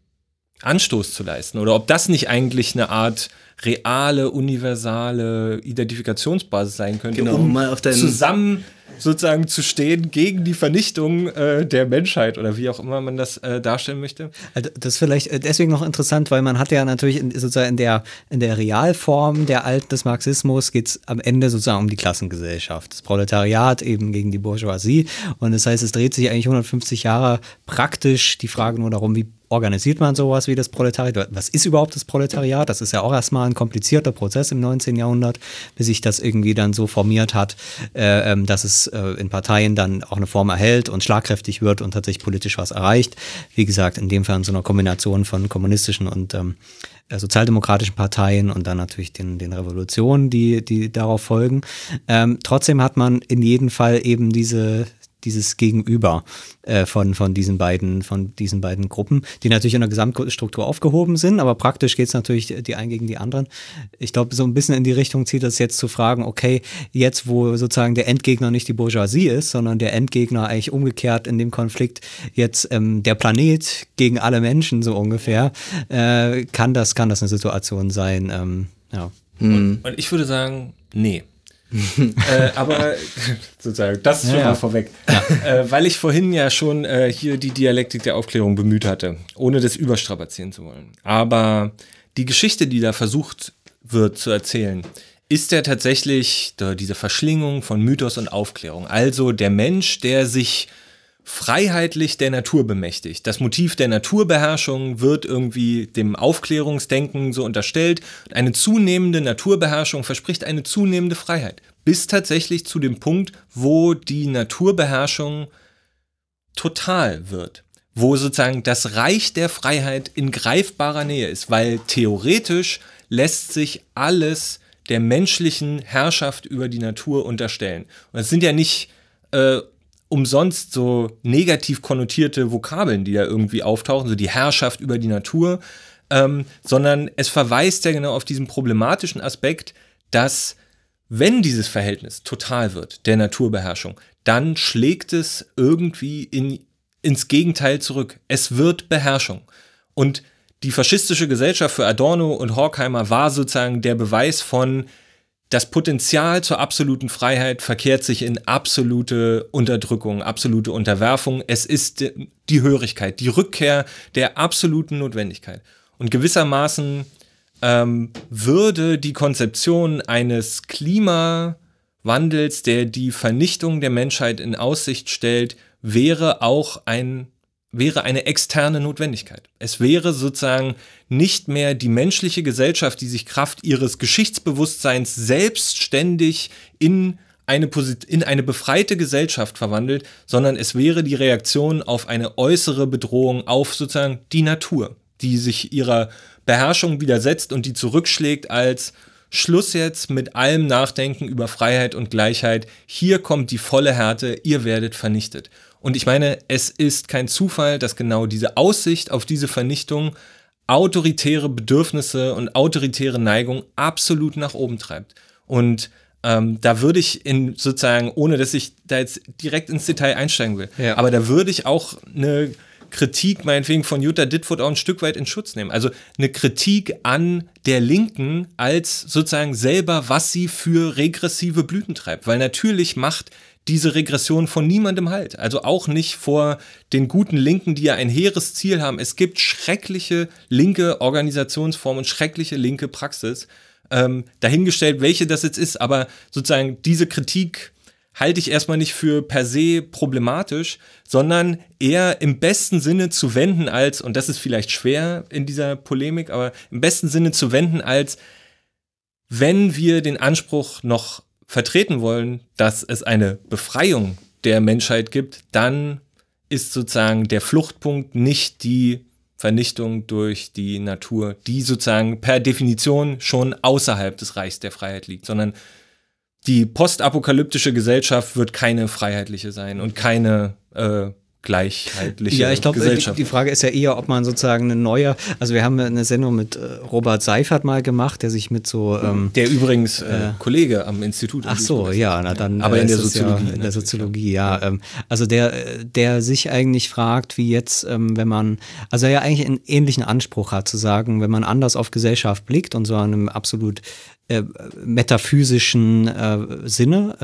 Anstoß zu leisten. Oder ob das nicht eigentlich eine Art reale, universale Identifikationsbasis sein könnte, genau, um mal auf zusammen sozusagen zu stehen gegen die Vernichtung äh, der Menschheit oder wie auch immer man das äh, darstellen möchte. Also das ist vielleicht äh, deswegen noch interessant, weil man hat ja natürlich in, sozusagen in der, in der Realform der Alten des Marxismus geht es am Ende sozusagen um die Klassengesellschaft. Das Proletariat eben gegen die Bourgeoisie. Und das heißt, es dreht sich eigentlich 150 Jahre praktisch die Frage nur darum, wie organisiert man sowas wie das Proletariat? Was ist überhaupt das Proletariat? Das ist ja auch erstmal ein komplizierter Prozess im 19. Jahrhundert, bis sich das irgendwie dann so formiert hat, äh, ähm, dass es äh, in Parteien dann auch eine Form erhält und schlagkräftig wird und tatsächlich politisch was erreicht. Wie gesagt, in dem Fall in so einer Kombination von kommunistischen und ähm, äh, sozialdemokratischen Parteien und dann natürlich den, den Revolutionen, die, die darauf folgen. Ähm, trotzdem hat man in jedem Fall eben diese, dieses Gegenüber äh, von, von, diesen beiden, von diesen beiden Gruppen, die natürlich in der Gesamtstruktur aufgehoben sind, aber praktisch geht es natürlich die einen gegen die anderen. Ich glaube, so ein bisschen in die Richtung zieht es jetzt zu fragen, okay, jetzt wo sozusagen der Endgegner nicht die Bourgeoisie ist, sondern der Endgegner eigentlich umgekehrt in dem Konflikt jetzt ähm, der Planet gegen alle Menschen so ungefähr, äh, kann, das, kann das eine Situation sein. Ähm, ja. Und, und ich würde sagen, nee. äh, aber sozusagen, das ist schon ja, mal vorweg. Ja. Äh, weil ich vorhin ja schon äh, hier die Dialektik der Aufklärung bemüht hatte, ohne das überstrapazieren zu wollen. Aber die Geschichte, die da versucht wird zu erzählen, ist ja tatsächlich diese Verschlingung von Mythos und Aufklärung. Also der Mensch, der sich freiheitlich der Natur bemächtigt. Das Motiv der Naturbeherrschung wird irgendwie dem Aufklärungsdenken so unterstellt. Eine zunehmende Naturbeherrschung verspricht eine zunehmende Freiheit. Bis tatsächlich zu dem Punkt, wo die Naturbeherrschung total wird. Wo sozusagen das Reich der Freiheit in greifbarer Nähe ist, weil theoretisch lässt sich alles der menschlichen Herrschaft über die Natur unterstellen. Und es sind ja nicht äh, umsonst so negativ konnotierte Vokabeln, die da irgendwie auftauchen, so die Herrschaft über die Natur, ähm, sondern es verweist ja genau auf diesen problematischen Aspekt, dass wenn dieses Verhältnis total wird, der Naturbeherrschung, dann schlägt es irgendwie in, ins Gegenteil zurück. Es wird Beherrschung. Und die faschistische Gesellschaft für Adorno und Horkheimer war sozusagen der Beweis von, das Potenzial zur absoluten Freiheit verkehrt sich in absolute Unterdrückung, absolute Unterwerfung. Es ist die Hörigkeit, die Rückkehr der absoluten Notwendigkeit. Und gewissermaßen ähm, würde die Konzeption eines Klimawandels, der die Vernichtung der Menschheit in Aussicht stellt, wäre auch ein wäre eine externe Notwendigkeit. Es wäre sozusagen nicht mehr die menschliche Gesellschaft, die sich Kraft ihres Geschichtsbewusstseins selbstständig in eine, in eine befreite Gesellschaft verwandelt, sondern es wäre die Reaktion auf eine äußere Bedrohung, auf sozusagen die Natur, die sich ihrer Beherrschung widersetzt und die zurückschlägt als Schluss jetzt mit allem Nachdenken über Freiheit und Gleichheit. Hier kommt die volle Härte, ihr werdet vernichtet. Und ich meine, es ist kein Zufall, dass genau diese Aussicht auf diese Vernichtung autoritäre Bedürfnisse und autoritäre Neigung absolut nach oben treibt. Und ähm, da würde ich in sozusagen, ohne dass ich da jetzt direkt ins Detail einsteigen will, ja. aber da würde ich auch eine Kritik meinetwegen von Jutta Ditford auch ein Stück weit in Schutz nehmen. Also eine Kritik an der Linken als sozusagen selber, was sie für regressive Blüten treibt. Weil natürlich macht diese Regression von niemandem halt. Also auch nicht vor den guten Linken, die ja ein hehres Ziel haben. Es gibt schreckliche linke Organisationsformen, schreckliche linke Praxis. Ähm, dahingestellt, welche das jetzt ist, aber sozusagen diese Kritik halte ich erstmal nicht für per se problematisch, sondern eher im besten Sinne zu wenden als, und das ist vielleicht schwer in dieser Polemik, aber im besten Sinne zu wenden als, wenn wir den Anspruch noch vertreten wollen, dass es eine Befreiung der Menschheit gibt, dann ist sozusagen der Fluchtpunkt nicht die Vernichtung durch die Natur, die sozusagen per Definition schon außerhalb des Reichs der Freiheit liegt, sondern die postapokalyptische Gesellschaft wird keine freiheitliche sein und keine äh, gleichheitliche ja, ich glaube, die, die, Frage ist ja eher, ob man sozusagen eine neue, also wir haben eine Sendung mit äh, Robert Seifert mal gemacht, der sich mit so ähm, der übrigens äh, äh, Kollege am Institut. Ach so, ja, na dann. Aber in der Soziologie. Ja, in der Soziologie, ja. ja. Ähm, also der, der sich eigentlich fragt, wie jetzt, ähm, wenn man, also er ja eigentlich einen ähnlichen Anspruch hat, zu sagen, wenn man anders auf Gesellschaft blickt und so einem absolut äh, metaphysischen äh, Sinne.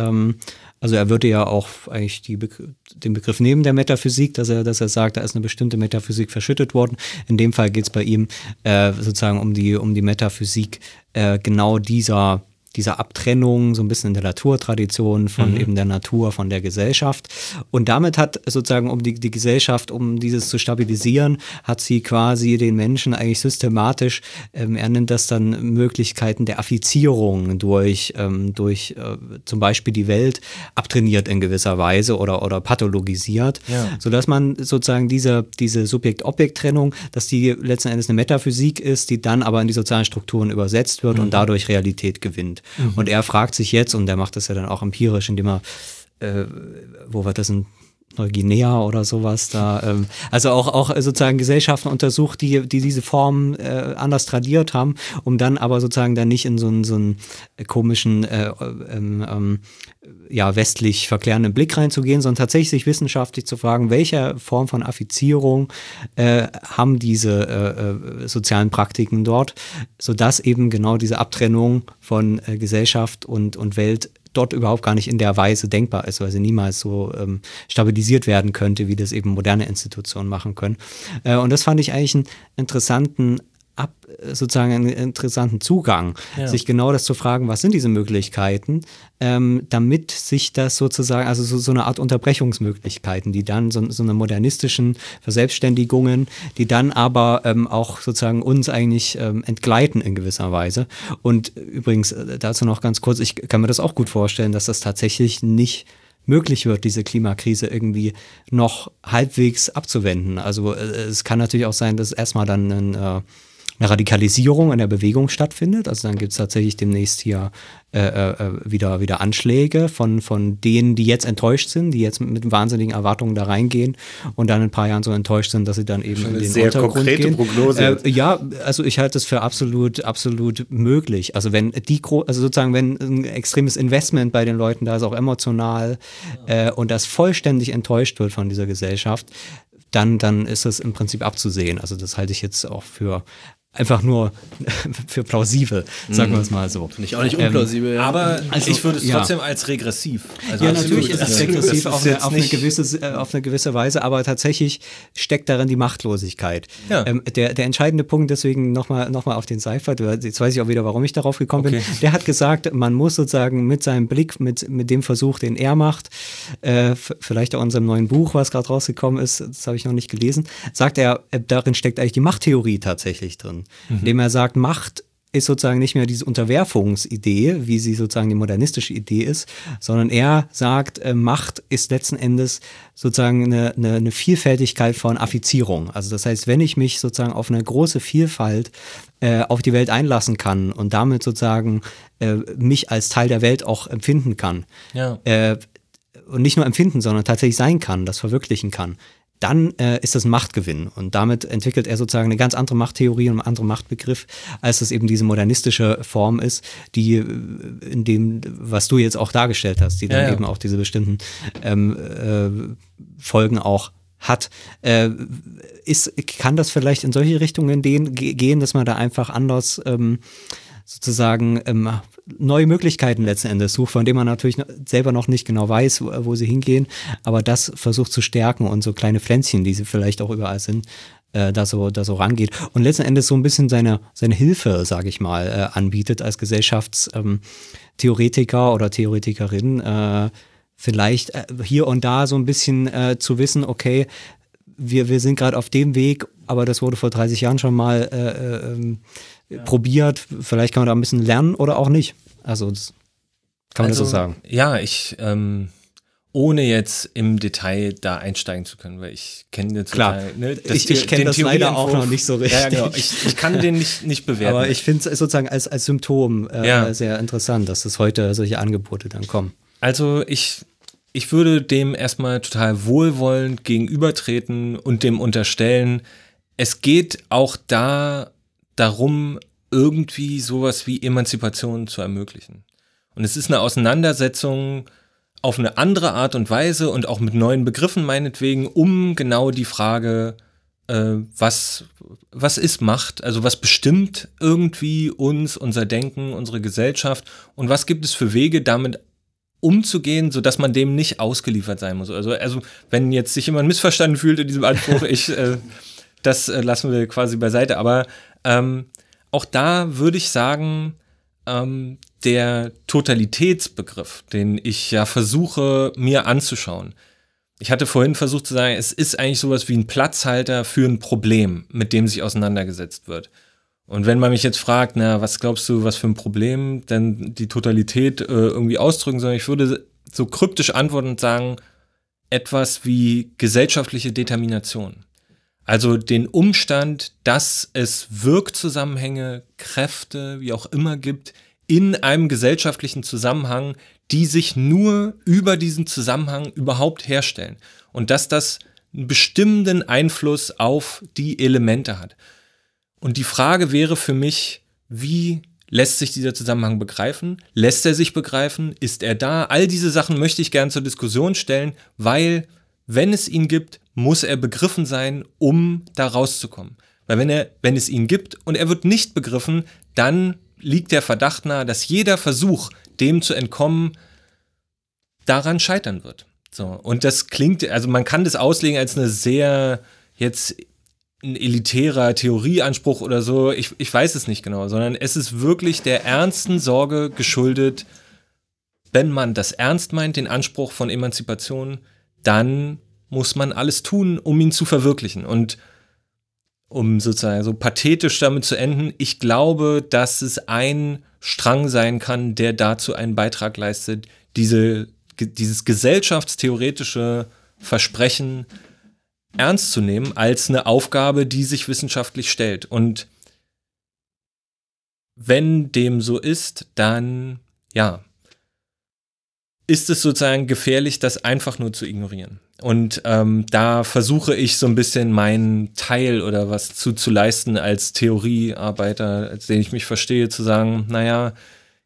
Also er würde ja auch eigentlich die den Begriff nehmen der Metaphysik, dass er, dass er sagt, da ist eine bestimmte Metaphysik verschüttet worden. In dem Fall geht es bei ihm äh, sozusagen um die, um die Metaphysik äh, genau dieser dieser Abtrennung so ein bisschen in der Naturtradition von mhm. eben der Natur, von der Gesellschaft. Und damit hat sozusagen, um die, die Gesellschaft, um dieses zu stabilisieren, hat sie quasi den Menschen eigentlich systematisch, ähm, er nennt das dann Möglichkeiten der Affizierung durch, ähm, durch äh, zum Beispiel die Welt abtrainiert in gewisser Weise oder, oder pathologisiert, ja. sodass man sozusagen diese, diese Subjekt-Objekt-Trennung, dass die letzten Endes eine Metaphysik ist, die dann aber in die sozialen Strukturen übersetzt wird mhm. und dadurch Realität gewinnt. Mhm. Und er fragt sich jetzt, und er macht das ja dann auch empirisch, indem er, äh, wo war das in Neuguinea oder sowas da, ähm, also auch, auch sozusagen Gesellschaften untersucht, die, die diese Form äh, anders tradiert haben, um dann aber sozusagen dann nicht in so einen, so einen komischen, äh, ähm, ähm, ja, westlich verklärenden Blick reinzugehen, sondern tatsächlich sich wissenschaftlich zu fragen, welche Form von Affizierung äh, haben diese äh, äh, sozialen Praktiken dort, sodass eben genau diese Abtrennung von äh, Gesellschaft und, und Welt dort überhaupt gar nicht in der Weise denkbar ist, weil sie niemals so ähm, stabilisiert werden könnte, wie das eben moderne Institutionen machen können. Äh, und das fand ich eigentlich einen interessanten ab, sozusagen einen interessanten Zugang, ja. sich genau das zu fragen, was sind diese Möglichkeiten, ähm, damit sich das sozusagen, also so, so, eine Art Unterbrechungsmöglichkeiten, die dann so, so eine modernistischen Verselbstständigungen, die dann aber ähm, auch sozusagen uns eigentlich ähm, entgleiten in gewisser Weise. Und übrigens äh, dazu noch ganz kurz, ich kann mir das auch gut vorstellen, dass das tatsächlich nicht möglich wird, diese Klimakrise irgendwie noch halbwegs abzuwenden. Also äh, es kann natürlich auch sein, dass erstmal dann ein äh, eine Radikalisierung in der Bewegung stattfindet. Also dann gibt es tatsächlich demnächst hier äh, äh, wieder, wieder Anschläge von, von denen, die jetzt enttäuscht sind, die jetzt mit, wahnsinnigen Erwartungen da reingehen und dann in ein paar Jahren so enttäuscht sind, dass sie dann eben Schon in den sehr Untergrund konkrete gehen. Prognose. Äh, ja, also ich halte es für absolut, absolut möglich. Also wenn die, also sozusagen, wenn ein extremes Investment bei den Leuten da ist, auch emotional äh, und das vollständig enttäuscht wird von dieser Gesellschaft, dann, dann ist das im Prinzip abzusehen. Also das halte ich jetzt auch für einfach nur für plausibel, sagen wir es mal so. Finde ich auch nicht unplausibel. Ähm, ja. Aber also, ich würde es trotzdem ja. als regressiv. Also ja, natürlich ist es regressiv auf, eine, auf, eine gewisse, auf eine gewisse Weise, aber tatsächlich steckt darin die Machtlosigkeit. Ja. Ähm, der, der entscheidende Punkt, deswegen nochmal noch mal auf den Seifert, jetzt weiß ich auch wieder, warum ich darauf gekommen okay. bin, der hat gesagt, man muss sozusagen mit seinem Blick, mit, mit dem Versuch, den er macht, äh, vielleicht auch in unserem neuen Buch, was gerade rausgekommen ist, das habe ich noch nicht gelesen, sagt er, äh, darin steckt eigentlich die Machttheorie tatsächlich drin mhm. indem er sagt, Macht ist sozusagen nicht mehr diese Unterwerfungsidee, wie sie sozusagen die modernistische Idee ist, sondern er sagt, äh, Macht ist letzten Endes sozusagen eine, eine, eine Vielfältigkeit von Affizierung. Also das heißt, wenn ich mich sozusagen auf eine große Vielfalt äh, auf die Welt einlassen kann und damit sozusagen äh, mich als Teil der Welt auch empfinden kann, Ja. äh, und nicht nur empfinden, sondern tatsächlich sein kann, das verwirklichen kann, dann äh, ist das ein Machtgewinn. Und damit entwickelt er sozusagen eine ganz andere Machttheorie und einen anderen Machtbegriff, als es eben diese modernistische Form ist, die äh, in dem, was du jetzt auch dargestellt hast, die dann Ja, ja. eben auch diese bestimmten ähm, äh, Folgen auch hat. Äh, ist, kann das vielleicht in solche Richtungen gehen, gehen dass man da einfach anders ähm, sozusagen ähm, neue Möglichkeiten letzten Endes sucht, von denen man natürlich selber noch nicht genau weiß, wo, wo sie hingehen, aber das versucht zu stärken und so kleine Pflänzchen, die sie vielleicht auch überall sind, äh, da so da so rangeht und letzten Endes so ein bisschen seine seine Hilfe, sage ich mal, äh, anbietet als Gesellschaftstheoretiker ähm, oder Theoretikerin, äh, vielleicht äh, hier und da so ein bisschen äh, zu wissen, okay, wir, wir sind gerade auf dem Weg, aber das wurde vor 30 Jahren schon mal äh, äh, ähm, probiert. Vielleicht kann man da ein bisschen lernen oder auch nicht. Also das kann man also, das so sagen. Ja, ich, ähm, ohne jetzt im Detail da einsteigen zu können, weil ich kenne jetzt Klar. total, ne, das Ich- ich The- kenn den das leider auch noch nicht so Ja, ja, genau. richtig. Ich, ich kann den nicht, nicht bewerten. Aber ich finde es sozusagen als, als Symptom äh, Ja. sehr interessant, dass es heute solche Angebote dann kommen. Also ich, ich würde dem erstmal total wohlwollend gegenübertreten und dem unterstellen, es geht auch da darum, irgendwie sowas wie Emanzipation zu ermöglichen. Und es ist eine Auseinandersetzung auf eine andere Art und Weise und auch mit neuen Begriffen meinetwegen, um genau die Frage, äh, was, was ist Macht, also was bestimmt irgendwie uns, unser Denken, unsere Gesellschaft und was gibt es für Wege, damit umzugehen, sodass man dem nicht ausgeliefert sein muss. Also, also wenn jetzt sich jemand missverstanden fühlt in diesem Anspruch, ich, äh, das äh, lassen wir quasi beiseite. Aber ähm, auch da würde ich sagen, ähm, der Totalitätsbegriff, den ich ja versuche mir anzuschauen. Ich hatte vorhin versucht zu sagen, es ist eigentlich sowas wie ein Platzhalter für ein Problem, mit dem sich auseinandergesetzt wird. Und wenn man mich jetzt fragt, na, was glaubst du, was für ein Problem denn die Totalität äh, irgendwie ausdrücken soll, ich würde so kryptisch antworten und sagen, etwas wie gesellschaftliche Determination. Also den Umstand, dass es Wirkzusammenhänge, Kräfte, wie auch immer gibt, in einem gesellschaftlichen Zusammenhang, die sich nur über diesen Zusammenhang überhaupt herstellen. Und dass das einen bestimmenden Einfluss auf die Elemente hat. Und die Frage wäre für mich, wie lässt sich dieser Zusammenhang begreifen? Lässt er sich begreifen? Ist er da? All diese Sachen möchte ich gern zur Diskussion stellen, weil wenn es ihn gibt, muss er begriffen sein, um da rauszukommen. Weil wenn er, wenn es ihn gibt und er wird nicht begriffen, dann liegt der Verdacht nahe, dass jeder Versuch, dem zu entkommen, daran scheitern wird. So. Und das klingt, also man kann das auslegen als eine sehr jetzt ein elitärer Theorieanspruch oder so, ich, ich weiß es nicht genau, sondern es ist wirklich der ernsten Sorge geschuldet, wenn man das ernst meint, den Anspruch von Emanzipation, dann muss man alles tun, um ihn zu verwirklichen. Und um sozusagen so pathetisch damit zu enden, ich glaube, dass es ein Strang sein kann, der dazu einen Beitrag leistet, diese, dieses gesellschaftstheoretische Versprechen ernst zu nehmen als eine Aufgabe, die sich wissenschaftlich stellt. Und wenn dem so ist, dann ja, ist es sozusagen gefährlich, das einfach nur zu ignorieren. Und ähm, da versuche ich so ein bisschen meinen Teil oder was zu, zu leisten als Theoriearbeiter, als den ich mich verstehe, zu sagen, naja,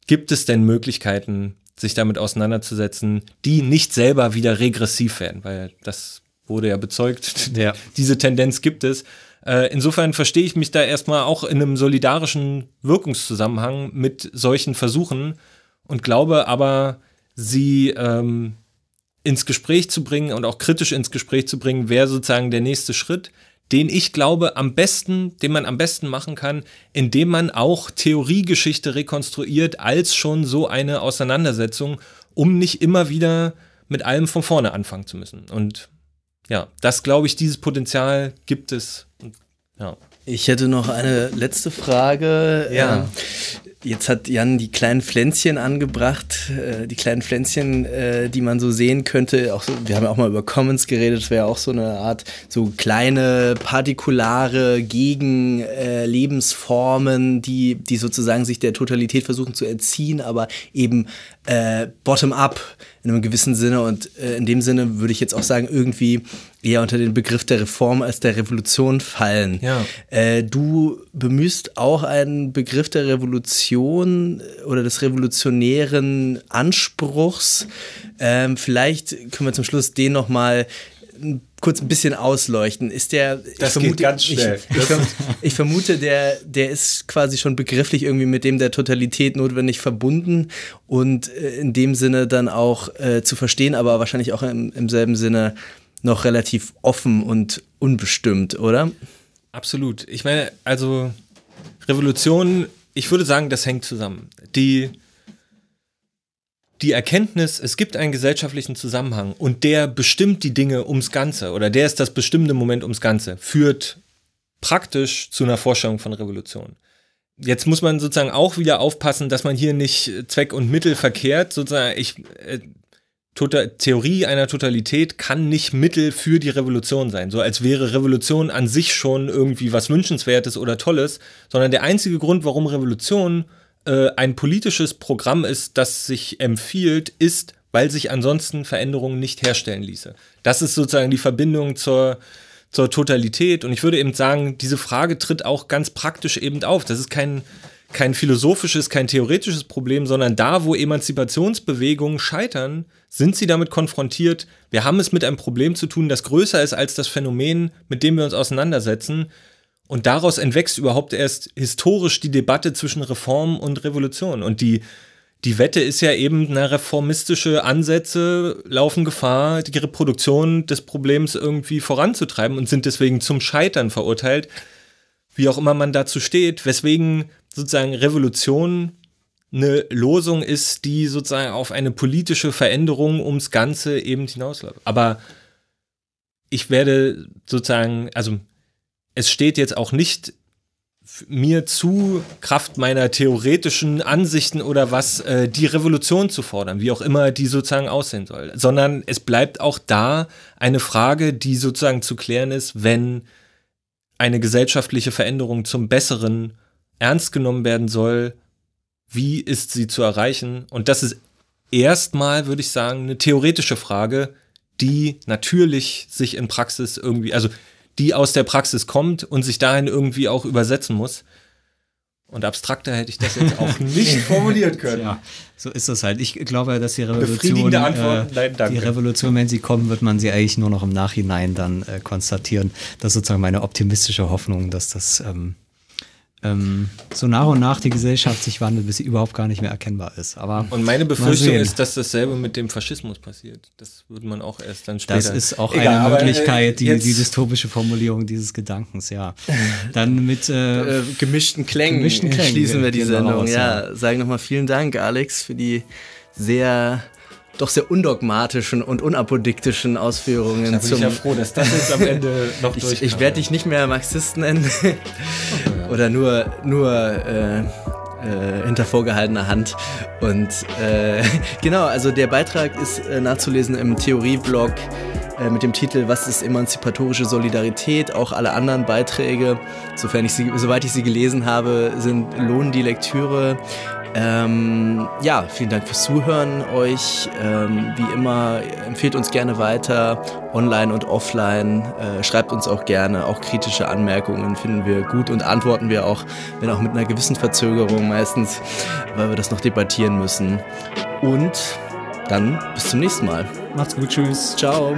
gibt es denn Möglichkeiten, sich damit auseinanderzusetzen, die nicht selber wieder regressiv werden, weil das wurde ja bezeugt, Ja. diese Tendenz gibt es. Äh, insofern verstehe ich mich da erstmal auch in einem solidarischen Wirkungszusammenhang mit solchen Versuchen und glaube aber, sie ähm, ins Gespräch zu bringen und auch kritisch ins Gespräch zu bringen, wäre sozusagen der nächste Schritt, den ich glaube am besten, den man am besten machen kann, indem man auch Theoriegeschichte rekonstruiert als schon so eine Auseinandersetzung, um nicht immer wieder mit allem von vorne anfangen zu müssen. Und ja, das glaube ich, dieses Potenzial gibt es. Ja. Ich hätte noch eine letzte Frage. Ja. Ähm, Jetzt hat Jan die kleinen Pflänzchen angebracht, äh, die kleinen Pflänzchen, äh, die man so sehen könnte. Auch so, wir haben ja auch mal über Commons geredet, das wäre auch so eine Art so kleine partikulare Gegenlebensformen, äh, die, die sozusagen sich der Totalität versuchen zu entziehen, aber eben äh, bottom-up in einem gewissen Sinne. Und äh, in dem Sinne würde ich jetzt auch sagen, irgendwie eher unter den Begriff der Reform als der Revolution fallen. Ja. Äh, du bemühst auch einen Begriff der Revolution äh, oder des revolutionären Anspruchs. Ähm, vielleicht können wir zum Schluss den nochmal kurz ein bisschen ausleuchten. Ist der. Das geht ganz schnell. Ich, ich, ich, vermute, der, der ist quasi schon begrifflich irgendwie mit dem der Totalität notwendig verbunden und äh, in dem Sinne dann auch äh, zu verstehen, aber wahrscheinlich auch im, im selben Sinne noch relativ offen und unbestimmt, oder? Absolut. Ich meine, also Revolution, ich würde sagen, das hängt zusammen. Die die Erkenntnis, es gibt einen gesellschaftlichen Zusammenhang und der bestimmt die Dinge ums Ganze oder der ist das bestimmende Moment ums Ganze, führt praktisch zu einer Vorstellung von Revolution. Jetzt muss man sozusagen auch wieder aufpassen, dass man hier nicht Zweck und Mittel verkehrt. Sozusagen, ich, äh, Total, Theorie einer Totalität kann nicht Mittel für die Revolution sein. So als wäre Revolution an sich schon irgendwie was Wünschenswertes oder Tolles, sondern der einzige Grund, warum Revolution äh, ein politisches Programm ist, das sich empfiehlt, ist, weil sich ansonsten Veränderungen nicht herstellen ließe. Das ist sozusagen die Verbindung zur, zur Totalität. Und ich würde eben sagen, diese Frage tritt auch ganz praktisch eben auf. Das ist kein, kein philosophisches, kein theoretisches Problem, sondern da, wo Emanzipationsbewegungen scheitern, sind sie damit konfrontiert. Wir haben es mit einem Problem zu tun, das größer ist als das Phänomen, mit dem wir uns auseinandersetzen. Und daraus entwächst überhaupt erst historisch die Debatte zwischen Reform und Revolution. Und die, die Wette ist ja eben, na, reformistische Ansätze laufen Gefahr, die Reproduktion des Problems irgendwie voranzutreiben und sind deswegen zum Scheitern verurteilt. Wie auch immer man dazu steht, weswegen sozusagen Revolution eine Losung ist, die sozusagen auf eine politische Veränderung ums Ganze eben hinausläuft. Aber ich werde sozusagen, also es steht jetzt auch nicht mir zu, Kraft meiner theoretischen Ansichten oder was, äh, die Revolution zu fordern, wie auch immer die sozusagen aussehen soll, sondern es bleibt auch da eine Frage, die sozusagen zu klären ist, wenn eine gesellschaftliche Veränderung zum Besseren ernst genommen werden soll, wie ist sie zu erreichen? Und das ist erstmal, würde ich sagen, eine theoretische Frage, die natürlich sich in Praxis irgendwie, also die aus der Praxis kommt und sich dahin irgendwie auch übersetzen muss. Und abstrakter hätte ich das jetzt auch nicht formuliert können. Ja, so ist das halt. Ich glaube, dass die Revolution, äh, Nein, die Revolution, wenn sie kommen, wird man sie eigentlich nur noch im Nachhinein dann äh, konstatieren. Das ist sozusagen meine optimistische Hoffnung, dass das ähm, ähm, so nach und nach die Gesellschaft sich wandelt, bis sie überhaupt gar nicht mehr erkennbar ist. Aber und meine Befürchtung ist, dass dasselbe mit dem Faschismus passiert. Das würde man auch erst dann später. Das ist auch Egal, eine Möglichkeit, die, die dystopische Formulierung dieses Gedankens, ja. Dann mit äh, äh, gemischten Klängen, gemischten Klängen schließen wir die Sendung. Ja, ja. sagen nochmal vielen Dank, Alex, für die sehr doch sehr undogmatischen und unapodiktischen Ausführungen. Da bin ich ja froh, dass das jetzt am Ende noch durchkam. Ich, ich werde dich nicht mehr Marxist nennen. Oder nur, nur äh, äh, hinter vorgehaltener Hand. Und äh, genau, also der Beitrag ist äh, nachzulesen im Theorieblog äh, mit dem Titel Was ist emanzipatorische Solidarität? Auch alle anderen Beiträge, sofern ich sie, soweit ich sie gelesen habe, sind lohnen die Lektüre. Ähm, ja, vielen Dank fürs Zuhören euch. Ähm, wie immer, empfehlt uns gerne weiter, online und offline. Äh, schreibt uns auch gerne, auch kritische Anmerkungen finden wir gut und antworten wir auch, wenn auch mit einer gewissen Verzögerung meistens, weil wir das noch debattieren müssen. Und dann bis zum nächsten Mal. Macht's gut, tschüss. Ciao.